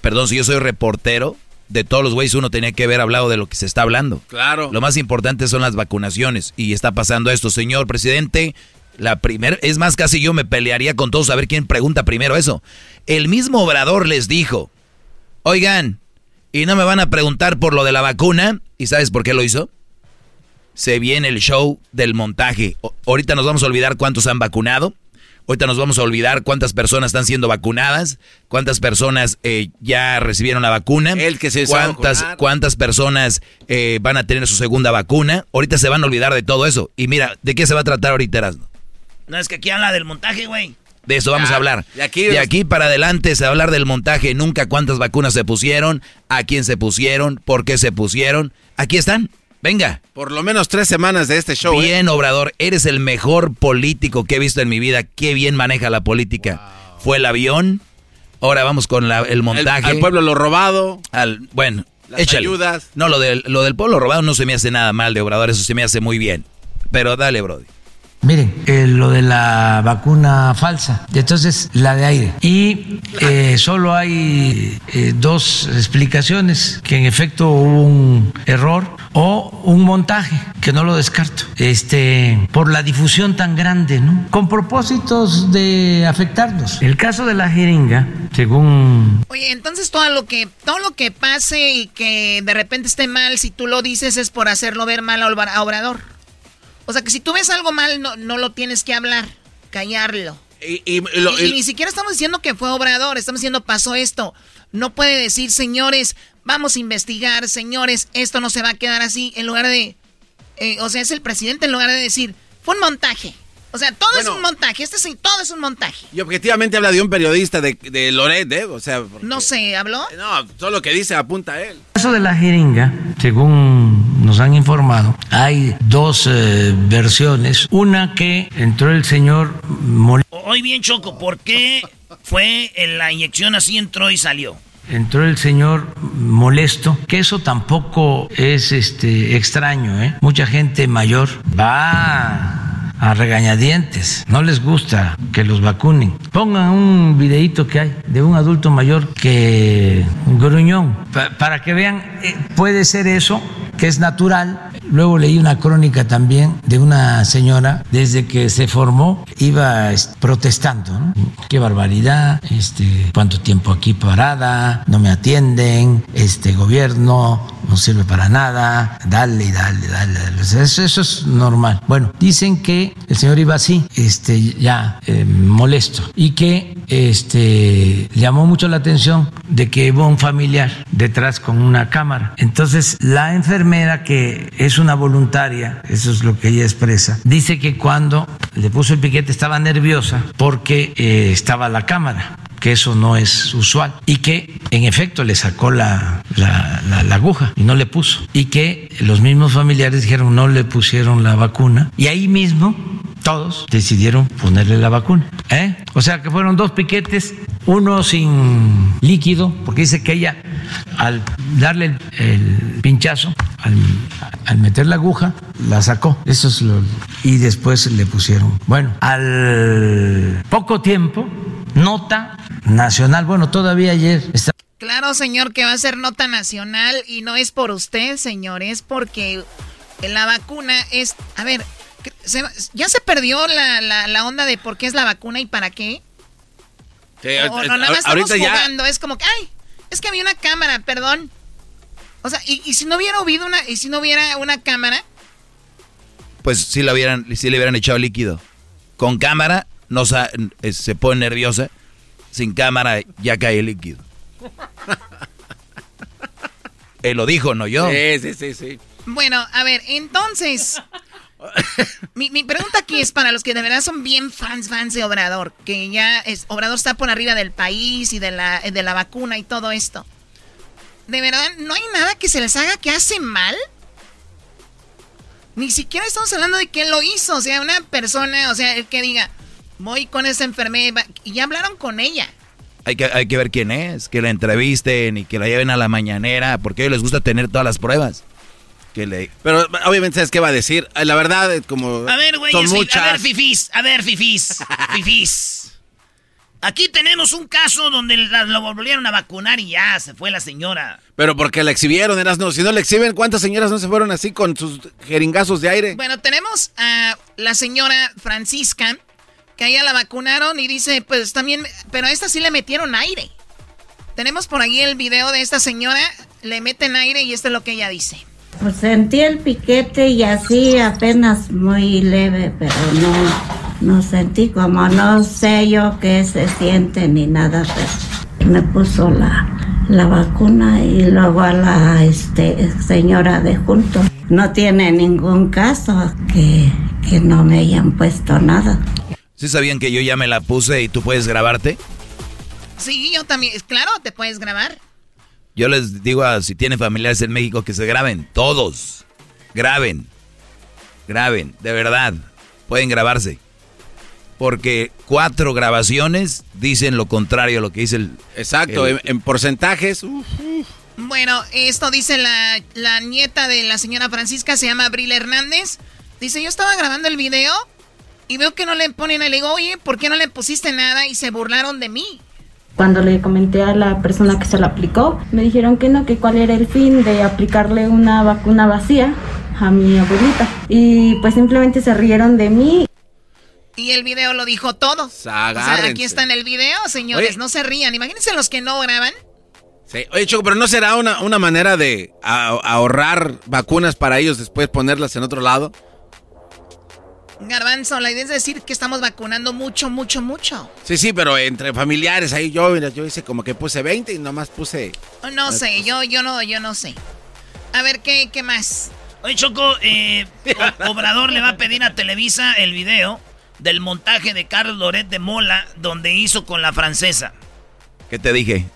Perdón, si yo soy reportero, de todos los güeyes uno tenía que haber hablado de lo que se está hablando. Claro. Lo más importante son las vacunaciones. Y está pasando esto, señor presidente. La primera, es más, casi yo me pelearía con todos a ver quién pregunta primero eso. El mismo Obrador les dijo, oigan, ¿y no me van a preguntar por lo de la vacuna? ¿Y sabes por qué lo hizo? Se viene el show del montaje. O- ahorita nos vamos a olvidar cuántos han vacunado. Ahorita nos vamos a olvidar cuántas personas están siendo vacunadas, cuántas personas eh, ya recibieron la vacuna, El que se cuántas, cuántas personas eh, van a tener su segunda vacuna. Ahorita se van a olvidar de todo eso. Y mira, ¿de qué se va a tratar ahorita, Erasmo? No es que aquí habla del montaje, güey. De eso vamos Ya, a hablar. y aquí- de aquí para adelante se va a hablar del montaje. Nunca cuántas vacunas se pusieron, a quién se pusieron, por qué se pusieron. Aquí están. Venga. Por lo menos tres semanas de este show. ¿eh? Bien, Obrador, eres el mejor político que he visto en mi vida. Qué bien maneja la política. Fue el avión. Ahora vamos con la- el montaje. al pueblo lo robado. Al, bueno, Las échale. ayudas. No, lo del, lo del pueblo robado no se me hace nada mal de Obrador, eso se me hace muy bien. Pero dale, Brody. Miren, eh, lo de la vacuna falsa, entonces la de aire. Y eh, solo hay eh, dos explicaciones, que en efecto hubo un error o un montaje, que no lo descarto, este, por la difusión tan grande, ¿no? Con propósitos de afectarnos. El caso de la jeringa, según Oye, entonces todo lo que todo lo que pase y que de repente esté mal, si tú lo dices es por hacerlo ver mal a Obra- a Obrador. O sea que si tú ves algo mal, no, no lo tienes que hablar, callarlo. Y, y- y lo- Y, y- y ni siquiera estamos diciendo que fue Obrador, estamos diciendo pasó esto. No puede decir, señores, vamos a investigar, señores, esto no se va a quedar así, en lugar de, eh, o sea, es el presidente en lugar de decir, fue un montaje. O sea, todo es un montaje, este es, todo es un montaje. y objetivamente habla de un periodista de, de Loret, ¿eh? O sea, porque- No sé, ¿habló? no, todo lo que dice apunta a él. caso de la jeringa, según nos han informado, hay dos eh, versiones. Una que entró el señor Mol- Hoy bien, Choco, ¿por qué fue en la inyección así entró y salió? entró el señor molesto, que eso tampoco es este extraño, ¿eh? Mucha gente mayor va a regañadientes, no les gusta que los vacunen. Pongan un videíto que hay de un adulto mayor que gruñón, pa- para que vean, eh, puede ser eso, que es natural. Luego leí una crónica también de una señora, desde que se formó, iba protestando. Qué barbaridad, este, cuánto tiempo aquí parada, no me atienden, este gobierno no sirve para nada, dale, dale, dale, dale. Eso es normal. Bueno, dicen que el señor iba así, este, ya eh, molesto, y que este, llamó mucho la atención de que hubo un familiar detrás con una cámara. Entonces, la enfermera, que es una voluntaria, eso es lo que ella expresa, dice que cuando le puso el piquete estaba nerviosa porque eh, estaba la cámara que eso no es usual y que en efecto le sacó la, la, la- aguja y no le puso y que los mismos familiares dijeron no le pusieron la vacuna y ahí mismo todos decidieron ponerle la vacuna. ¿eh? O sea que fueron dos piquetes, uno sin líquido, porque dice que ella al darle el, el pinchazo Al, al meter la aguja, la sacó. Eso es lo. Y después le pusieron. Bueno, al poco tiempo, nota nacional. Bueno, todavía ayer está. Claro, señor, que va a ser nota nacional y no es por usted, señor, es porque la vacuna es... A ver, ¿ya se perdió la, la, onda de por qué es la vacuna y para qué? o, no, nada más estamos jugando, es como que, ay, es que había una cámara, perdón. O sea, y, si no hubiera habido una, y si no hubiera una cámara. Pues si le hubieran, si le hubieran echado líquido. Con cámara no eh, se pone nerviosa. Sin cámara ya cae el líquido. Él (laughs) lo dijo, no yo. Sí, sí, sí, sí. Bueno, a ver, entonces. mi, pregunta aquí es para los que de verdad son bien fans, fans de Obrador, que ya es, Obrador está por arriba del país y de la, de la vacuna y todo esto. ¿De verdad no hay nada que se les haga que hace mal? Ni siquiera estamos hablando de que él lo hizo, o sea, una persona, o sea, el que diga, voy con esa enfermera, y ya hablaron con ella. Hay que, hay que ver quién es, que la entrevisten y que la lleven a la mañanera, porque a ellos les gusta tener todas las pruebas. Que le... Pero obviamente sabes qué va a decir. La verdad, es como. A ver, güey, a ver, fifís, a ver, fifís, (laughs) fifís. Aquí tenemos un caso donde lo volvieron a vacunar y ya se fue la señora. Pero porque la exhibieron, eras no. Si no la exhiben, ¿cuántas señoras no se fueron así con sus jeringazos de aire? Bueno, tenemos a la señora Francisca, que a ella la vacunaron y dice, pues también, pero a esta sí le metieron aire. Tenemos por ahí el video de esta señora, le meten aire y esto es lo que ella dice. Pues sentí el piquete y así apenas muy leve, pero no, no sentí como no sé yo qué se siente ni nada, pero me puso la, la vacuna y luego a la este, señora de junto. No tiene ningún caso que, que no me hayan puesto nada. ¿Sí sabían que yo ya me la puse y tú puedes grabarte? Sí, yo también. Claro, te puedes grabar. Yo les digo a si tienen familiares en México que se graben. Todos. Graben. Graben. De verdad. Pueden grabarse. Porque cuatro grabaciones dicen lo contrario a lo que dice el... Exacto. en, porcentajes... Bueno, esto dice la, la nieta de la señora Francisca. Se llama Abril Hernández. Dice, yo estaba grabando el video y veo que no le ponen, le digo, oye, ¿por qué no le pusiste nada? Y se burlaron de mí. Cuando le comenté a la persona que se lo aplicó, me dijeron que no, que cuál era el fin de aplicarle una vacuna vacía a mi abuelita. Y pues simplemente se rieron de mí. Y el video lo dijo todo. O sea, aquí está en el video, señores, no se rían. Imagínense los que no graban. Sí. Oye, Choco, pero ¿no será una, una manera de ahorrar vacunas para ellos después ponerlas en otro lado? Garbanzo, la idea es decir que estamos vacunando mucho, mucho, mucho. Sí, sí, pero entre familiares ahí yo, yo hice como que puse 20 y nomás puse... No sé, yo, yo no, yo no sé. A ver, ¿qué, qué más? Oye, Choco, eh, (laughs) Obrador le va a pedir a Televisa el video del montaje de Carlos Loret de Mola donde hizo con la francesa. ¿Qué te dije?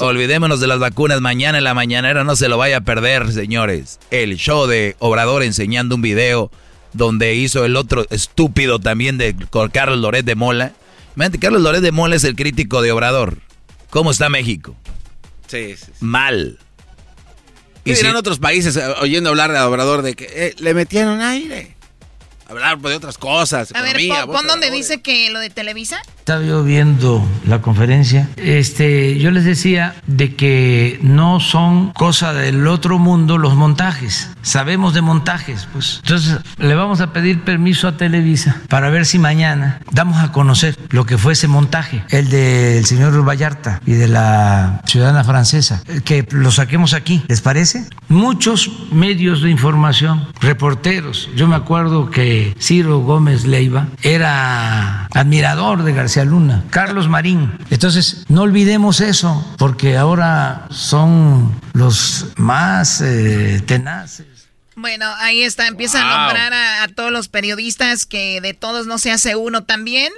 Olvidémonos de las vacunas mañana en la mañanera, no se lo vaya a perder, señores. El show de Obrador enseñando un video donde hizo el otro estúpido también de Carlos Loret de Mola. Carlos Loret de Mola es el crítico de Obrador. ¿Cómo está México? Sí, sí, Mal. ¿Qué y dirán otros países eh, oyendo hablar de Obrador de que eh, le metieron aire? Hablar de otras cosas. A ver, pon donde dice que lo de Televisa. Estaba yo viendo la conferencia. Este, yo les decía de que no son cosa del otro mundo los montajes. Sabemos de montajes, pues. Entonces, le vamos a pedir permiso a Televisa para ver si mañana damos a conocer lo que fue ese montaje, el del señor Vallarta y de la ciudadana francesa, que lo saquemos aquí, ¿les parece? Muchos medios de información, reporteros. Yo me acuerdo que Ciro Gómez Leiva era admirador de García Luna, Carlos Marín. Entonces, no olvidemos eso, porque ahora son los más eh, tenaces. Bueno, ahí está, empieza a nombrar a, todos los periodistas que de todos no se hace uno también.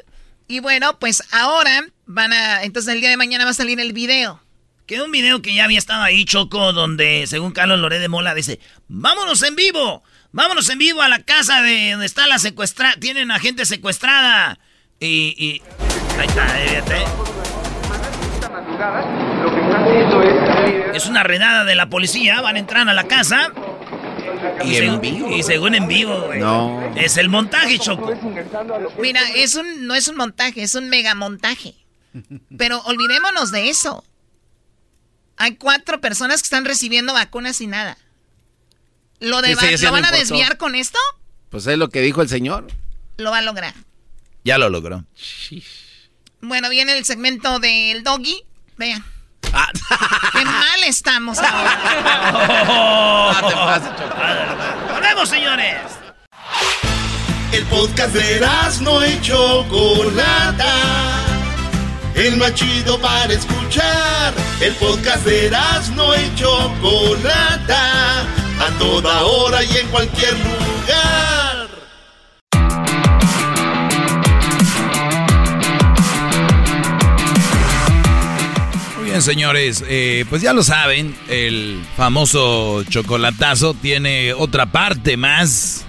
Y bueno, pues ahora van a, entonces el día de mañana va a salir el video. Que un video que ya había estado ahí, Choco, donde según Carlos Loré de Mola dice, vámonos en vivo, vámonos en vivo a la casa de donde está la secuestrada, tienen a gente secuestrada. Y, y... Ahí está, fíjate. Es una redada de la policía, van a entrar a la casa. Y, en vivo. Y según en vivo, güey. No. Es el montaje, Choco. Mira, es un, no es un montaje, es un mega montaje. (laughs) Pero olvidémonos de eso. Hay cuatro personas que están recibiendo vacunas y nada. ¿Lo, de Sí, sí, ¿lo no van a desviar con esto? Pues es lo que dijo el señor. Lo va a lograr. Ya lo logró. Bueno, viene el segmento del doggy. Vean. Ah. Qué mal estamos (laughs) ahora. ¡Volvemos, señores! El podcast de no y Chocolata. El más chido para escuchar. El podcast de no y Chocolata. A toda hora y en cualquier lugar. Muy bien, señores, eh, pues ya lo saben, el famoso chocolatazo tiene otra parte más.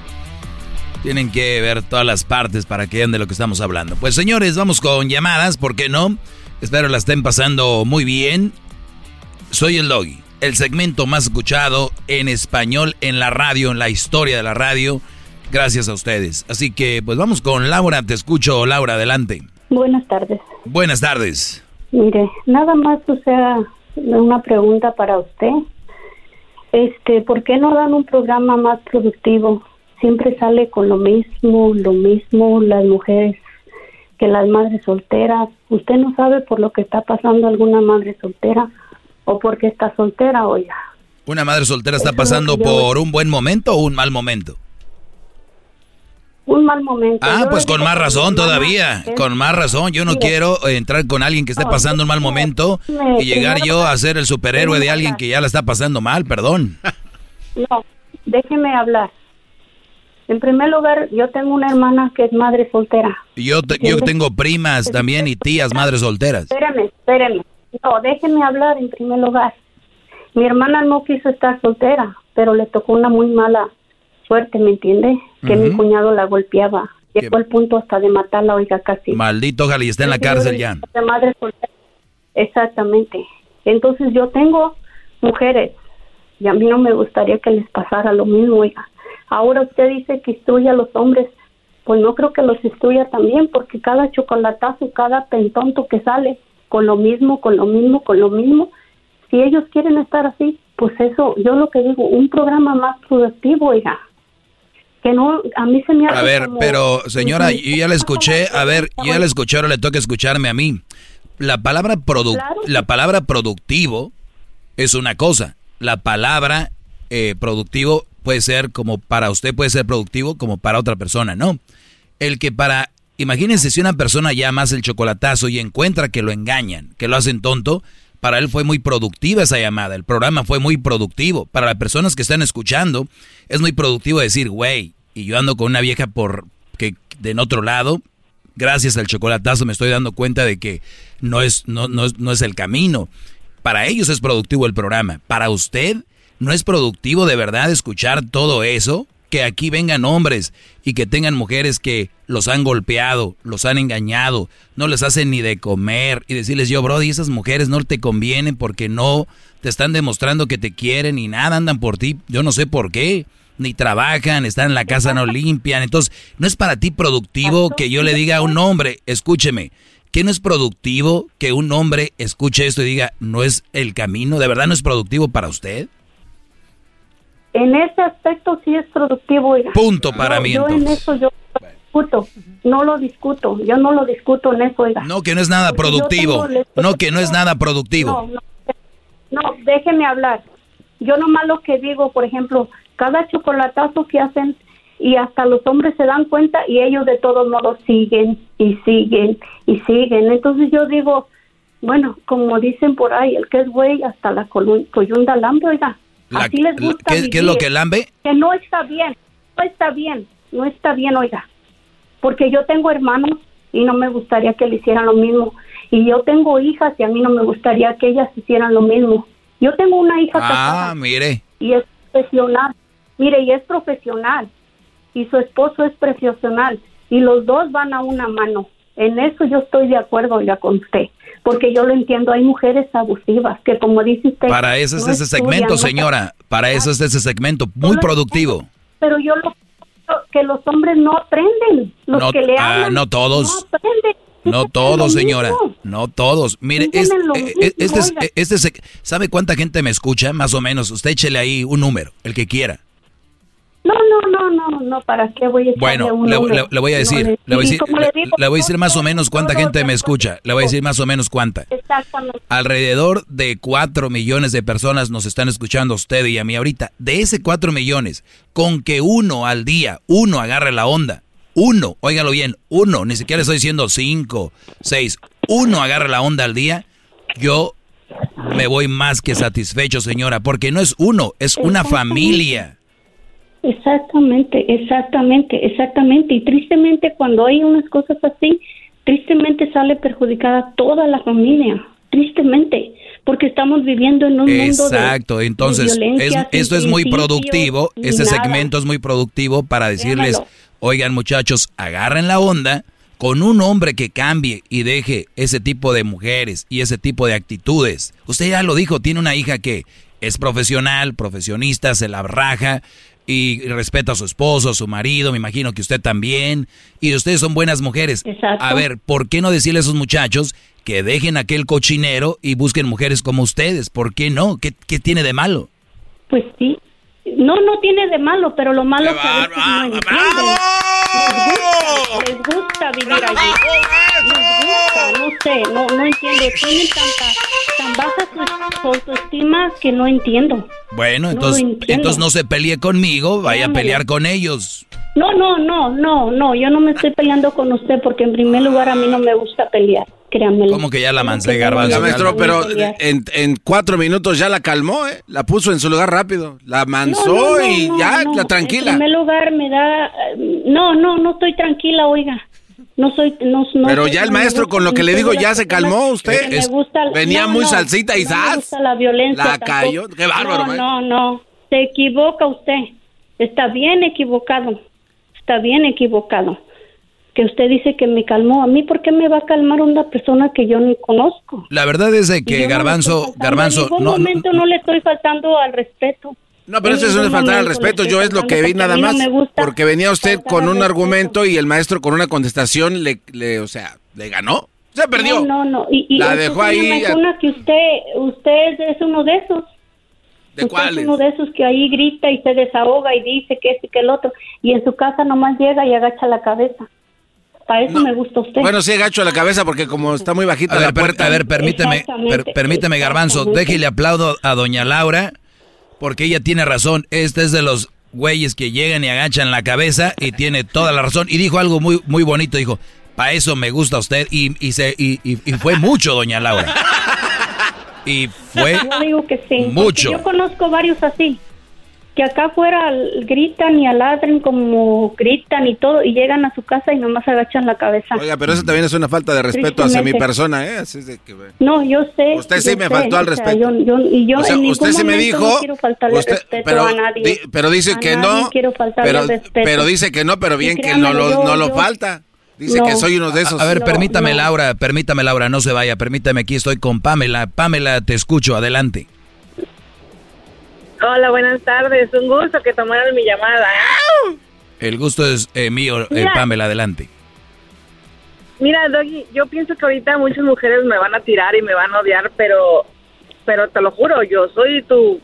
Tienen que ver todas las partes para que vean de lo que estamos hablando. Pues señores, vamos con llamadas, ¿por qué no? Espero la estén pasando muy bien. Soy el Logi, el segmento más escuchado en español en la radio, en la historia de la radio. Gracias a ustedes. Así que, pues vamos con Laura. Te escucho, Laura, adelante. Buenas tardes. Buenas tardes. Mire, nada más, o sea, una pregunta para usted. Este, ¿por qué no dan un programa más productivo? Siempre sale con lo mismo, lo mismo, las mujeres que las madres solteras. ¿Usted no sabe por lo que está pasando alguna madre soltera o porque está soltera, oiga? ¿Una madre soltera está Eso es lo pasando yo- por un buen momento o un mal momento? Un mal momento. Ah, Yo pues con más razón todavía, es- con más razón. Yo no Mire. quiero entrar con alguien que esté No, pasando un mal momento y llegar yo a ser el superhéroe de alguien que ya la está pasando mal, perdón. No, déjeme hablar. En primer lugar, yo tengo una hermana que es madre soltera. Yo, te- yo tengo primas también y tías madres solteras. Espérame, espérame. No, déjeme hablar en primer lugar. Mi hermana no quiso estar soltera, pero le tocó una muy mala suerte, ¿me entiende? Que mi cuñado la golpeaba. Llegó al punto hasta de matarla, oiga, casi. Maldito, ojalá y esté en la cárcel ya. de madre soltera. Exactamente. Entonces yo tengo mujeres y a mí no me gustaría que les pasara lo mismo, oiga. Ahora usted dice que instruye a los hombres, pues no creo que los instruya también, porque cada chocolatazo, cada pentonto que sale con lo mismo, con lo mismo, con lo mismo, si ellos quieren estar así, pues eso, yo lo que digo, un programa más productivo, oiga. Que no, a mí se me hace A ver, como- pero señora, yo ya la escuché, a ver, yo ya la escuché, ahora le toca escucharme a mí. La palabra, produ- Claro. la palabra productivo es una cosa, la palabra eh, productivo puede ser como para usted puede ser productivo como para otra persona, ¿no? El que para, imagínense si una persona llama hace el chocolatazo y encuentra que lo engañan, que lo hacen tonto, para él fue muy productiva esa llamada, el programa fue muy productivo. Para las personas que están escuchando, es muy productivo decir, güey, y yo ando con una vieja por que de en otro lado, gracias al chocolatazo me estoy dando cuenta de que no es, no, no, es- no es el camino. Para ellos es productivo el programa. Para usted, ¿no es productivo de verdad escuchar todo eso? Que aquí vengan hombres y que tengan mujeres que los han golpeado, los han engañado, no les hacen ni de comer y decirles yo, Brody, esas mujeres no te convienen porque no te están demostrando que te quieren y nada, andan por ti, yo no sé por qué, ni trabajan, están en la casa, no limpian. Entonces, ¿no es para ti productivo que yo le diga a un hombre, escúcheme, que no es productivo que un hombre escuche esto y diga, no es el camino? ¿De verdad no es productivo para usted? En ese aspecto sí es productivo. oiga. Punto para Yo- mí, Yo en eso yo no discuto, no lo discuto, yo no lo discuto en eso, oiga. No, que no es nada Porque productivo. tengo- No, que no es nada productivo. No, no, no, déjeme hablar. Yo nomás lo que digo, por ejemplo, cada chocolatazo que hacen y hasta los hombres se dan cuenta y ellos de todos modos siguen y siguen y siguen. Entonces yo digo, bueno, como dicen por ahí, el que es güey hasta la coyunda lambe, oiga. La- así les la- gusta ¿qué, qué es lo que lambe? que no está bien, no está bien, no está bien, oiga, porque yo tengo hermanos y no me gustaría que le hicieran lo mismo, y yo tengo hijas y a mí no me gustaría que ellas hicieran lo mismo. Yo tengo una hija Ah, casada mire. y es profesional, mire, y es profesional, y su esposo es profesional, y los dos van a una mano, En eso yo estoy de acuerdo ya con usted, porque yo lo entiendo, hay mujeres abusivas que como dice usted... Para eso es no ese segmento, señora. Para eso es ese segmento. Muy productivo. Pero yo lo que los hombres no aprenden, los No, que le ah, hablan no todos. no aprenden. No todos, señora. No todos. Mire, es- eh, eh, este, es- este es- ¿sabe cuánta gente me escucha? Más o menos. Usted échele ahí un número, el que quiera. No, no, no, no, no, ¿para qué voy a Bueno, le, número? le- le voy a decir, le- le voy a decir, le, le digo, le voy a decir más o menos cuánta gente me escucha. Le voy a decir más o menos cuánta. Exactamente. Alrededor de 4 millones de personas nos están escuchando a usted y a mí ahorita. De ese 4 millones, con que uno al día, uno agarre la onda, uno, óigalo bien, uno, ni siquiera estoy diciendo 5, 6, uno agarre la onda al día, yo me voy más que satisfecho, señora, porque no es uno, es una familia. Exactamente, exactamente, exactamente. Y tristemente cuando hay unas cosas así, tristemente sale perjudicada toda la familia. Tristemente, porque estamos viviendo en un mundo de- Exacto, entonces de es- esto es muy productivo, nada. segmento es muy productivo para decirles, Déjalo. oigan muchachos, agarren la onda con un hombre que cambie y deje ese tipo de mujeres y ese tipo de actitudes. Usted ya lo dijo, tiene una hija que es profesional, profesionista, se la raja y respeta a su esposo, a su marido, me imagino que usted también, y ustedes son buenas mujeres. Exacto. A ver, ¿por qué no decirle a esos muchachos que dejen aquel cochinero y busquen mujeres como ustedes? ¿Por qué no? ¿Qué, qué tiene de malo? Pues sí. No, no tiene de malo, pero lo malo es que a veces no entienden. Les gusta, les gusta vivir allí. Les gusta, no sé, no, no entiendo. Tienen tanta, tan baja su, autoestima que no entiendo. Bueno, No entonces, entiendo. entonces no se pelee conmigo, vaya a pelear con ellos. No, no, no, no, no, yo no me estoy peleando con usted porque en primer lugar a mí no me gusta pelear, créanme. ¿Cómo que ya la mancé, garbanzo? Maestro, pero en, en cuatro minutos ya la calmó, ¿eh? La puso en su lugar rápido. La mansó No, no, no, y no, ya, no. la tranquila. En primer lugar me da, no, no, no estoy tranquila, oiga. No soy, no, no Pero soy- ya el maestro gusta- con lo que le digo ya se calmó usted. me Es- gusta- venía no, muy no, salsita y no me ¡zas! gusta la violencia. La tampoco. cayó. Qué bárbaro, No, maestro. no, no. Se equivoca usted. Está bien equivocado. Está bien equivocado. Que usted dice que me calmó. A mí, ¿por qué me va a calmar una persona que yo ni conozco? La verdad es de que no Garbanzo, Garbanzo, En ningún no, no- momento no le estoy faltando al respeto. No, pero eso es ningún faltar al respeto. Yo es lo que vi nada más. no Porque venía usted con un argumento y el maestro con una contestación le, le o sea, le ganó. Se perdió. No, no, no. Y, y La dejó ahí. que usted, usted es uno de esos. ¿De Usted cuáles? es uno de esos que ahí grita y se desahoga y dice que este que el otro. Y en su casa nomás llega y agacha la cabeza. Para eso me gusta usted. Bueno, sí, gacho la cabeza porque como está muy bajita A la ver, puerta. a ver, permíteme, per- permíteme, Garbanzo, déjele aplaudo a doña Laura, porque ella tiene razón. Este es de los güeyes que llegan y agachan la cabeza y tiene toda la razón. Y dijo algo muy, muy bonito, dijo, para eso me gusta usted. Y, y, se, y, y- y fue mucho, doña Laura. Y fue Yo digo que sí. porque mucho. Yo conozco varios así. Que acá afuera gritan y aladren como gritan y todo. Y llegan a su casa y nomás agachan la cabeza. Oiga, pero eso también es una falta de respeto hacia mi persona, ¿eh? Así es de que... No, yo sé. Usted sí me sé, faltó al o sea, respeto. yo- yo- y yo O sea, en usted sí me dijo, No quiero faltarle usted- respeto pero a nadie. di- pero dice A que nadie no, quiero faltarle pero, respeto. pero dice que no, pero bien que no lo, yo- no lo yo- falta. Dice No. que soy uno de esos. A ver, No, permítame, no. Laura, permítame, Laura, no se vaya, permítame, aquí estoy con Pamela. Pamela, te escucho, adelante. Hola, buenas tardes. Un gusto que tomaran mi llamada. ¿eh? El gusto es eh, mío, eh. Pamela, adelante. Mira, Doggy, yo pienso que ahorita muchas mujeres me van a tirar y me van a odiar, pero, pero te lo juro, yo soy tu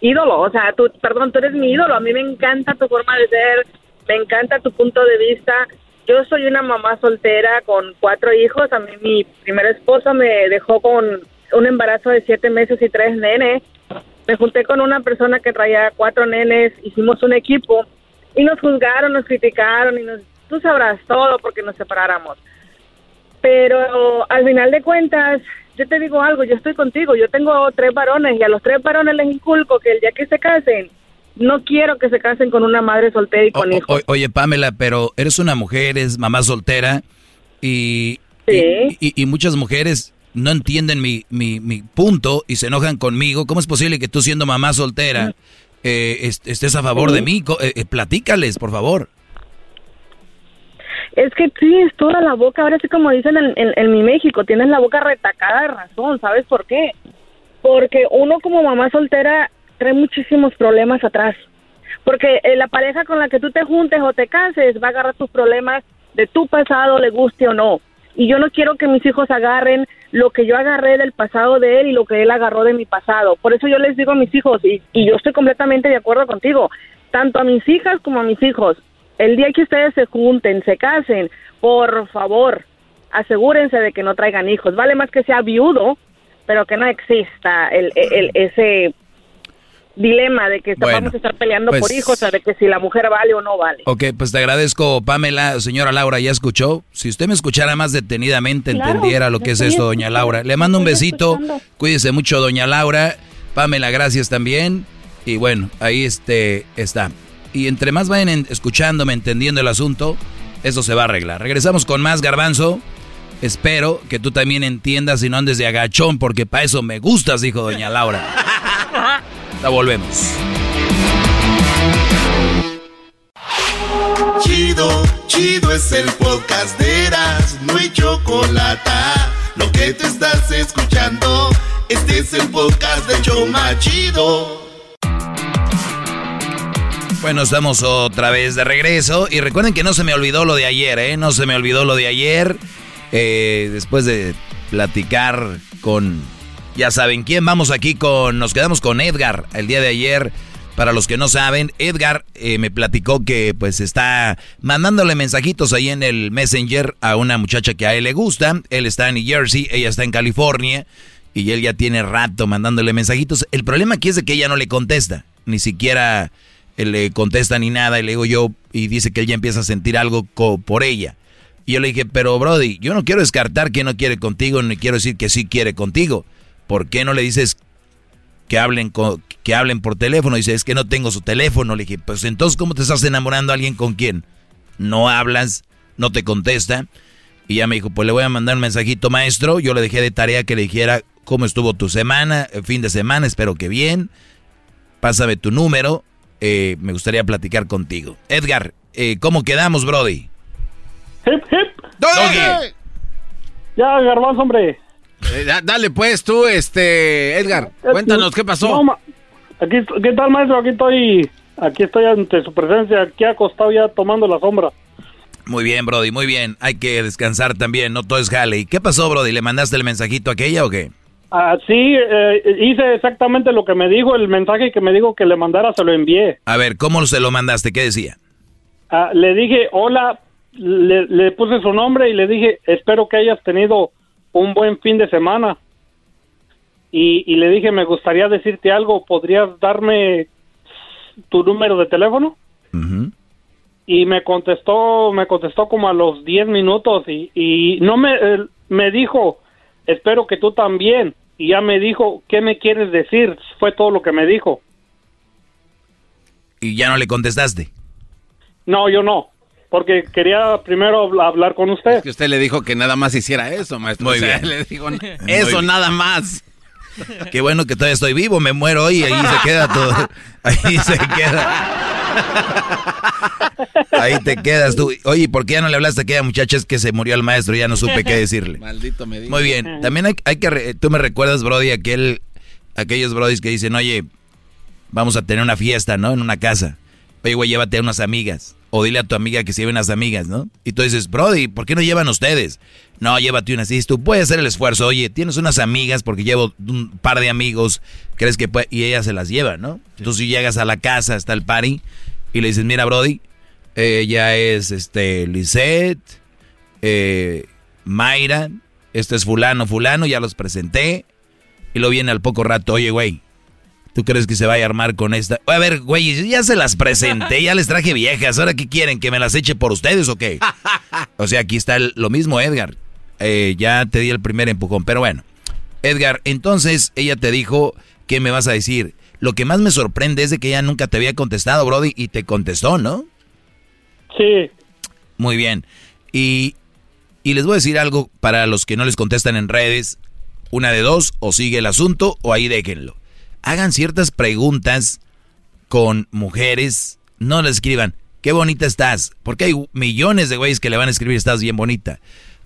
ídolo. O sea, tú, perdón, tú eres mi ídolo. A mí me encanta tu forma de ser, me encanta tu punto de vista. Yo soy una mamá soltera con cuatro hijos. A mí mi primer esposo me dejó con un embarazo de siete meses y tres nenes. Me junté con una persona que traía cuatro nenes, hicimos un equipo y nos juzgaron, nos criticaron y nos, tú sabrás todo porque nos separáramos. Pero al final de cuentas, yo te digo algo, yo estoy contigo, yo tengo tres varones y a los tres varones les inculco que el día que se casen, no quiero que se casen con una madre soltera y con hijos. O- oye, Pamela, pero eres una mujer, eres mamá soltera y, Sí. y, y- y muchas mujeres no entienden mi, mi, mi punto y se enojan conmigo. ¿Cómo es posible que tú siendo mamá soltera eh, est- estés a favor de mí? Eh, eh, platícales, por favor. Es que tienes toda la boca, ahora sí como dicen en, en, en mi México, tienes la boca retacada de razón, ¿sabes por qué? Porque uno como mamá soltera trae muchísimos problemas atrás. Porque eh, la pareja con la que tú te juntes o te cases va a agarrar tus problemas de tu pasado, le guste o no. Y yo no quiero que mis hijos agarren lo que yo agarré del pasado de él y lo que él agarró de mi pasado. Por eso yo les digo a mis hijos, y, y yo estoy completamente de acuerdo contigo, tanto a mis hijas como a mis hijos, el día que ustedes se junten, se casen, por favor, asegúrense de que no traigan hijos. Vale más que sea viudo, pero que no exista el, el- ese dilema de que Bueno, vamos a estar peleando por pues- hijos, o sea, de que si la mujer vale o no vale. Ok, pues te agradezco, Pamela. Señora Laura, ¿ya escuchó? Si usted me escuchara más detenidamente, Claro, entendiera lo que es esto, doña Laura. Le mando un besito. escuchando. Cuídese mucho, doña Laura. Pamela, gracias también. Y bueno, ahí este está. Y entre más vayan en- escuchándome, entendiendo el asunto, eso se va a arreglar. Regresamos con más, Garbanzo. Espero que tú también entiendas y no andes de agachón, porque para eso me gustas, dijo doña Laura. (laughs) Ya volvemos. Chido, chido es el podcast de Eras, no hay chocolate. Lo que te estás escuchando, este es el podcast de Choma Chido. Bueno, estamos otra vez de regreso y recuerden que no se me olvidó lo de ayer, ¿eh? No se me olvidó lo de ayer. Eh, después de platicar con, ya saben quién, vamos aquí con, nos quedamos con Edgar el día de ayer. Para los que no saben, Edgar eh, me platicó que pues está mandándole mensajitos ahí en el Messenger a una muchacha que a él le gusta. Él está en New Jersey, ella está en California y él ya tiene rato mandándole mensajitos. El problema aquí es de que ella no le contesta, ni siquiera eh, le contesta ni nada y le digo yo y dice que él ya empieza a sentir algo por ella. Y yo le dije, pero Brody, yo no quiero descartar que no quiere contigo, ni quiero decir que sí quiere contigo. ¿Por qué no le dices que hablen que hablen por teléfono? Dice, es que no tengo su teléfono. Le dije, pues entonces, ¿cómo te estás enamorando a alguien con quien no hablas, no te contesta? Y ya me dijo, pues le voy a mandar un mensajito, maestro. Yo le dejé de tarea que le dijera cómo estuvo tu semana, el fin de semana, espero que bien. Pásame tu número, eh, me gustaría platicar contigo. Edgar, eh, ¿cómo quedamos, Brody? Hip, hip. Doggy. Ya, garbanzo, hombre. Eh, da- dale pues tú, este, Edgar, cuéntanos qué pasó. No, aquí, ¿Qué tal, maestro? Aquí estoy, aquí estoy ante su presencia, aquí acostado ya tomando la sombra. Muy bien, Brody, muy bien. Hay que descansar también, no todo es jale. ¿Y qué pasó, Brody? ¿Le mandaste el mensajito a aquella o qué? Ah, sí, eh, hice exactamente lo que me dijo, el mensaje que me dijo que le mandara, se lo envié. A ver, ¿cómo se lo mandaste? ¿Qué decía? Ah, le dije, hola, le, le puse su nombre y le dije, espero que hayas tenido un buen fin de semana. Y, y le dije, me gustaría decirte algo, ¿podrías darme tu número de teléfono? Y me contestó, me contestó como a los 10 minutos y, y no me, me dijo, espero que tú también. Y ya me dijo, ¿qué me quieres decir? Fue todo lo que me dijo. Y ya no le contestaste. No, yo no, porque quería primero habl- hablar con usted. Que usted le dijo que nada más hiciera eso, maestro. Muy O sea, bien. Le dijo, eso nada más. Qué bueno que todavía estoy vivo, me muero hoy y ahí se queda todo. Ahí se queda. Ahí te quedas tú. Oye, ¿por qué ya no le hablaste a aquella muchacha? Es que se murió el maestro, ya no supe qué decirle. Maldito me dijo. Muy bien. También hay, hay que... re- Tú me recuerdas, Brody, aquel... Aquellos Brodis que dicen, oye, vamos a tener una fiesta, ¿no? En una casa. Oye, güey, llévate a unas amigas. O dile a tu amiga que se lleven unas amigas, ¿no? Y tú dices, Brody, ¿por qué no llevan ustedes? No, llévate unas. Y dices, tú puedes hacer el esfuerzo. Oye, tienes unas amigas porque llevo un par de amigos. ¿Crees que puede? Y ellas se las llevan, ¿no? Entonces, si llegas a la casa, está el party, y le dices, mira, Brody, ella es, este, Lisette, eh, Mayra, este es fulano, fulano, ya los presenté. Y luego viene al poco rato, oye, güey, ¿tú crees que se vaya a armar con esta? A ver, güey, ya se las presenté, ya les traje viejas, ¿ahora qué quieren? ¿Que me las eche por ustedes o qué? O sea, aquí está el- lo mismo, Edgar. Eh, ya te di el primer empujón, pero bueno. Edgar, entonces ella te dijo, ¿qué me vas a decir? Lo que más me sorprende es de que ella nunca te había contestado, Brody, y te contestó, ¿no? Sí. Muy bien. Y, y les voy a decir algo para los que no les contestan en redes. Una de dos, o sigue el asunto o ahí déjenlo. Hagan ciertas preguntas con mujeres. No les escriban, qué bonita estás. Porque hay millones de güeyes que le van a escribir, estás bien bonita.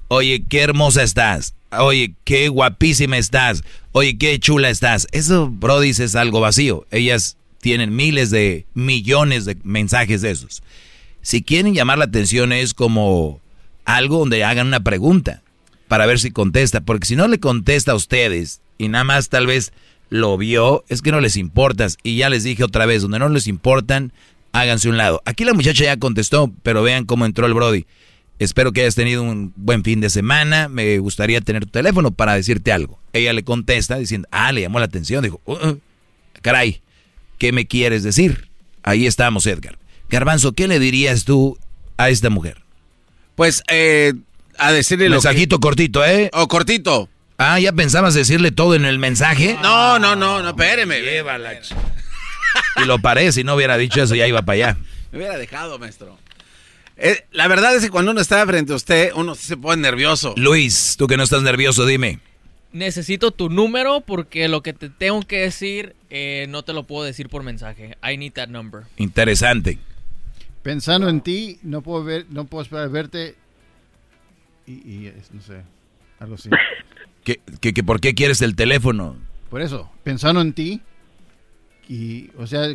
Oye, qué hermosa estás. Oye, qué guapísima estás. Oye, qué chula estás. Eso, Brody, es algo vacío. Ellas tienen miles de millones de mensajes de esos. Si quieren llamar la atención es como algo donde hagan una pregunta para ver si contesta. Porque si no le contesta a ustedes y nada más tal vez lo vio, es que no les importas. Y ya les dije otra vez, donde no les importan, háganse un lado. Aquí la muchacha ya contestó, pero vean cómo entró el Brody. Espero que hayas tenido un buen fin de semana. Me gustaría tener tu teléfono para decirte algo. Ella le contesta diciendo, ah, le llamó la atención. Dijo, uh, uh, caray, ¿qué me quieres decir? Ahí estamos, Edgar. Garbanzo, ¿qué le dirías tú a esta mujer? Pues, eh, a decirle lo Mensajito cortito, ¿eh? O cortito. Ah, ¿ya pensabas decirle todo en el mensaje? No, no, no, no, espéreme. Llévala. (laughs) y lo paré, si no hubiera dicho eso ya iba para allá. Me hubiera dejado, maestro. Eh, la verdad es que cuando uno está frente a usted, uno se pone nervioso. Luis, tú que no estás nervioso, dime. Necesito tu número porque lo que te tengo que decir eh, no te lo puedo decir por mensaje. I need that number. Interesante. Pensando en ti, no puedo ver, no puedo esperar verte y, no sé, algo así. (laughs) ¿Qué, que, por qué quieres el teléfono? Por eso, pensando en ti y, o sea,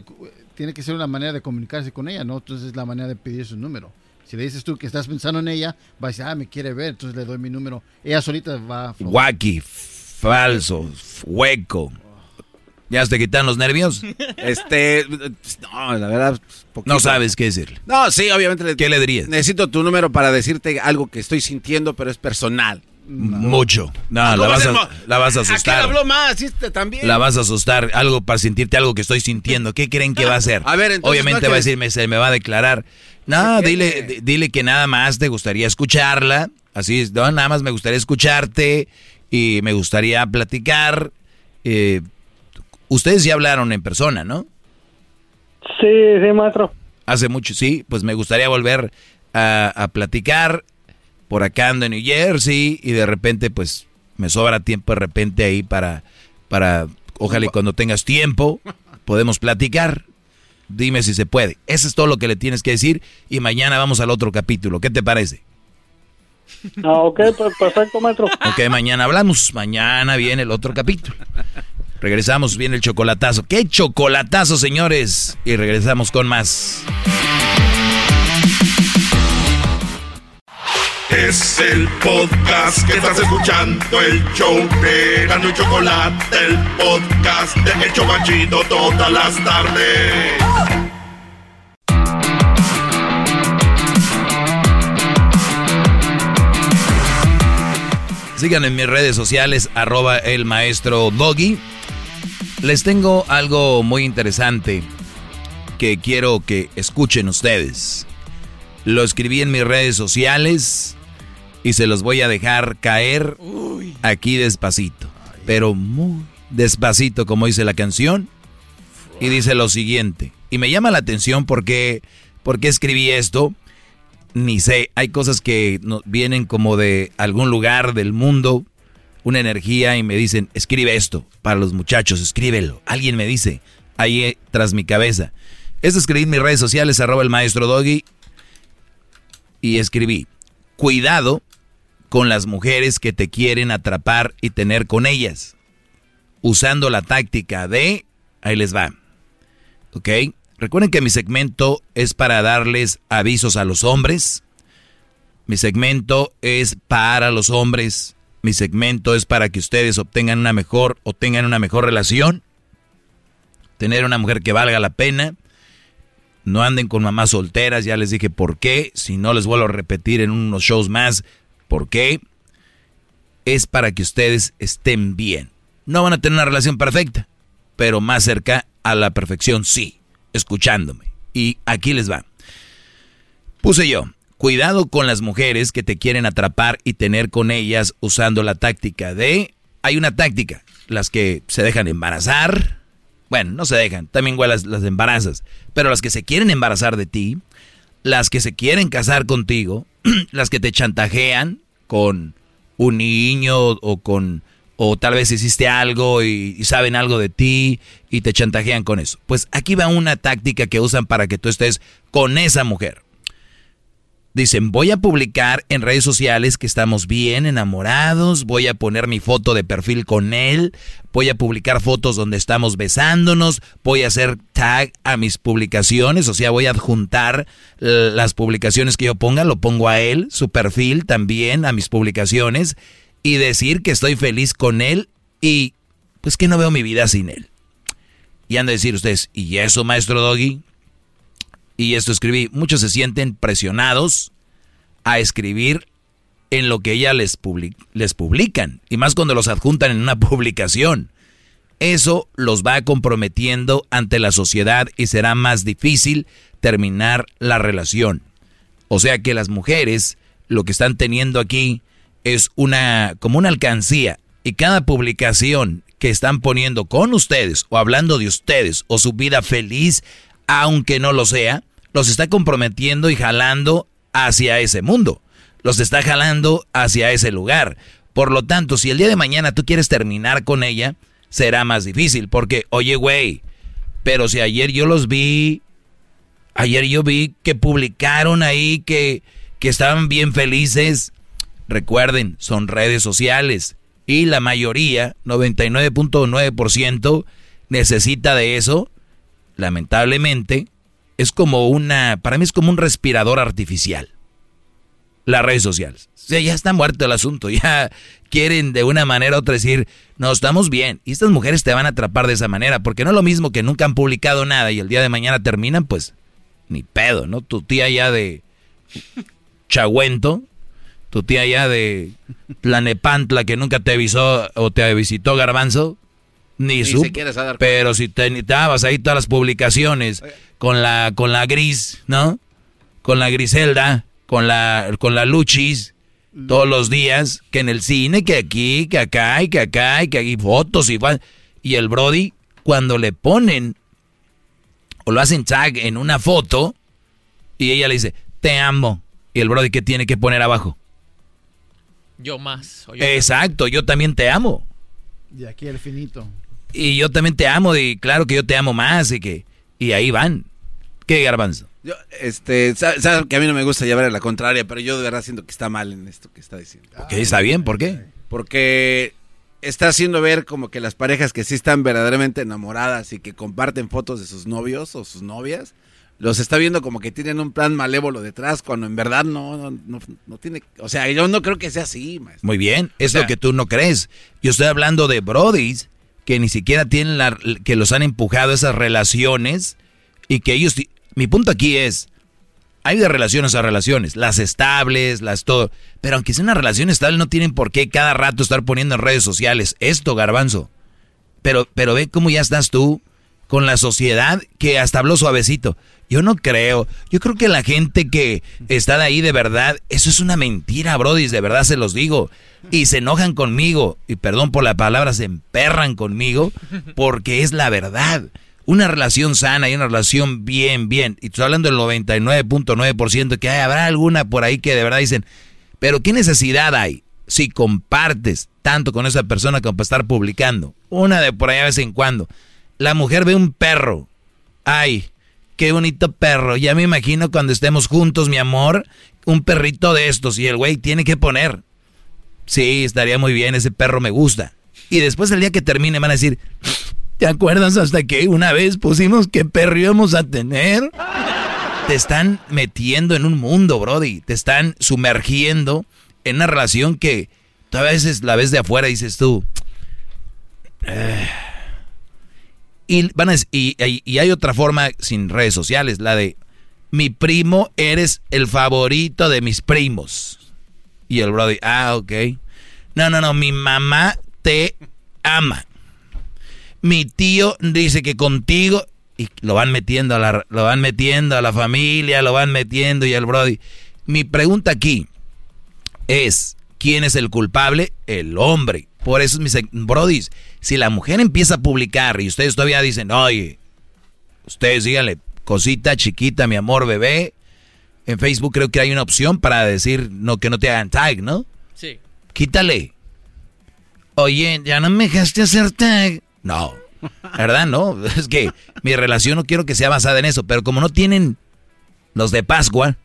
tiene que ser una manera de comunicarse con ella, ¿no? Entonces es la manera de pedir su número. Si le dices tú que estás pensando en ella, va a decir, ah, me quiere ver, entonces le doy mi número. Ella solita va a... Wacky, falso, hueco. ¿Ya te quitan los nervios? (laughs) Este, no, la verdad. No sabes qué decirle. No, sí, obviamente. ¿Qué le dirías? Necesito tu número para decirte algo que estoy sintiendo, pero es personal. Mucho. No, la vas, a, la vas a asustar. habló más? también. La vas a asustar. Algo para sentirte algo que estoy sintiendo. ¿Qué creen que va a hacer? A ver, entonces, Obviamente va a decirme, se me va a declarar. No, dile, dile que nada más te gustaría escucharla. Así es, no, nada más me gustaría escucharte y me gustaría platicar. Eh, ustedes ya hablaron en persona, ¿no? Sí, sí, maestro. Hace mucho, sí. Pues me gustaría volver a, a platicar. Por acá ando en New Jersey y de repente, pues me sobra tiempo de repente ahí para, para, ojalá y cuando tengas tiempo, podemos platicar. Dime si se puede. Eso es todo lo que le tienes que decir y mañana vamos al otro capítulo. ¿Qué te parece? Ah, ok, pues perfecto, maestro. Ok, mañana hablamos. Mañana viene el otro capítulo. Regresamos, viene el chocolatazo. ¡Qué chocolatazo, señores! Y regresamos con más. Es el podcast que estás escuchando, el show de Gano y Chocolate, el podcast de El Chocachito todas las tardes. Sigan en mis redes sociales, arroba el maestro Doggy. Les tengo algo muy interesante que quiero que escuchen ustedes. Lo escribí en mis redes sociales y se los voy a dejar caer aquí despacito. Pero muy despacito, como dice la canción. Y dice lo siguiente. Y me llama la atención porque, porque escribí esto. Ni sé, hay cosas que vienen como de algún lugar del mundo, una energía y me dicen, escribe esto para los muchachos, escríbelo. Alguien me dice, ahí eh, tras mi cabeza. Esto escribí en mis redes sociales, arroba el maestro Doggy. Y escribí, cuidado con las mujeres que te quieren atrapar y tener con ellas, usando la táctica de, ahí les va, ¿ok? Recuerden que mi segmento es para darles avisos a los hombres, mi segmento es para los hombres, mi segmento es para que ustedes obtengan una mejor o tengan una mejor relación, tener una mujer que valga la pena, no anden con mamás solteras, ya les dije por qué, si no les vuelvo a repetir en unos shows más ¿Por qué? Es para que ustedes estén bien. No van a tener una relación perfecta, pero más cerca a la perfección sí, escuchándome. Y aquí les va. Puse yo, cuidado con las mujeres que te quieren atrapar y tener con ellas usando la táctica de... Hay una táctica, las que se dejan embarazar. Bueno, no se dejan, también igual las, las embarazas. Pero las que se quieren embarazar de ti, las que se quieren casar contigo, (clears throat) las que te chantajean con un niño o con o tal vez hiciste algo y, y, saben algo de ti y te chantajean con eso. Pues aquí va una táctica que usan para que tú estés con esa mujer. Dicen, voy a publicar en redes sociales que estamos bien enamorados, voy a poner mi foto de perfil con él, voy a publicar fotos donde estamos besándonos, voy a hacer tag a mis publicaciones, o sea, voy a adjuntar las publicaciones que yo ponga, lo pongo a él, su perfil también a mis publicaciones y decir que estoy feliz con él y pues que no veo mi vida sin él. Y han de decir ustedes, ¿y eso, maestro Doggy? Y esto escribí, muchos se sienten presionados a escribir en lo que ella les, les publican, y más cuando los adjuntan en una (laughs) publicación. Eso los va comprometiendo ante la sociedad y será más difícil terminar la relación. O sea que las mujeres lo que están teniendo aquí es una como una alcancía y cada publicación que están poniendo con ustedes o hablando de ustedes o su vida feliz, aunque no lo sea, los está comprometiendo y jalando hacia ese mundo. Los está jalando hacia ese lugar. Por lo tanto, si el día de mañana tú quieres terminar con ella, será más difícil. Porque, oye, güey, pero si ayer yo los vi, ayer yo vi que publicaron ahí que, que estaban bien felices. Recuerden, son redes sociales. Y la mayoría, 99.9%, necesita de eso. Lamentablemente, es como una, para mí es como un respirador artificial. Las redes sociales. O sea, ya está muerto el asunto, (laughs) ya quieren de una manera u otra decir, no, estamos bien. Y estas mujeres te van a atrapar de esa manera, porque no es lo mismo que nunca han publicado nada y el día de mañana terminan, pues, ni pedo, ¿no? Tu tía ya de Chagüento, tu tía ya de Planepantla que nunca te avisó o te visitó Garbanzo, ni, su. Pero si te necesitabas ahí todas las publicaciones con la con la gris, ¿no? Con la Griselda, con la con la Luchis todos los días, que en el cine, que aquí, que acá, y que acá, y que aquí fotos y y el Brody cuando le ponen o lo hacen tag en una foto y ella le dice, "Te amo." Y el Brody que tiene que poner abajo? Yo más. Exacto, yo también te amo. Y aquí el finito y yo también te amo y claro que yo te amo más y que y ahí van. ¿Qué garbanzo? Yo, este, sabes que a mí no me gusta llevar a la contraria, pero yo de verdad siento que está mal en esto que está diciendo. ¿Qué está bien? ¿Por qué? Porque está haciendo ver como que las parejas que sí están verdaderamente enamoradas y que comparten fotos de sus novios o sus novias, los está viendo como que tienen un plan malévolo detrás, cuando en verdad no, no, no, tiene... O sea, yo no creo que sea así, maestro. Muy bien, es lo que tú no crees. Yo estoy hablando de brodis que ni siquiera tienen la, que los han empujado esas relaciones y que ellos, mi punto aquí es, hay de relaciones a relaciones, las estables, las todo, pero aunque sea una relación estable no tienen por qué cada rato estar poniendo en redes sociales esto, garbanzo. Pero, pero ve cómo ya estás tú con la sociedad que hasta habló suavecito. Yo no creo. Yo creo que la gente que está de ahí de verdad, eso es una mentira, Brody, de verdad se los digo. Y se enojan conmigo, y perdón por la palabra, se emperran conmigo, porque es la verdad. Una relación sana y una relación bien, bien. Y estoy hablando del 99.9%, que hay, habrá alguna por ahí que de verdad dicen, pero ¿qué necesidad hay si compartes tanto con esa persona como para estar publicando? Una de por ahí de vez en cuando. La mujer ve un perro. Ay, qué bonito perro. Ya me imagino cuando estemos juntos, mi amor, un perrito de estos. Y el güey tiene que poner. Sí, estaría muy bien, ese perro me gusta. Y después el día que termine van a decir, ¿te acuerdas hasta que una vez pusimos qué perro íbamos a tener? Te están metiendo en un mundo, Brody. Te están sumergiendo en una relación que tú a veces la ves de afuera y dices tú. Eh, y, van y, hay otra forma sin redes sociales, la de mi primo, eres el favorito de mis primos. Y el brother, ah, ok. No, no, no, mi mamá te ama. Mi tío dice que contigo, y lo van metiendo a la, lo van metiendo a la familia, lo van metiendo y el brody. Mi pregunta aquí es, ¿quién es el culpable? El hombre. Por eso, mis brodis, si la mujer empieza a publicar y ustedes todavía dicen, oye, ustedes díganle, cosita chiquita, mi amor, bebé. En Facebook creo que hay una opción para decir no que no te hagan tag, ¿no? Sí. Quítale. Oye, ya no me dejaste hacer tag. No, ¿verdad? No, (laughs) es que mi relación no quiero que sea basada en eso, pero como no tienen los de Pascua,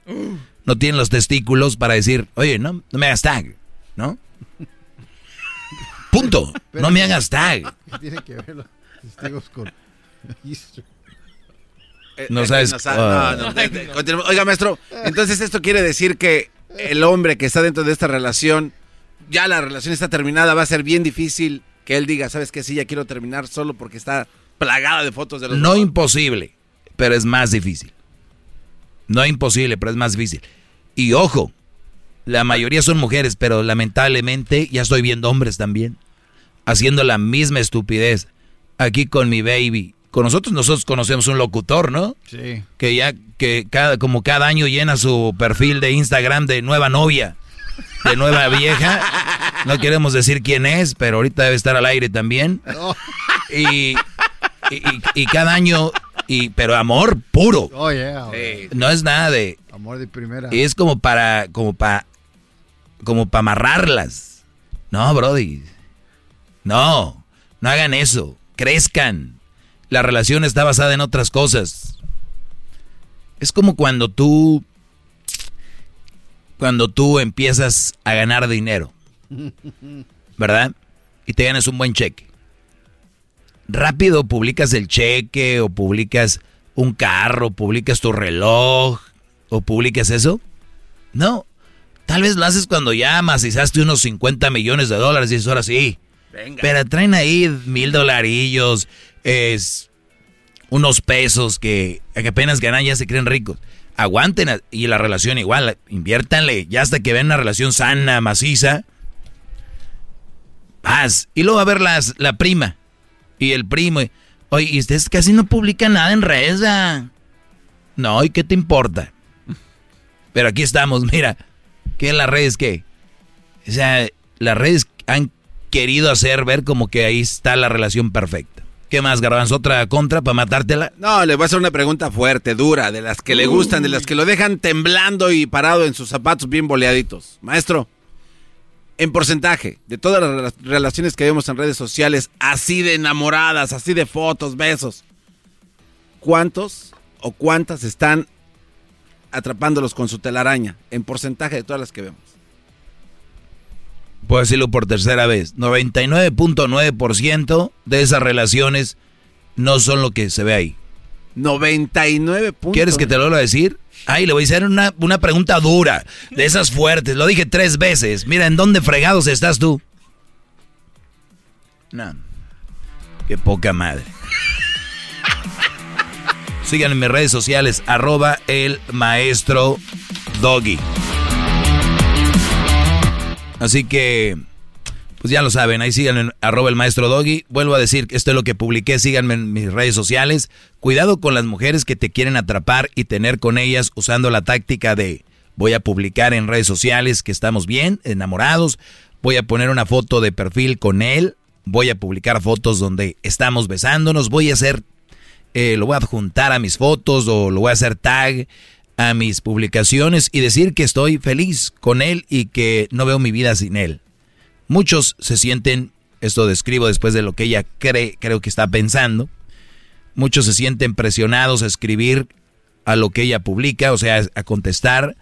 no tienen los testículos para decir, oye, no, no me hagas tag, ¿no? Punto. no me hagas tag. ¿Qué tiene que ver los testigos con No sabes. No sabe- no, no, continuemos. Oiga, maestro, entonces esto quiere decir que el hombre que está dentro de esta relación, ya la relación está terminada, va a ser bien difícil que él diga, ¿sabes qué? Sí, ya quiero terminar solo porque está plagada de fotos de los No imposible, pero es más difícil. No imposible, pero es más difícil. Y ojo, la mayoría son mujeres, pero lamentablemente ya estoy viendo hombres también haciendo la misma estupidez. Aquí con mi baby. Con nosotros, nosotros conocemos un locutor, ¿no? Sí. Que ya, que cada, como cada año llena su perfil de Instagram de nueva novia, de nueva vieja. No queremos decir quién es, pero ahorita debe estar al aire también. Y, y, y- y cada año, y, pero amor puro. Oh, yeah. No es nada de... Amor de primera. Y es como para, como para, como para amarrarlas. No, Brody. No, no hagan eso. Crezcan. La relación está basada en otras cosas. Es como cuando tú, cuando tú empiezas a ganar dinero, ¿verdad? Y te ganas un buen cheque. Rápido publicas el cheque o publicas un carro, publicas tu reloj o publicas eso. No, tal vez lo haces cuando ya macizaste unos 50 millones de dólares y dices, ahora sí. Pero traen ahí mil dolarillos, es unos pesos que, que apenas ganan ya se creen ricos. Aguanten y la relación igual, inviértanle, ya hasta que ven una relación sana, maciza. Paz. Y luego a ver las, la prima y el primo. y, Oye, y ustedes casi no publican nada en redes. ah?". No, ¿y qué te importa? Pero aquí estamos, (laughs) mira. ¿Qué en las redes qué? O sea, las redes han querido hacer ver como que ahí está la relación perfecta. ¿Qué más, Garbanzo? ¿Otra contra para matártela? No, le voy a hacer una pregunta fuerte, dura, de las que le gustan, de las que lo dejan temblando y parado en sus zapatos bien boleaditos. Maestro, en porcentaje de todas las rela- relaciones que vemos en redes sociales, así de enamoradas, así de fotos, besos, ¿cuántos o cuántas están atrapándolos con su telaraña? En porcentaje de todas las que vemos. Puedo decirlo por tercera vez. 99.9% de esas relaciones no son lo que se ve ahí. 99 puntos. ¿Quieres que te lo vuelva a decir? Ay, le voy a hacer una, una pregunta dura, de esas fuertes. Lo dije tres veces. Mira, ¿en dónde fregados estás tú? No. Qué poca madre. (laughs) Sigan en mis redes sociales, arroba el maestro Doggy. Así que, pues ya lo saben, ahí sigan en arroba el maestro Doggy. Vuelvo a decir que esto es lo que publiqué, síganme en mis redes sociales. Cuidado con las mujeres que te quieren atrapar y tener con ellas usando la táctica de voy a publicar en redes sociales que estamos bien, enamorados, voy a poner una foto de perfil con él, voy a publicar fotos donde estamos besándonos, voy a hacer, eh, lo voy a adjuntar a mis fotos o lo voy a hacer tag a mis publicaciones y decir que estoy feliz con él y que no veo mi vida sin él. Muchos se sienten, esto describo después de lo que ella cree, creo que está pensando, muchos se sienten presionados a escribir a lo que ella publica, o sea, a contestar.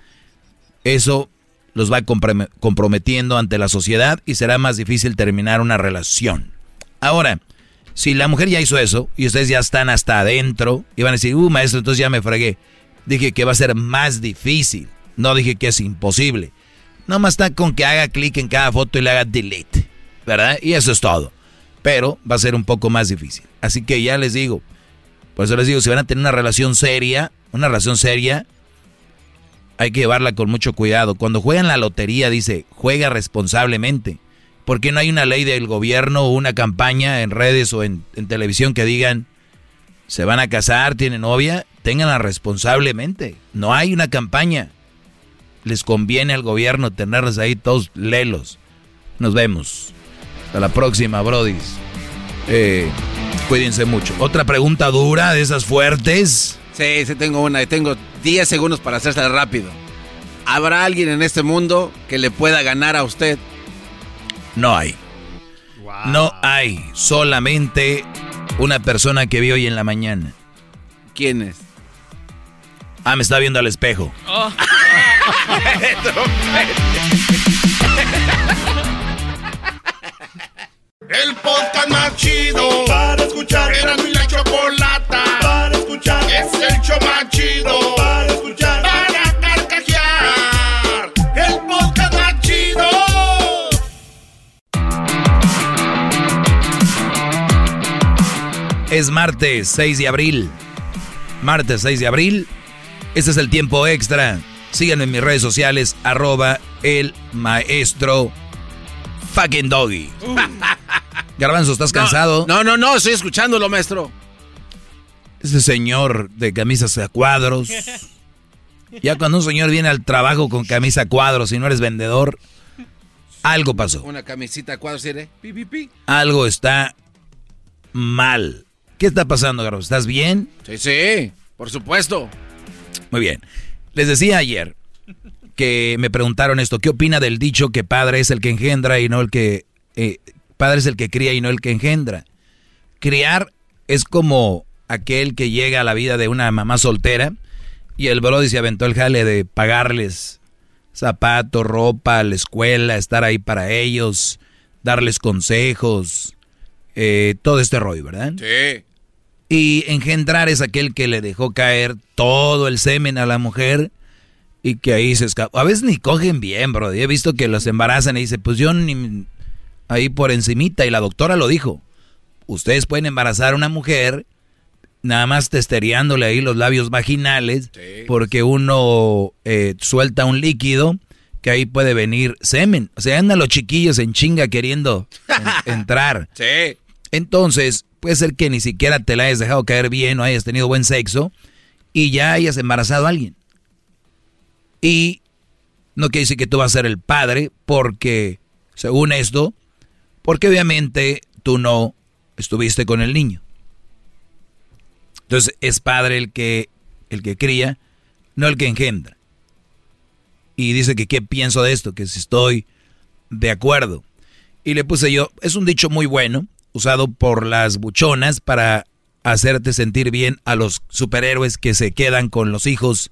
Eso los va comprom- comprometiendo ante la sociedad y será más difícil terminar una relación. Ahora, si la mujer ya hizo eso y ustedes ya están hasta adentro y van a decir, uh, maestro, entonces ya me fregué. Dije que va a ser más difícil. No dije que es imposible. Nomás está con que haga clic en cada foto y le haga delete. ¿Verdad? Y eso es todo. Pero va a ser un poco más difícil. Así que ya les digo. Por eso les digo, si van a tener una relación seria, una relación seria, hay que llevarla con mucho cuidado. Cuando juegan la lotería, dice, juega responsablemente. ¿Por qué no hay una ley del gobierno o una campaña en redes o en, en televisión que digan, se van a casar, tienen novia, ténganla responsablemente? No hay una campaña. Les conviene al gobierno tenerlos ahí todos lelos. Nos vemos. Hasta la próxima, brodis. Eh, cuídense mucho. Otra pregunta dura de esas fuertes. Sí, sí tengo una y tengo 10 segundos para hacerse rápido. ¿Habrá alguien en este mundo que le pueda ganar a usted? No hay. No hay solamente una persona que vi hoy en la mañana. ¿Quién es? Ah, me está viendo al espejo. Oh. (laughs) El podcast más chido para escuchar. Era mi la chocolata para escuchar. Es el show más chido para escuchar. Para carcajear. El podcast más chido. Es martes 6 de abril. Martes 6 de abril. Este es el tiempo extra. Síganme en mis redes sociales, arroba el maestro fucking doggy. (laughs) Garbanzo, ¿estás cansado? No, no, no, estoy escuchándolo, maestro. Ese señor de camisas a cuadros. (laughs) Ya cuando un señor viene al trabajo con camisa a cuadros y no eres vendedor, algo pasó. Una camisita a cuadros, ¿sí? Pi, pi, pi. Algo está mal. ¿Qué está pasando, Garbanzo? ¿Estás bien? Sí, sí, por supuesto. Muy bien. Les decía ayer que me preguntaron esto, ¿qué opina del dicho que padre es el que engendra y no el que... eh, padre es el que cría y no el que engendra? Criar es como aquel que llega a la vida de una mamá soltera y el brody se aventó el jale de pagarles zapatos, ropa, la escuela, estar ahí para ellos, darles consejos, eh, todo este rollo, ¿verdad? Sí. Y engendrar es aquel que le dejó caer todo el semen a la mujer y que ahí se escapa. A veces ni cogen bien, bro. He visto que los embarazan y dice, pues yo ni ahí por encimita y la doctora lo dijo. Ustedes pueden embarazar a una mujer nada más testereándole ahí los labios vaginales porque uno eh, suelta un líquido que ahí puede venir semen. O sea, andan los chiquillos en chinga queriendo (laughs) en- entrar. Sí. Entonces, puede ser que ni siquiera te la hayas dejado caer bien o hayas tenido buen sexo y ya hayas embarazado a alguien. Y no quiere decir que tú vas a ser el padre porque, según esto, porque obviamente tú no estuviste con el niño. Entonces, es padre el que, el que cría, no el que engendra. Y dice que qué pienso de esto, que si estoy de acuerdo. Y le puse yo, es un dicho muy bueno, usado por las buchonas para hacerte sentir bien a los superhéroes que se quedan con los hijos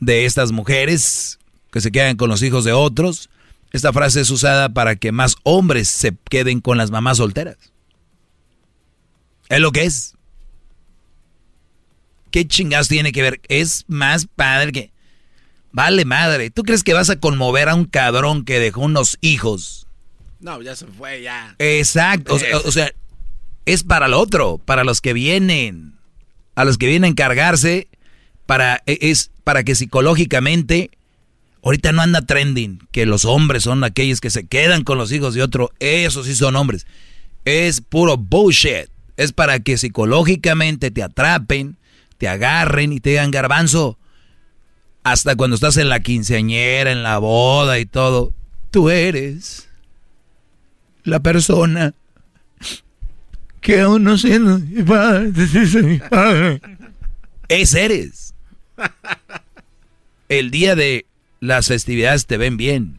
de estas mujeres, que se quedan con los hijos de otros. Esta frase es usada para que más hombres se queden con las mamás solteras. Es lo que es. ¿Qué chingados tiene que ver? Es más padre que... Vale madre, ¿tú crees que vas a conmover a un cabrón que dejó unos hijos? No, ya se fue, ya. Exacto, o sea, es para el otro, para los que vienen, a los que vienen a encargarse, para, e- es para que psicológicamente, ahorita no anda trending, que los hombres son aquellos que se quedan con los hijos de otro, esos sí son hombres. Es puro bullshit, es para que psicológicamente te atrapen, te agarren y te digan garbanzo, hasta cuando estás en la quinceañera, en la boda y todo, tú eres la persona que aún no siendo mi padre, (laughs) dice mi padre. Ese eres. El día de las festividades te ven bien.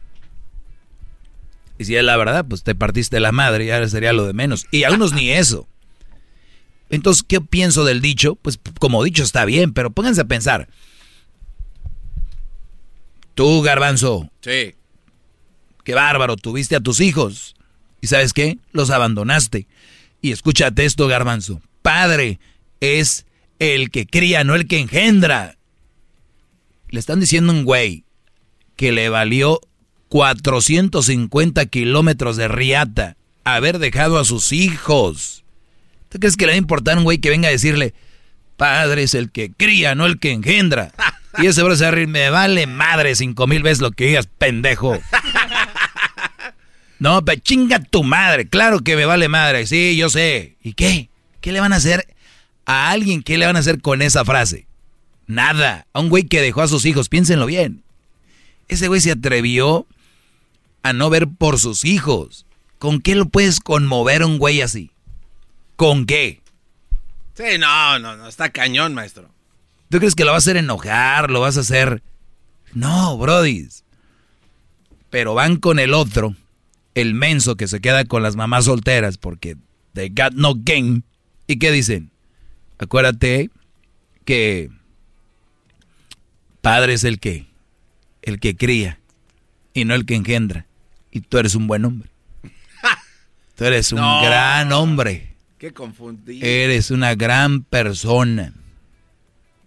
Y si es la verdad, pues te partiste la madre y ahora sería lo de menos. Y a unos ni eso. Entonces, ¿qué pienso del dicho? Pues como dicho está bien, pero pónganse a pensar. Tú, garbanzo, Sí. qué bárbaro, tuviste a tus hijos. ¿Y sabes qué? Los abandonaste. Y escúchate esto, garbanzo. Padre es el que cría, no el que engendra. Le están diciendo a un güey que le valió 450 kilómetros de riata haber dejado a sus hijos. ¿Tú crees que le va a importar a un güey que venga a decirle, padre es el que cría, no el que engendra? (laughs) Y ese bro se va a reír, me vale madre cinco mil veces lo que digas, pendejo. No, pero chinga tu madre, claro que me vale madre, sí, yo sé. ¿Y qué? ¿Qué le van a hacer a alguien? ¿Qué le van a hacer con esa frase? Nada. A un güey que dejó a sus hijos, piénsenlo bien. Ese güey se atrevió a no ver por sus hijos. ¿Con qué lo puedes conmover a un güey así? ¿Con qué? Sí, no, no, no, está cañón, maestro. ¿Tú crees que lo vas a hacer enojar? ¿Lo vas a hacer...? No, brodis. Pero van con el otro, el menso que se queda con las mamás solteras porque they got no game. ¿Y qué dicen? Acuérdate que padre es el que, el que cría y no el que engendra. Y tú eres un buen hombre. Tú eres un (laughs) gran hombre. Qué confundido. Eres una gran persona.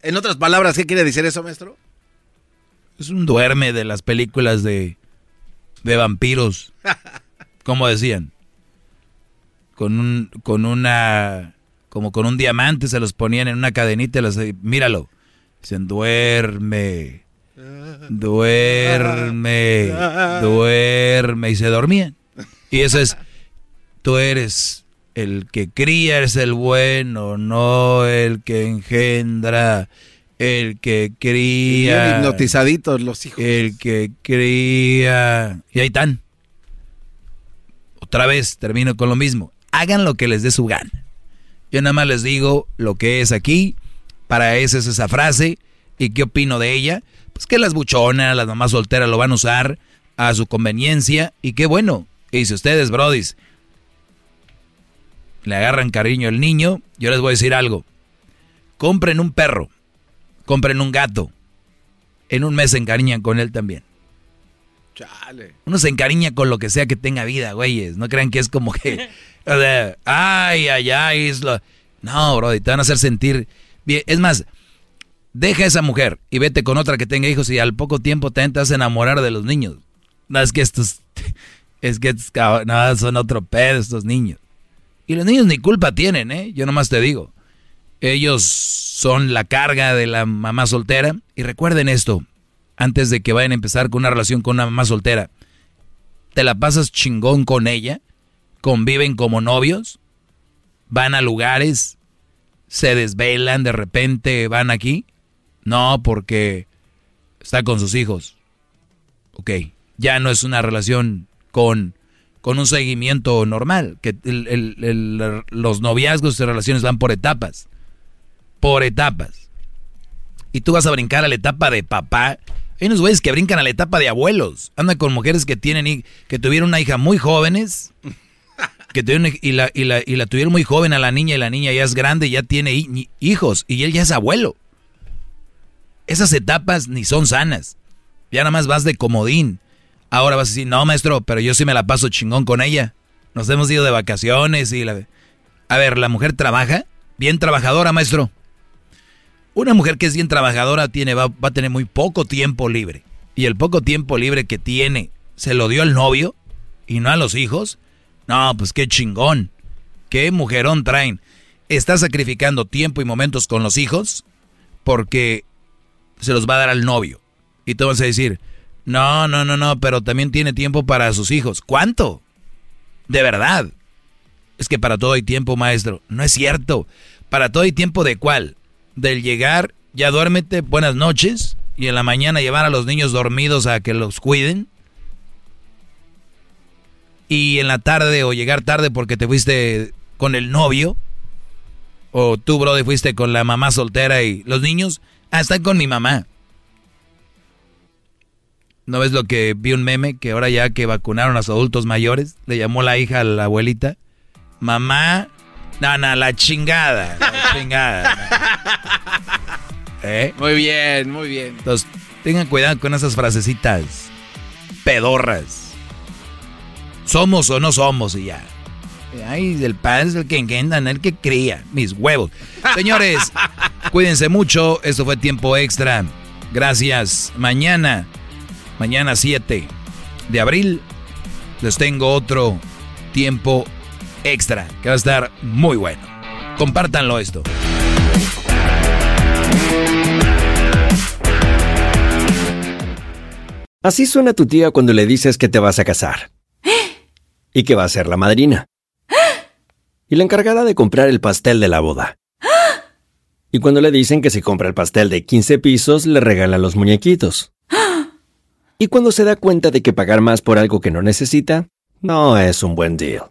En otras palabras, ¿qué quiere decir eso, maestro? Es un duerme de las películas de, de vampiros. (laughs) como decían. Con un, con una, como con un diamante se los ponían en una cadenita y los, míralo. Dicen, duerme, duerme, duerme. Y se dormían. Y eso es, tú eres el que cría, eres el bueno, no el que engendra, el que cría. hipnotizaditos los hijos. El que cría. Y ahí están. Otra vez termino con lo mismo. Hagan lo que les dé su gana. Yo nada más les digo lo que es aquí. Para eso es esa frase. ¿Y qué opino de ella? Pues que las buchonas, las mamás solteras lo van a usar a su conveniencia. Y qué bueno. Y si ustedes, brodis, le agarran cariño al niño, yo les voy a decir algo. Compren un perro, compren un gato. En un mes se encariñan con él también. Chale. Uno se encariña con lo que sea que tenga vida, güeyes. No crean que es como que. (laughs) o sea, ay, ay, ay. Es lo... No, bro, te van a hacer sentir bien. Es más, deja a esa mujer y vete con otra que tenga hijos y al poco tiempo te vas a enamorar de los niños. No, es que estos. (laughs) Es que estos, no, son otro pedo estos niños. Y los niños ni culpa tienen, ¿eh? Yo nomás te digo. Ellos son la carga de la mamá soltera. Y recuerden esto, antes de que vayan a empezar con una relación con una mamá soltera. Te la pasas chingón con ella, conviven como novios, van a lugares, se desvelan, de repente van aquí. No, porque está con sus hijos. Ok, ya no es una relación con con un seguimiento normal, que los noviazgos y relaciones van por etapas, por etapas. Y tú vas a brincar a la etapa de papá. Hay unos güeyes que brincan a la etapa de abuelos. Andan con mujeres que tienen que tuvieron una hija muy jóvenes, (laughs) que tuvieron, y, la, y, la, y la tuvieron muy joven a la niña y la niña ya es grande, ya tiene hijos y él ya es abuelo. Esas etapas ni son sanas. Ya nada más vas de comodín. Ahora vas a decir, no, maestro, pero yo sí me la paso chingón con ella. Nos hemos ido de vacaciones y la... A ver, ¿la mujer trabaja? Bien trabajadora, maestro. Una mujer que es bien trabajadora tiene, va, va a tener muy poco tiempo libre. Y el poco tiempo libre que tiene, ¿se lo dio al novio y no a los hijos? No, pues qué chingón. Qué mujerón traen. Está sacrificando tiempo y momentos con los hijos porque se los va a dar al novio. Y tú vas a decir, no, no, no, no, pero también tiene tiempo para sus hijos. ¿Cuánto? De verdad. Es que para todo hay tiempo, maestro. No es cierto. Para todo hay tiempo de cuál? Del llegar, ya duérmete, buenas noches, y en la mañana llevar a los niños dormidos a que los cuiden. Y en la tarde o llegar tarde porque te fuiste con el novio. O tú, brother, fuiste con la mamá soltera y los niños, ah, están con mi mamá. ¿No ves lo que vi un meme que ahora ya que vacunaron a los adultos mayores, le llamó la hija a la abuelita? Mamá, no, no, la chingada, la (laughs) chingada. ¿Eh? Muy bien, muy bien. Entonces, tengan cuidado con esas frasecitas pedorras. Somos o no somos y ya. Ay, el padre es el que engendan, el que cría. Mis huevos. Señores, (laughs) cuídense mucho. Esto fue tiempo extra. Gracias. Mañana Mañana 7 de abril les tengo otro tiempo extra que va a estar muy bueno. Compártanlo esto. Así suena tu tía cuando le dices que te vas a casar. (gasps) Y que va a ser la madrina. (gasps) Y la encargada de comprar el pastel de la boda. (gasps) Y cuando le dicen que si compra el pastel de 15 pisos, le regalan los muñequitos. Y cuando se da cuenta de que pagar más por algo que no necesita, no es un buen deal.